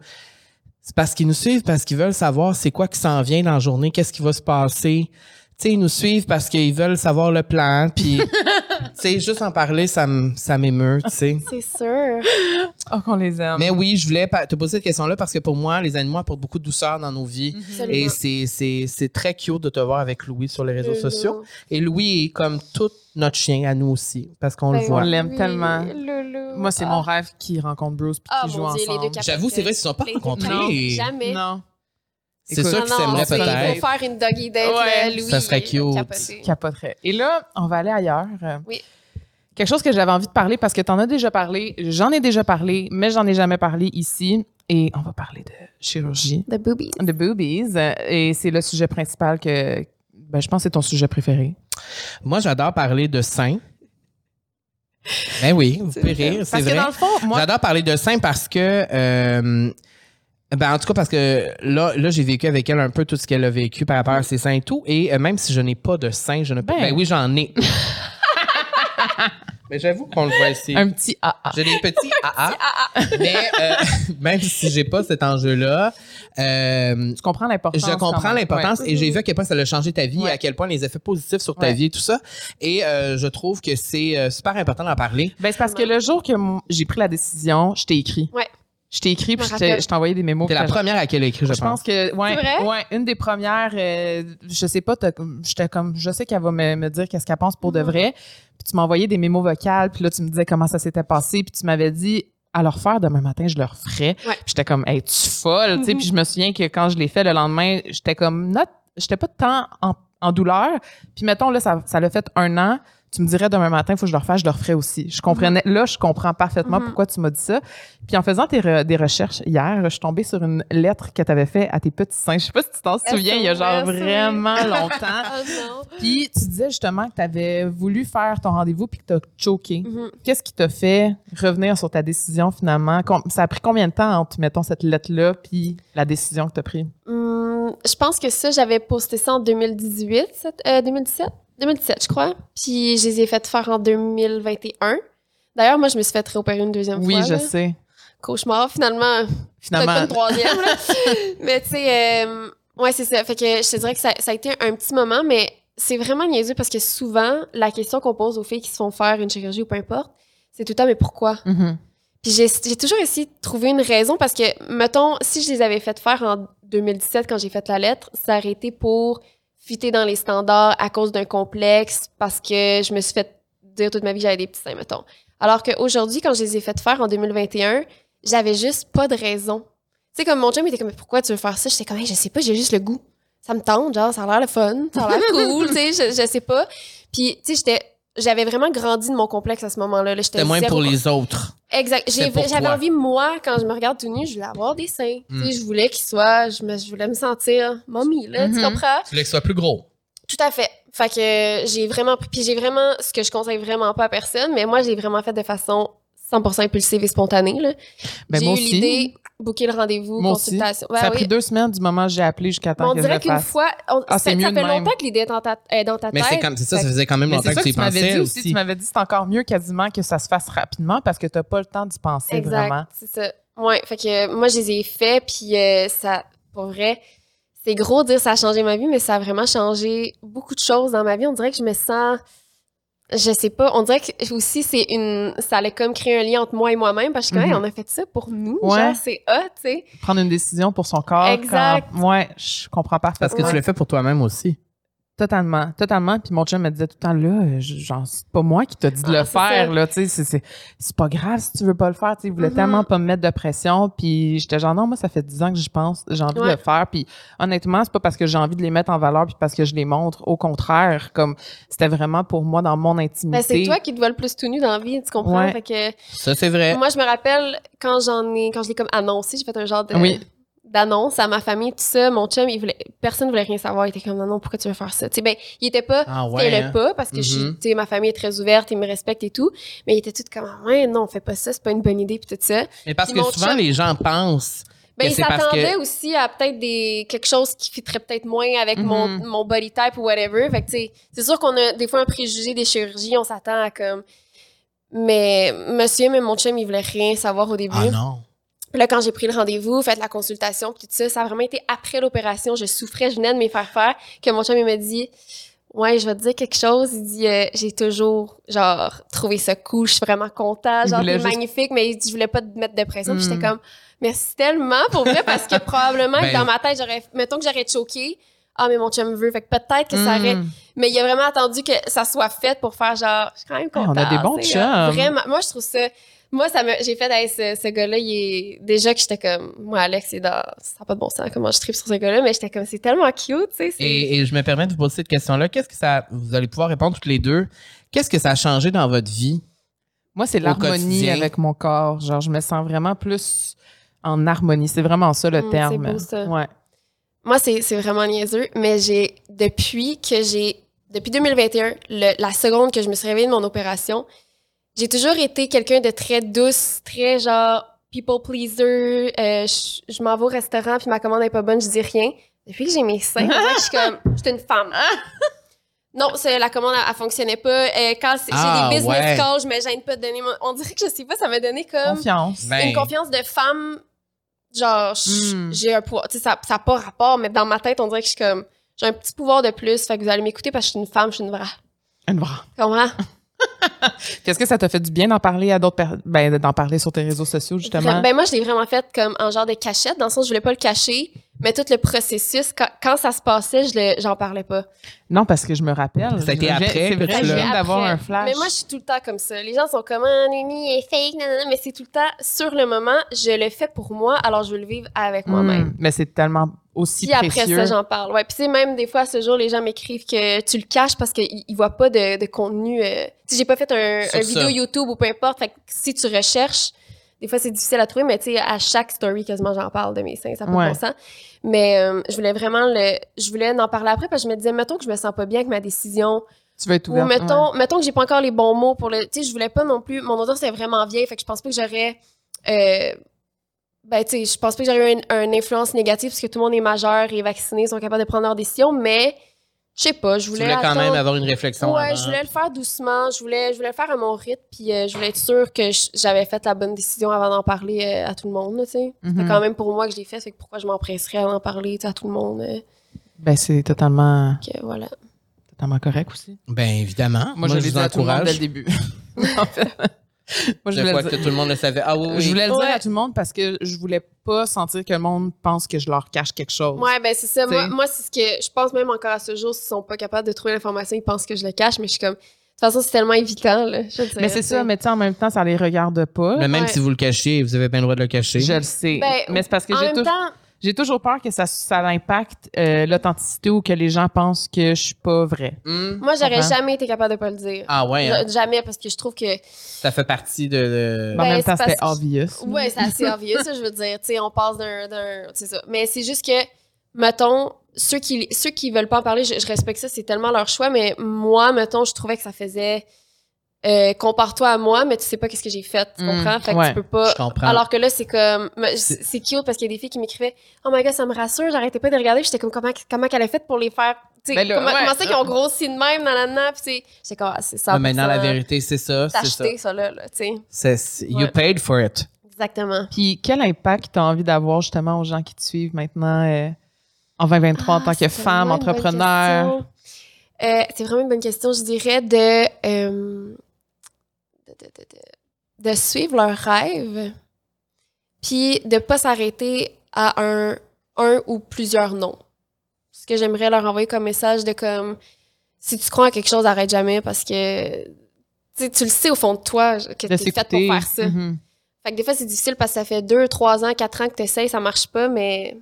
[SPEAKER 2] c'est parce qu'ils nous suivent, parce qu'ils veulent savoir c'est quoi qui s'en vient dans la journée, qu'est-ce qui va se passer. Tu sais, ils nous suivent parce qu'ils veulent savoir le plan, puis <laughs> sais, juste en parler, ça m'émeut, tu sais.
[SPEAKER 3] C'est sûr.
[SPEAKER 1] Oh, qu'on les aime.
[SPEAKER 2] Mais oui, je voulais te poser cette question-là parce que pour moi, les animaux apportent beaucoup de douceur dans nos vies.
[SPEAKER 3] Absolument.
[SPEAKER 2] Et c'est, c'est, c'est très cute de te voir avec Louis sur les réseaux sociaux. Et Louis est comme tout notre chien à nous aussi, parce qu'on le
[SPEAKER 3] Ben
[SPEAKER 2] voit.
[SPEAKER 1] On l'aime
[SPEAKER 3] oui,
[SPEAKER 1] tellement.
[SPEAKER 3] loulou.
[SPEAKER 1] Moi, c'est
[SPEAKER 3] Ah.
[SPEAKER 1] mon rêve qu'ils rencontrent Bruce puis
[SPEAKER 3] Ah,
[SPEAKER 1] qu'ils jouent
[SPEAKER 3] mon Dieu,
[SPEAKER 1] ensemble.
[SPEAKER 2] J'avoue, c'est vrai, ils se sont pas
[SPEAKER 3] Les-
[SPEAKER 2] rencontrés.
[SPEAKER 3] Non, jamais.
[SPEAKER 1] Non.
[SPEAKER 2] C'est sûr qu'ils s'aimeraient peut-être.
[SPEAKER 3] Il faut faire une doggy date,
[SPEAKER 1] Ouais.
[SPEAKER 3] là, Louis.
[SPEAKER 2] Ça serait cute.
[SPEAKER 3] capoté.
[SPEAKER 1] Capoterait. Et là, on va aller ailleurs.
[SPEAKER 3] Oui.
[SPEAKER 1] Quelque chose que j'avais envie de parler parce que tu en as déjà parlé, j'en ai déjà parlé, mais j'en ai jamais parlé ici. Et on va parler de chirurgie,
[SPEAKER 3] The boobies.
[SPEAKER 1] de boobies. Et c'est le sujet principal que ben, je pense que c'est ton sujet préféré.
[SPEAKER 2] Moi, j'adore parler de seins. Ben oui, vous pouvez rire, c'est
[SPEAKER 1] Parce que dans le fond, moi,
[SPEAKER 2] J'adore parler de seins parce que. euh, ben, en tout cas, parce que là, là j'ai vécu avec elle un peu tout ce qu'elle a vécu par rapport à ses seins et tout. Et euh, même si je n'ai pas de seins, je ne peux.
[SPEAKER 1] Ben.
[SPEAKER 2] Ben, oui, j'en ai. <laughs> Mais j'avoue qu'on le voit ici.
[SPEAKER 1] un petit AA.
[SPEAKER 2] J'ai des petits AA. mais euh, <laughs> même si j'ai pas cet enjeu-là, euh,
[SPEAKER 1] Tu comprends l'importance.
[SPEAKER 2] je comprends l'importance
[SPEAKER 1] Ouais.
[SPEAKER 2] et j'ai vu à quel point ça a changé ta vie,
[SPEAKER 1] Ouais.
[SPEAKER 2] à quel point les effets positifs sur ta
[SPEAKER 1] Ouais.
[SPEAKER 2] vie et tout ça. Et euh, je trouve que c'est euh, super important d'en parler.
[SPEAKER 1] Ben, c'est parce que le jour que j'ai pris la décision, je t'ai écrit.
[SPEAKER 3] Ouais.
[SPEAKER 1] Je t'ai écrit, puis je t'ai je t'ai envoyé des mémos.
[SPEAKER 2] T'es la
[SPEAKER 1] puis
[SPEAKER 2] première à qui elle a écrit, je,
[SPEAKER 1] Je pense que ouais,
[SPEAKER 3] C'est vrai?
[SPEAKER 1] ouais, une des premières euh, je sais pas t'as- j'étais comme je sais qu'elle va me, me dire qu'est-ce qu'elle pense pour de
[SPEAKER 3] Mhm.
[SPEAKER 1] vrai. Puis tu m'as envoyé des mémos vocales, puis là tu me disais comment ça s'était passé, puis tu m'avais dit à leur faire demain matin, je leur ferais.
[SPEAKER 3] Ouais.
[SPEAKER 1] Puis j'étais comme hey, tu folle, tu sais,
[SPEAKER 3] Mhm.
[SPEAKER 1] puis je me souviens que quand je l'ai fait le lendemain, j'étais comme not j'étais pas tant en, en douleur. Puis mettons, là, ça, ça l'a fait un an. Tu me dirais demain matin, il faut que je le refasse, je le referais aussi. Je comprenais, là, je comprends parfaitement
[SPEAKER 3] Mhm.
[SPEAKER 1] pourquoi tu m'as dit ça. Puis en faisant tes re- des recherches hier, je suis tombée sur une lettre que tu avais fait à tes petits seins. Je sais pas si tu t'en souviens, il y a genre vraiment <laughs> longtemps.
[SPEAKER 3] Oh non.
[SPEAKER 1] Puis tu disais justement que tu avais voulu faire ton rendez-vous puis que tu as choqué.
[SPEAKER 3] Mhm.
[SPEAKER 1] Qu'est-ce qui t'a fait revenir sur ta décision finalement? Ça a pris combien de temps entre, mettons, cette lettre-là puis la décision que tu as prise?
[SPEAKER 3] Je pense que ça, j'avais posté ça en 2018, cette- euh, 2017? 2017, je crois. Puis je les ai fait faire en 2021. D'ailleurs, moi, je me suis fait réopérer une deuxième
[SPEAKER 1] Oui,
[SPEAKER 3] fois.
[SPEAKER 1] je
[SPEAKER 3] là.
[SPEAKER 1] sais.
[SPEAKER 3] Cauchemar, finalement. Peut-être pas
[SPEAKER 1] Finalement,
[SPEAKER 3] une troisième, <laughs> mais tu sais, euh, ouais, c'est ça. Fait que je te dirais que ça, ça a été un petit moment, mais c'est vraiment niaiseux parce que souvent, la question qu'on pose aux filles qui se font faire une chirurgie ou peu importe, c'est tout le temps, mais pourquoi?
[SPEAKER 1] Mhm.
[SPEAKER 3] Puis j'ai toujours essayé de trouver une raison parce que, mettons, si je les avais fait faire en 2017 quand j'ai fait la lettre, été pour fitter dans les standards à cause d'un complexe parce que je me suis fait dire toute ma vie que j'avais des petits seins, mettons. Alors qu'aujourd'hui, quand je les ai fait faire en 2021, j'avais juste pas de raison. Tu sais, comme mon chum était comme, pourquoi tu veux faire ça? J'étais comme, je sais pas, j'ai juste le goût. Ça me tente, genre, ça a l'air le fun, ça a l'air cool, tu sais, je, je sais pas. Puis, tu sais, j'étais, j'avais vraiment grandi de mon complexe à ce moment-là. là.
[SPEAKER 2] C'était moins
[SPEAKER 3] zéro
[SPEAKER 2] pour les autres.
[SPEAKER 3] Exact. J'avais envie, moi, quand je me regarde tout nu, je voulais avoir des seins.
[SPEAKER 2] Mm.
[SPEAKER 3] Tu sais, je voulais qu'ils soient, je, me, je voulais me sentir mommy, là, tu
[SPEAKER 1] Mhm.
[SPEAKER 3] comprends?
[SPEAKER 2] Tu voulais que ce soit plus gros.
[SPEAKER 3] Tout à fait. Fait que j'ai vraiment pris, puis j'ai vraiment, ce que je conseille vraiment pas à personne, mais moi, j'ai vraiment fait de façon 100% impulsive et spontanée, là.
[SPEAKER 1] Ben,
[SPEAKER 3] j'ai
[SPEAKER 1] moi
[SPEAKER 3] eu l'idée, booker le rendez-vous,
[SPEAKER 1] Moi aussi.
[SPEAKER 3] consultation.
[SPEAKER 1] ça a
[SPEAKER 3] oui.
[SPEAKER 1] pris deux semaines du moment où j'ai appelé jusqu'à
[SPEAKER 3] Mais
[SPEAKER 1] temps
[SPEAKER 3] on
[SPEAKER 1] que je le
[SPEAKER 3] dirait qu'une
[SPEAKER 1] fasse.
[SPEAKER 3] fois, on-
[SPEAKER 1] Ah,
[SPEAKER 3] ça,
[SPEAKER 1] mieux
[SPEAKER 3] ça fait
[SPEAKER 1] même.
[SPEAKER 3] longtemps que l'idée est dans ta, est dans ta
[SPEAKER 2] Mais c'est
[SPEAKER 3] tête.
[SPEAKER 2] comme, c'est ça, ça faisait quand même
[SPEAKER 1] Mais
[SPEAKER 2] longtemps que tu
[SPEAKER 1] que
[SPEAKER 2] y
[SPEAKER 1] tu m'avais
[SPEAKER 2] pensais
[SPEAKER 1] dit
[SPEAKER 2] aussi.
[SPEAKER 1] aussi. Tu m'avais dit c'est encore mieux quasiment que ça se fasse rapidement parce que t'as pas le temps d'y penser
[SPEAKER 3] Exact,
[SPEAKER 1] vraiment.
[SPEAKER 3] c'est ça. Ouais, fait que euh, moi, je les ai faits, puis euh, ça, pour vrai, c'est gros de dire ça a changé ma vie, mais ça a vraiment changé beaucoup de choses dans ma vie. On dirait que je me sens, je sais pas, on dirait que aussi, c'est une, ça allait comme créer un lien entre moi et moi-même, parce que quand
[SPEAKER 1] Mhm.
[SPEAKER 3] on a fait ça pour nous,
[SPEAKER 1] Ouais.
[SPEAKER 3] genre, c'est hot, tu sais.
[SPEAKER 1] Prendre une décision pour son corps.
[SPEAKER 3] Exact.
[SPEAKER 1] quand- Ouais, je comprends
[SPEAKER 2] Parce
[SPEAKER 1] parfaitement.
[SPEAKER 2] que tu l'as fait pour toi-même aussi.
[SPEAKER 1] Totalement, totalement. Puis mon chum me disait tout le temps là, euh, je- genre c'est pas moi qui t'a dit de
[SPEAKER 3] Ah,
[SPEAKER 1] le
[SPEAKER 3] c'est
[SPEAKER 1] faire
[SPEAKER 3] ça.
[SPEAKER 1] là, tu sais, c'est- c'est c'est pas grave si tu veux pas le faire, tu sais, il voulait
[SPEAKER 3] Mhm.
[SPEAKER 1] tellement pas me mettre de pression, puis j'étais genre non, moi ça fait 10 ans que j'y pense, j'ai envie de le faire, puis honnêtement, c'est pas parce que j'ai envie de les mettre en valeur puis parce que je les montre, au contraire, comme c'était vraiment pour moi dans mon intimité.
[SPEAKER 3] Ben, c'est toi qui te vois le plus tout nu dans la vie, tu comprends?
[SPEAKER 1] Ouais.
[SPEAKER 3] Fait que,
[SPEAKER 2] Ça, c'est vrai.
[SPEAKER 3] moi, je me rappelle quand j'en ai, quand je l'ai comme annoncé, j'ai fait un genre de,
[SPEAKER 1] Oui.
[SPEAKER 3] D'annonce à ma famille, tout ça. Mon chum, il voulait, personne voulait rien savoir. Il était comme, non, non, pourquoi tu veux faire ça? Ben, il était pas,
[SPEAKER 2] Ah ouais. hein?
[SPEAKER 3] pas parce que sais, ma famille est très ouverte, ils me respectent et tout. Mais il était tout comme, Ah ouais, non, fais pas ça, c'est pas une bonne idée, puis tout ça.
[SPEAKER 2] Mais parce
[SPEAKER 3] Puis
[SPEAKER 2] que souvent,
[SPEAKER 3] chum-
[SPEAKER 2] les gens pensent.
[SPEAKER 3] Ben,
[SPEAKER 2] Mais
[SPEAKER 3] il s'attendait
[SPEAKER 2] que-
[SPEAKER 3] aussi à peut-être des quelque chose qui fitterait peut-être moins avec mon,
[SPEAKER 1] Mhm.
[SPEAKER 3] mon body type ou whatever. Fait que, tu sais, c'est sûr qu'on a des fois un préjugé des chirurgies, on s'attend à comme. Mais monsieur, même mon chum, il voulait rien savoir au début.
[SPEAKER 2] Ah non.
[SPEAKER 3] Puis Là, quand j'ai pris le rendez-vous, fait la consultation, puis tout ça, ça a vraiment été après l'opération. Je souffrais, je venais de me faire faire, que mon chum, il m'a dit Ouais, je vais te dire quelque chose. Il dit euh, J'ai toujours, genre, trouvé ça cool, je suis vraiment content, genre,
[SPEAKER 1] juste-
[SPEAKER 3] magnifique, mais Je voulais pas te mettre de pression. Puis j'étais comme Merci tellement pour vrai, parce que probablement que
[SPEAKER 2] Ben-
[SPEAKER 3] dans ma tête, j'aurais, mettons que j'aurais choqué. Ah, mais mon chum veut. Fait que peut-être que ça aurait.
[SPEAKER 1] Mm.
[SPEAKER 3] Mais il a vraiment attendu que ça soit fait pour faire genre, je suis quand même
[SPEAKER 1] Ah, on
[SPEAKER 3] contente.
[SPEAKER 1] a des bons chums.
[SPEAKER 3] Vraiment. Moi, je trouve ça. Moi, ça me, j'ai fait, hey, ce, ce gars-là, il est. Déjà que j'étais comme. Moi, Alex, c'est dans. Ça n'a pas de bon sens comment je tripe sur ce gars-là, mais j'étais comme, c'est tellement cute, tu sais.
[SPEAKER 2] Et, et je me permets de vous poser cette question-là. Qu'est-ce que ça. Vous allez pouvoir répondre toutes les deux? Qu'est-ce que ça a changé dans votre vie?
[SPEAKER 1] Moi, c'est l'harmonie avec mon corps. Genre, je me sens vraiment plus en harmonie. C'est vraiment ça le
[SPEAKER 3] Mm,
[SPEAKER 1] terme.
[SPEAKER 3] c'est beau, ça.
[SPEAKER 1] Ouais.
[SPEAKER 3] Moi, c'est, c'est vraiment niaiseux, mais j'ai. Depuis que j'ai. Depuis 2021, le- la seconde que je me suis réveillée de mon opération, j'ai toujours été quelqu'un de très douce, très genre people pleaser. Euh, je, je m'en vais au restaurant puis ma commande n'est pas bonne, je dis rien. Depuis que j'ai mes seins, on dirait que je suis comme, je suis une femme. <laughs> Non, c'est, la commande, elle, elle fonctionnait pas. Euh, quand
[SPEAKER 2] Ah,
[SPEAKER 3] j'ai des business
[SPEAKER 2] ouais.
[SPEAKER 3] calls, je me gêne pas de donner mon... On dirait que je sais pas, ça m'a donné comme
[SPEAKER 1] Confiance.
[SPEAKER 2] Ben,
[SPEAKER 3] une confiance de femme. Genre, j-
[SPEAKER 1] Mm.
[SPEAKER 3] j'ai un pouvoir. Tu sais, ça n'a pas rapport, mais dans ma tête, on dirait que je suis comme, j'ai un petit pouvoir de plus. Fait que vous allez m'écouter parce que je suis une femme, je suis une vraie.
[SPEAKER 1] Une vraie.
[SPEAKER 3] Comment?
[SPEAKER 1] Puis Est-ce que ça t'a fait du bien d'en parler à d'autres? Ben, d'en parler sur tes réseaux sociaux, justement?
[SPEAKER 3] Ben, moi, je l'ai vraiment fait comme en genre de cachette, dans le sens je voulais pas le cacher, Mais tout le processus, quand, quand ça se passait, je j'en parlais pas.
[SPEAKER 1] Non, parce que je me rappelle.
[SPEAKER 2] Ça a été
[SPEAKER 1] Je-
[SPEAKER 2] après
[SPEAKER 1] C'est
[SPEAKER 2] que
[SPEAKER 1] vrai, d'avoir
[SPEAKER 3] Après.
[SPEAKER 1] un flash.
[SPEAKER 3] Mais moi, je suis tout le temps comme ça. Les gens sont comme, ah, Noémie est fake, nanana, mais c'est tout le temps sur le moment. Je le fais pour moi, alors je veux le vivre avec
[SPEAKER 1] Hmm,
[SPEAKER 3] moi-même.
[SPEAKER 1] Mais c'est tellement aussi
[SPEAKER 3] Puis après
[SPEAKER 1] précieux.
[SPEAKER 3] ça, j'en parle. Ouais. Puis tu sais, même des fois, à ce jour, les gens m'écrivent que tu le caches parce qu'ils ils voient pas de, de contenu. euh, sais, j'ai pas fait un, vidéo YouTube ou peu importe. Fait que si tu recherches, des fois, c'est difficile à trouver, mais tu sais, à chaque story, quasiment, j'en parle de mes seins. Ça n'a pas
[SPEAKER 1] Ouais.
[SPEAKER 3] de bon sens. Mais euh, je voulais vraiment le. Je voulais en parler après parce que je me disais, mettons que je me sens pas bien avec ma décision.
[SPEAKER 1] tu vas être
[SPEAKER 3] Ou mettons, mettons que j'ai pas encore les bons mots pour le. Tu sais, je voulais pas non plus. Mon audience est vraiment vieille, fait que je pense pas que j'aurais. euh, ben, tu sais, je pense pas que j'aurais eu une, une influence négative parce que tout le monde est majeur et vacciné, ils sont capables de prendre leurs décisions, mais je sais pas, je
[SPEAKER 2] Tu
[SPEAKER 3] voulais.
[SPEAKER 2] voulais quand même avoir une réflexion
[SPEAKER 3] Ouais,
[SPEAKER 2] avant.
[SPEAKER 3] je voulais le faire doucement, je voulais, je voulais le faire à mon rythme, puis euh, je voulais être sûre que je- j'avais fait la bonne décision avant d'en parler euh, à tout le monde, tu sais. C'est quand même pour moi que je l'ai fait, que pourquoi je m'empresserais à en parler à tout le monde. euh,
[SPEAKER 1] Ben, c'est totalement,
[SPEAKER 3] que, voilà.
[SPEAKER 1] totalement correct aussi.
[SPEAKER 2] Ben évidemment.
[SPEAKER 1] Moi, je l'ai
[SPEAKER 2] vous
[SPEAKER 1] dit à tout le monde dès le
[SPEAKER 2] encourage.
[SPEAKER 1] début. <laughs> <laughs> en fait. Moi, je voulais,
[SPEAKER 2] crois
[SPEAKER 1] le
[SPEAKER 2] que
[SPEAKER 1] dire,
[SPEAKER 2] tout le monde le savait. Ah oui, oui.
[SPEAKER 1] je voulais le dire à tout le monde parce que je voulais pas sentir que le monde pense que je leur cache quelque chose.
[SPEAKER 3] Ouais, ben c'est ça. Moi,
[SPEAKER 1] T'sais.
[SPEAKER 3] moi c'est ce que je pense même encore à ce jour, s'ils sont pas capables de trouver l'information, ils pensent que je le cache, mais je suis comme. De toute façon, c'est tellement évitant, là. Je dire,
[SPEAKER 1] mais c'est
[SPEAKER 3] t'sais.
[SPEAKER 1] ça, mais tu sais, en même temps, ça les regarde pas.
[SPEAKER 2] Mais même
[SPEAKER 3] Ouais.
[SPEAKER 2] si vous le cachez, vous avez bien le droit de le cacher.
[SPEAKER 1] Je le sais.
[SPEAKER 3] Ben,
[SPEAKER 1] mais c'est parce que
[SPEAKER 3] En
[SPEAKER 1] j'ai
[SPEAKER 3] même
[SPEAKER 1] tou-
[SPEAKER 3] temps,
[SPEAKER 1] j'ai toujours peur que ça, ça impacte euh, l'authenticité ou que les gens pensent que je suis pas vraie.
[SPEAKER 2] Hmm.
[SPEAKER 3] moi, j'aurais jamais été capable de pas le dire.
[SPEAKER 2] Ah ouais, hein?
[SPEAKER 3] Ja- Jamais, parce que je trouve que.
[SPEAKER 2] ça fait partie de.
[SPEAKER 1] en
[SPEAKER 3] Ben,
[SPEAKER 1] même temps,
[SPEAKER 3] c'est
[SPEAKER 1] c'était
[SPEAKER 3] que-
[SPEAKER 1] obvious.
[SPEAKER 3] Ouais, c'est assez obvious, ça, je veux dire. Tu sais, on passe d'un. d'un- C'est ça. Mais c'est juste que, mettons, ceux qui, ceux qui veulent pas en parler, je, je respecte ça, c'est tellement leur choix, mais moi, mettons, je trouvais que ça faisait. Euh, compare-toi à moi, mais tu sais pas qu'est-ce que j'ai fait, tu
[SPEAKER 1] Mm,
[SPEAKER 3] comprends? Fait que
[SPEAKER 1] ouais.
[SPEAKER 3] tu peux pas.
[SPEAKER 2] Je comprends.
[SPEAKER 3] Alors que là, c'est comme. me-
[SPEAKER 2] C'est-
[SPEAKER 3] C'est cute parce qu'il y a des filles qui m'écrivaient Oh my god, ça me rassure, j'arrêtais pas de regarder. J'étais comme, comment, comment qu'elle a fait pour les faire? Tu sais,
[SPEAKER 1] Ben
[SPEAKER 3] comment,
[SPEAKER 1] ouais.
[SPEAKER 3] comment ça qu'ils ont grossi de même, nanana. Puis, tu sais, j'étais comme, ah, c'est ça.
[SPEAKER 2] Maintenant, la vérité, c'est ça.
[SPEAKER 3] T'as
[SPEAKER 2] C'est ça.
[SPEAKER 3] acheté ça, là, là, tu sais.
[SPEAKER 2] C'est- c'est- You
[SPEAKER 3] Ouais.
[SPEAKER 2] paid for it.
[SPEAKER 3] Exactement.
[SPEAKER 1] Puis quel impact tu as envie d'avoir justement aux gens qui te suivent maintenant euh, en 2023 en
[SPEAKER 3] Ah,
[SPEAKER 1] tant que
[SPEAKER 3] c'est
[SPEAKER 1] femme, entrepreneur?
[SPEAKER 3] Euh, c'est vraiment une bonne question. Je dirais de, euh, de, de, de- de- de suivre leurs rêves, puis de pas s'arrêter à un, un ou plusieurs noms. Ce que j'aimerais leur envoyer comme message de comme, si tu crois à quelque chose, arrête jamais parce que tu tu le sais au fond de toi que
[SPEAKER 1] De
[SPEAKER 3] t'es faite pour faire ça.
[SPEAKER 1] Mhm.
[SPEAKER 3] Fait que des fois, c'est difficile parce que ça fait deux, trois ans, quatre ans que t'essayes, ça marche pas, mais...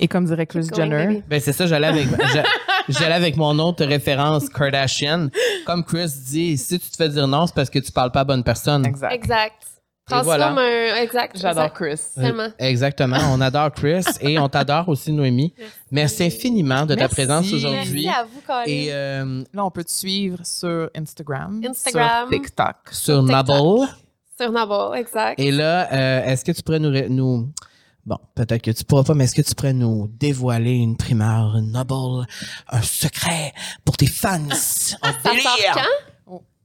[SPEAKER 1] Et comme dirait Chris Jenner.
[SPEAKER 2] Ben, c'est ça, j'allais avec, <laughs> j'allais avec mon autre référence Kardashian. Comme Chris dit, si tu te fais dire non, c'est parce que tu parles pas à bonne personne.
[SPEAKER 1] exact.
[SPEAKER 3] Exact.
[SPEAKER 2] Et voilà.
[SPEAKER 3] Transforme un... Exact.
[SPEAKER 1] J'adore. Chris.
[SPEAKER 2] Euh,
[SPEAKER 3] Tellement.
[SPEAKER 2] Exactement. On adore Chris et on t'adore aussi, Noémie. Merci infiniment de ta
[SPEAKER 1] Merci.
[SPEAKER 2] présence
[SPEAKER 3] Merci
[SPEAKER 2] aujourd'hui.
[SPEAKER 3] à vous, Colin.
[SPEAKER 2] Et euh,
[SPEAKER 1] Là, on peut te suivre sur Instagram,
[SPEAKER 3] Instagram.
[SPEAKER 1] sur TikTok.
[SPEAKER 2] sur
[SPEAKER 3] TikTok.
[SPEAKER 2] Nubble.
[SPEAKER 3] Sur Nabal, exact.
[SPEAKER 2] Et là, euh, est-ce que tu pourrais nous, ré- nous. Bon, peut-être que tu pourras pas, mais est-ce que tu pourrais nous dévoiler une primeur, une Nubble, un secret pour tes fans? <laughs>
[SPEAKER 3] Ça sort
[SPEAKER 2] délire!
[SPEAKER 3] quand?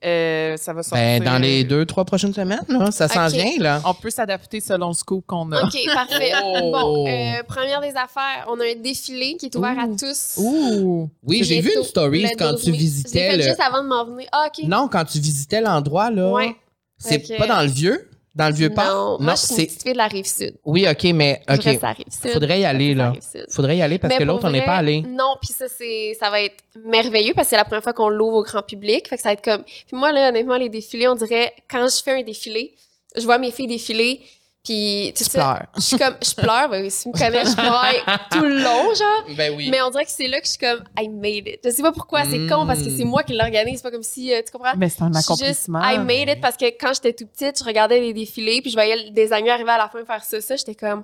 [SPEAKER 1] Euh, ça va sortir.
[SPEAKER 2] Ben, dans les deux, trois prochaines semaines, là, ça s'en
[SPEAKER 3] Ok.
[SPEAKER 2] vient, là.
[SPEAKER 1] On peut s'adapter selon le scoop qu'on a.
[SPEAKER 3] OK, parfait. <laughs>
[SPEAKER 2] Oh.
[SPEAKER 3] Bon, euh, première des affaires, on a un défilé qui est ouvert à
[SPEAKER 1] Ouh.
[SPEAKER 3] tous.
[SPEAKER 1] Ouh!
[SPEAKER 2] Oui, j'ai vu
[SPEAKER 3] Bientôt,
[SPEAKER 2] une story
[SPEAKER 3] le
[SPEAKER 2] quand
[SPEAKER 3] 12
[SPEAKER 2] tu
[SPEAKER 3] mai.
[SPEAKER 2] visitais
[SPEAKER 3] Je l'ai fait
[SPEAKER 2] le.
[SPEAKER 3] juste avant de m'en venir. Ah, OK.
[SPEAKER 2] Non, quand tu visitais l'endroit, là.
[SPEAKER 3] Ouais.
[SPEAKER 2] C'est
[SPEAKER 3] Ok.
[SPEAKER 2] pas dans le vieux? Dans le vieux parc?
[SPEAKER 3] Non, une
[SPEAKER 2] c'est.
[SPEAKER 3] petite fille de la Rive-Sud.
[SPEAKER 2] Oui, OK, mais.
[SPEAKER 3] Je
[SPEAKER 2] OK.
[SPEAKER 3] reste à la Rive-Sud.
[SPEAKER 2] Faudrait y aller, là. Faudrait y aller parce
[SPEAKER 3] Mais
[SPEAKER 2] que l'autre, on n'est pas allé.
[SPEAKER 3] Non, puis ça, c'est, ça va être merveilleux parce que c'est la première fois qu'on l'ouvre au grand public. Fait que ça va être comme. Puis moi, là, honnêtement, les défilés, on dirait, quand je fais un défilé, je vois mes filles défiler, puis tu
[SPEAKER 1] Tu
[SPEAKER 3] sais,
[SPEAKER 1] pleures.
[SPEAKER 3] je suis comme, je pleure, ben, si tu me connais, je pleure tout le long, genre.
[SPEAKER 2] Ben oui.
[SPEAKER 3] Mais on dirait que c'est là que je suis comme, I made it. Je sais pas pourquoi, c'est
[SPEAKER 2] Mm.
[SPEAKER 3] con parce que c'est moi qui l'organise, c'est pas comme si, euh, tu comprends?
[SPEAKER 1] Mais c'est un
[SPEAKER 3] Je suis juste,
[SPEAKER 1] accomplissement.
[SPEAKER 3] I made it parce que quand j'étais tout petite, je regardais les défilés, puis je voyais des amis arriver à la fin faire ça, ça, j'étais comme,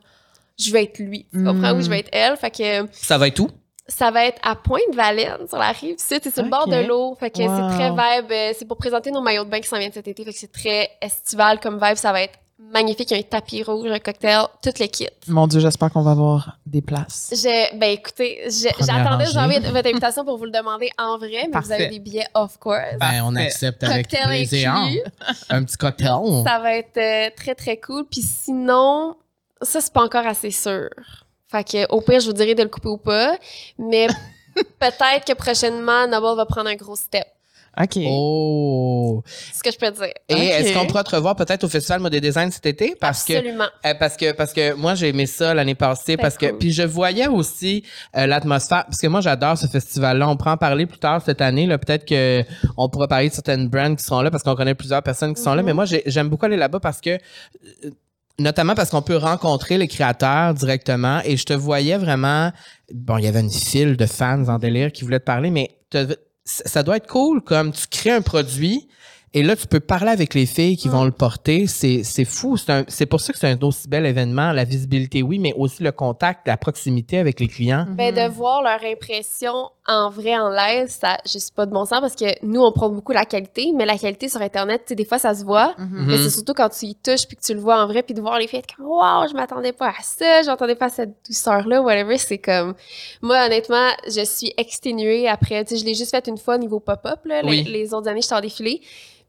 [SPEAKER 3] je vais être lui, tu comprends?
[SPEAKER 1] Mm.
[SPEAKER 3] Ou je vais être elle. Fait que
[SPEAKER 2] Ça va être où?
[SPEAKER 3] ça va être à Pointe-Valenne, sur la rive sud. C'est sur le bord de l'eau. Fait que
[SPEAKER 1] Wow.
[SPEAKER 3] c'est très vibe. euh, C'est pour présenter nos maillots de bain qui s'en viennent cet été. Fait que c'est très estival comme vibe. Ça va être magnifique. Il y a un tapis rouge, un cocktail, tout le kit.
[SPEAKER 1] Mon Dieu, j'espère qu'on va avoir des places.
[SPEAKER 3] Je, ben écoutez, j'attendais, de <laughs> votre invitation pour vous le demander en vrai, mais
[SPEAKER 1] Parfait.
[SPEAKER 3] vous avez des billets off course.
[SPEAKER 2] Ben, on accepte avec
[SPEAKER 3] Cocktail
[SPEAKER 2] plaisir.
[SPEAKER 3] inclus.
[SPEAKER 2] Un petit cocktail.
[SPEAKER 3] Ça va être euh, très, très cool. Puis sinon, ça, c'est pas encore assez sûr. Fait que, au pire, je vous dirai de le couper ou pas. Mais <laughs> peut-être que prochainement, Noble va prendre un gros step.
[SPEAKER 1] OK.
[SPEAKER 2] Oh!
[SPEAKER 3] C'est ce que je peux dire.
[SPEAKER 2] Et est-ce qu'on pourra te revoir peut-être au Festival Mode et Design cet été? Parce que
[SPEAKER 3] Absolument.
[SPEAKER 2] Euh, parce que parce que moi j'ai aimé ça l'année passée
[SPEAKER 3] Ben,
[SPEAKER 2] parce que puis je voyais aussi euh, l'atmosphère parce que moi j'adore ce festival là on pourra en parler plus tard cette année là peut-être que on pourra parler de certaines brands qui sont là parce qu'on connaît plusieurs personnes qui sont là
[SPEAKER 3] Mhm.
[SPEAKER 2] mais moi j'ai- j'aime beaucoup aller là-bas parce que euh, notamment parce qu'on peut rencontrer les créateurs directement et je te voyais vraiment bon il y avait une file de fans en délire qui voulaient te parler mais te- ça doit être cool comme tu crées un produit et là, tu peux parler avec les filles qui vont le porter. C'est, c'est fou. C'est, un- c'est pour ça que c'est un aussi bel événement. La visibilité, oui, mais aussi le contact, la proximité avec les clients.
[SPEAKER 3] Ben, de voir leur impression en vrai, en live, ça, je suis pas de bon sens parce que nous, on prend beaucoup la qualité, mais la qualité sur Internet, tu sais, des fois, ça se voit.
[SPEAKER 1] Mhm.
[SPEAKER 3] Mais c'est surtout quand tu y touches puis que tu le vois en vrai puis de voir les filles comme waouh je m'attendais pas à ça je m'attendais pas à cette douceur là whatever c'est comme moi honnêtement je suis exténuée après tu sais je l'ai juste fait une fois au niveau pop-up là Les-
[SPEAKER 2] Oui.
[SPEAKER 3] les, autres années j'étais en défilé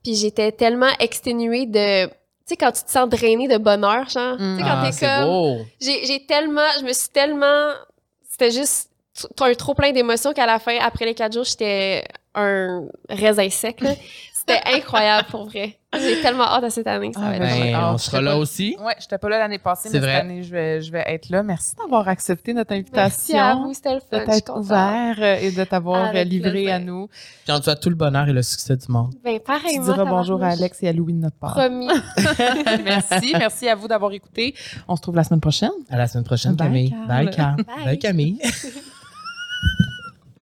[SPEAKER 3] puis j'étais tellement exténuée de tu sais quand tu te sens drainé de bonheur genre tu sais quand
[SPEAKER 2] Ah,
[SPEAKER 3] t'es
[SPEAKER 2] c'est
[SPEAKER 3] comme j'ai tellement je me suis tellement c'était juste t- un trop plein d'émotions qu'à la fin après les quatre jours j'étais un raisin sec là. <laughs> c'était incroyable pour vrai j'ai tellement hâte à cette année ça
[SPEAKER 1] Ah,
[SPEAKER 3] va être
[SPEAKER 1] ben,
[SPEAKER 2] on sera là
[SPEAKER 1] pas.
[SPEAKER 2] aussi.
[SPEAKER 1] Ouais, j'étais pas là l'année passée,
[SPEAKER 2] C'est
[SPEAKER 1] mais
[SPEAKER 2] vrai.
[SPEAKER 1] cette année, je vais, je vais être là. Merci d'avoir accepté notre
[SPEAKER 3] Merci
[SPEAKER 1] invitation.
[SPEAKER 3] à vous, c'était le fun.
[SPEAKER 1] de t'être ouvert euh, et de t'avoir
[SPEAKER 3] Avec
[SPEAKER 1] euh, livré
[SPEAKER 3] plaisir.
[SPEAKER 1] à nous.
[SPEAKER 2] Puis on te souhaite tout le bonheur et le succès du monde.
[SPEAKER 3] Ben,
[SPEAKER 1] Tu
[SPEAKER 3] pareillement.
[SPEAKER 1] diras bonjour à. Alex et à Louis de notre part.
[SPEAKER 3] Promis. <laughs>
[SPEAKER 1] merci. Merci à vous d'avoir écouté. On se retrouve la semaine prochaine.
[SPEAKER 2] À la semaine prochaine,
[SPEAKER 1] Bye,
[SPEAKER 2] Camille.
[SPEAKER 1] Carl.
[SPEAKER 2] Bye, Carl.
[SPEAKER 3] Bye.
[SPEAKER 2] Bye, Camille. <laughs>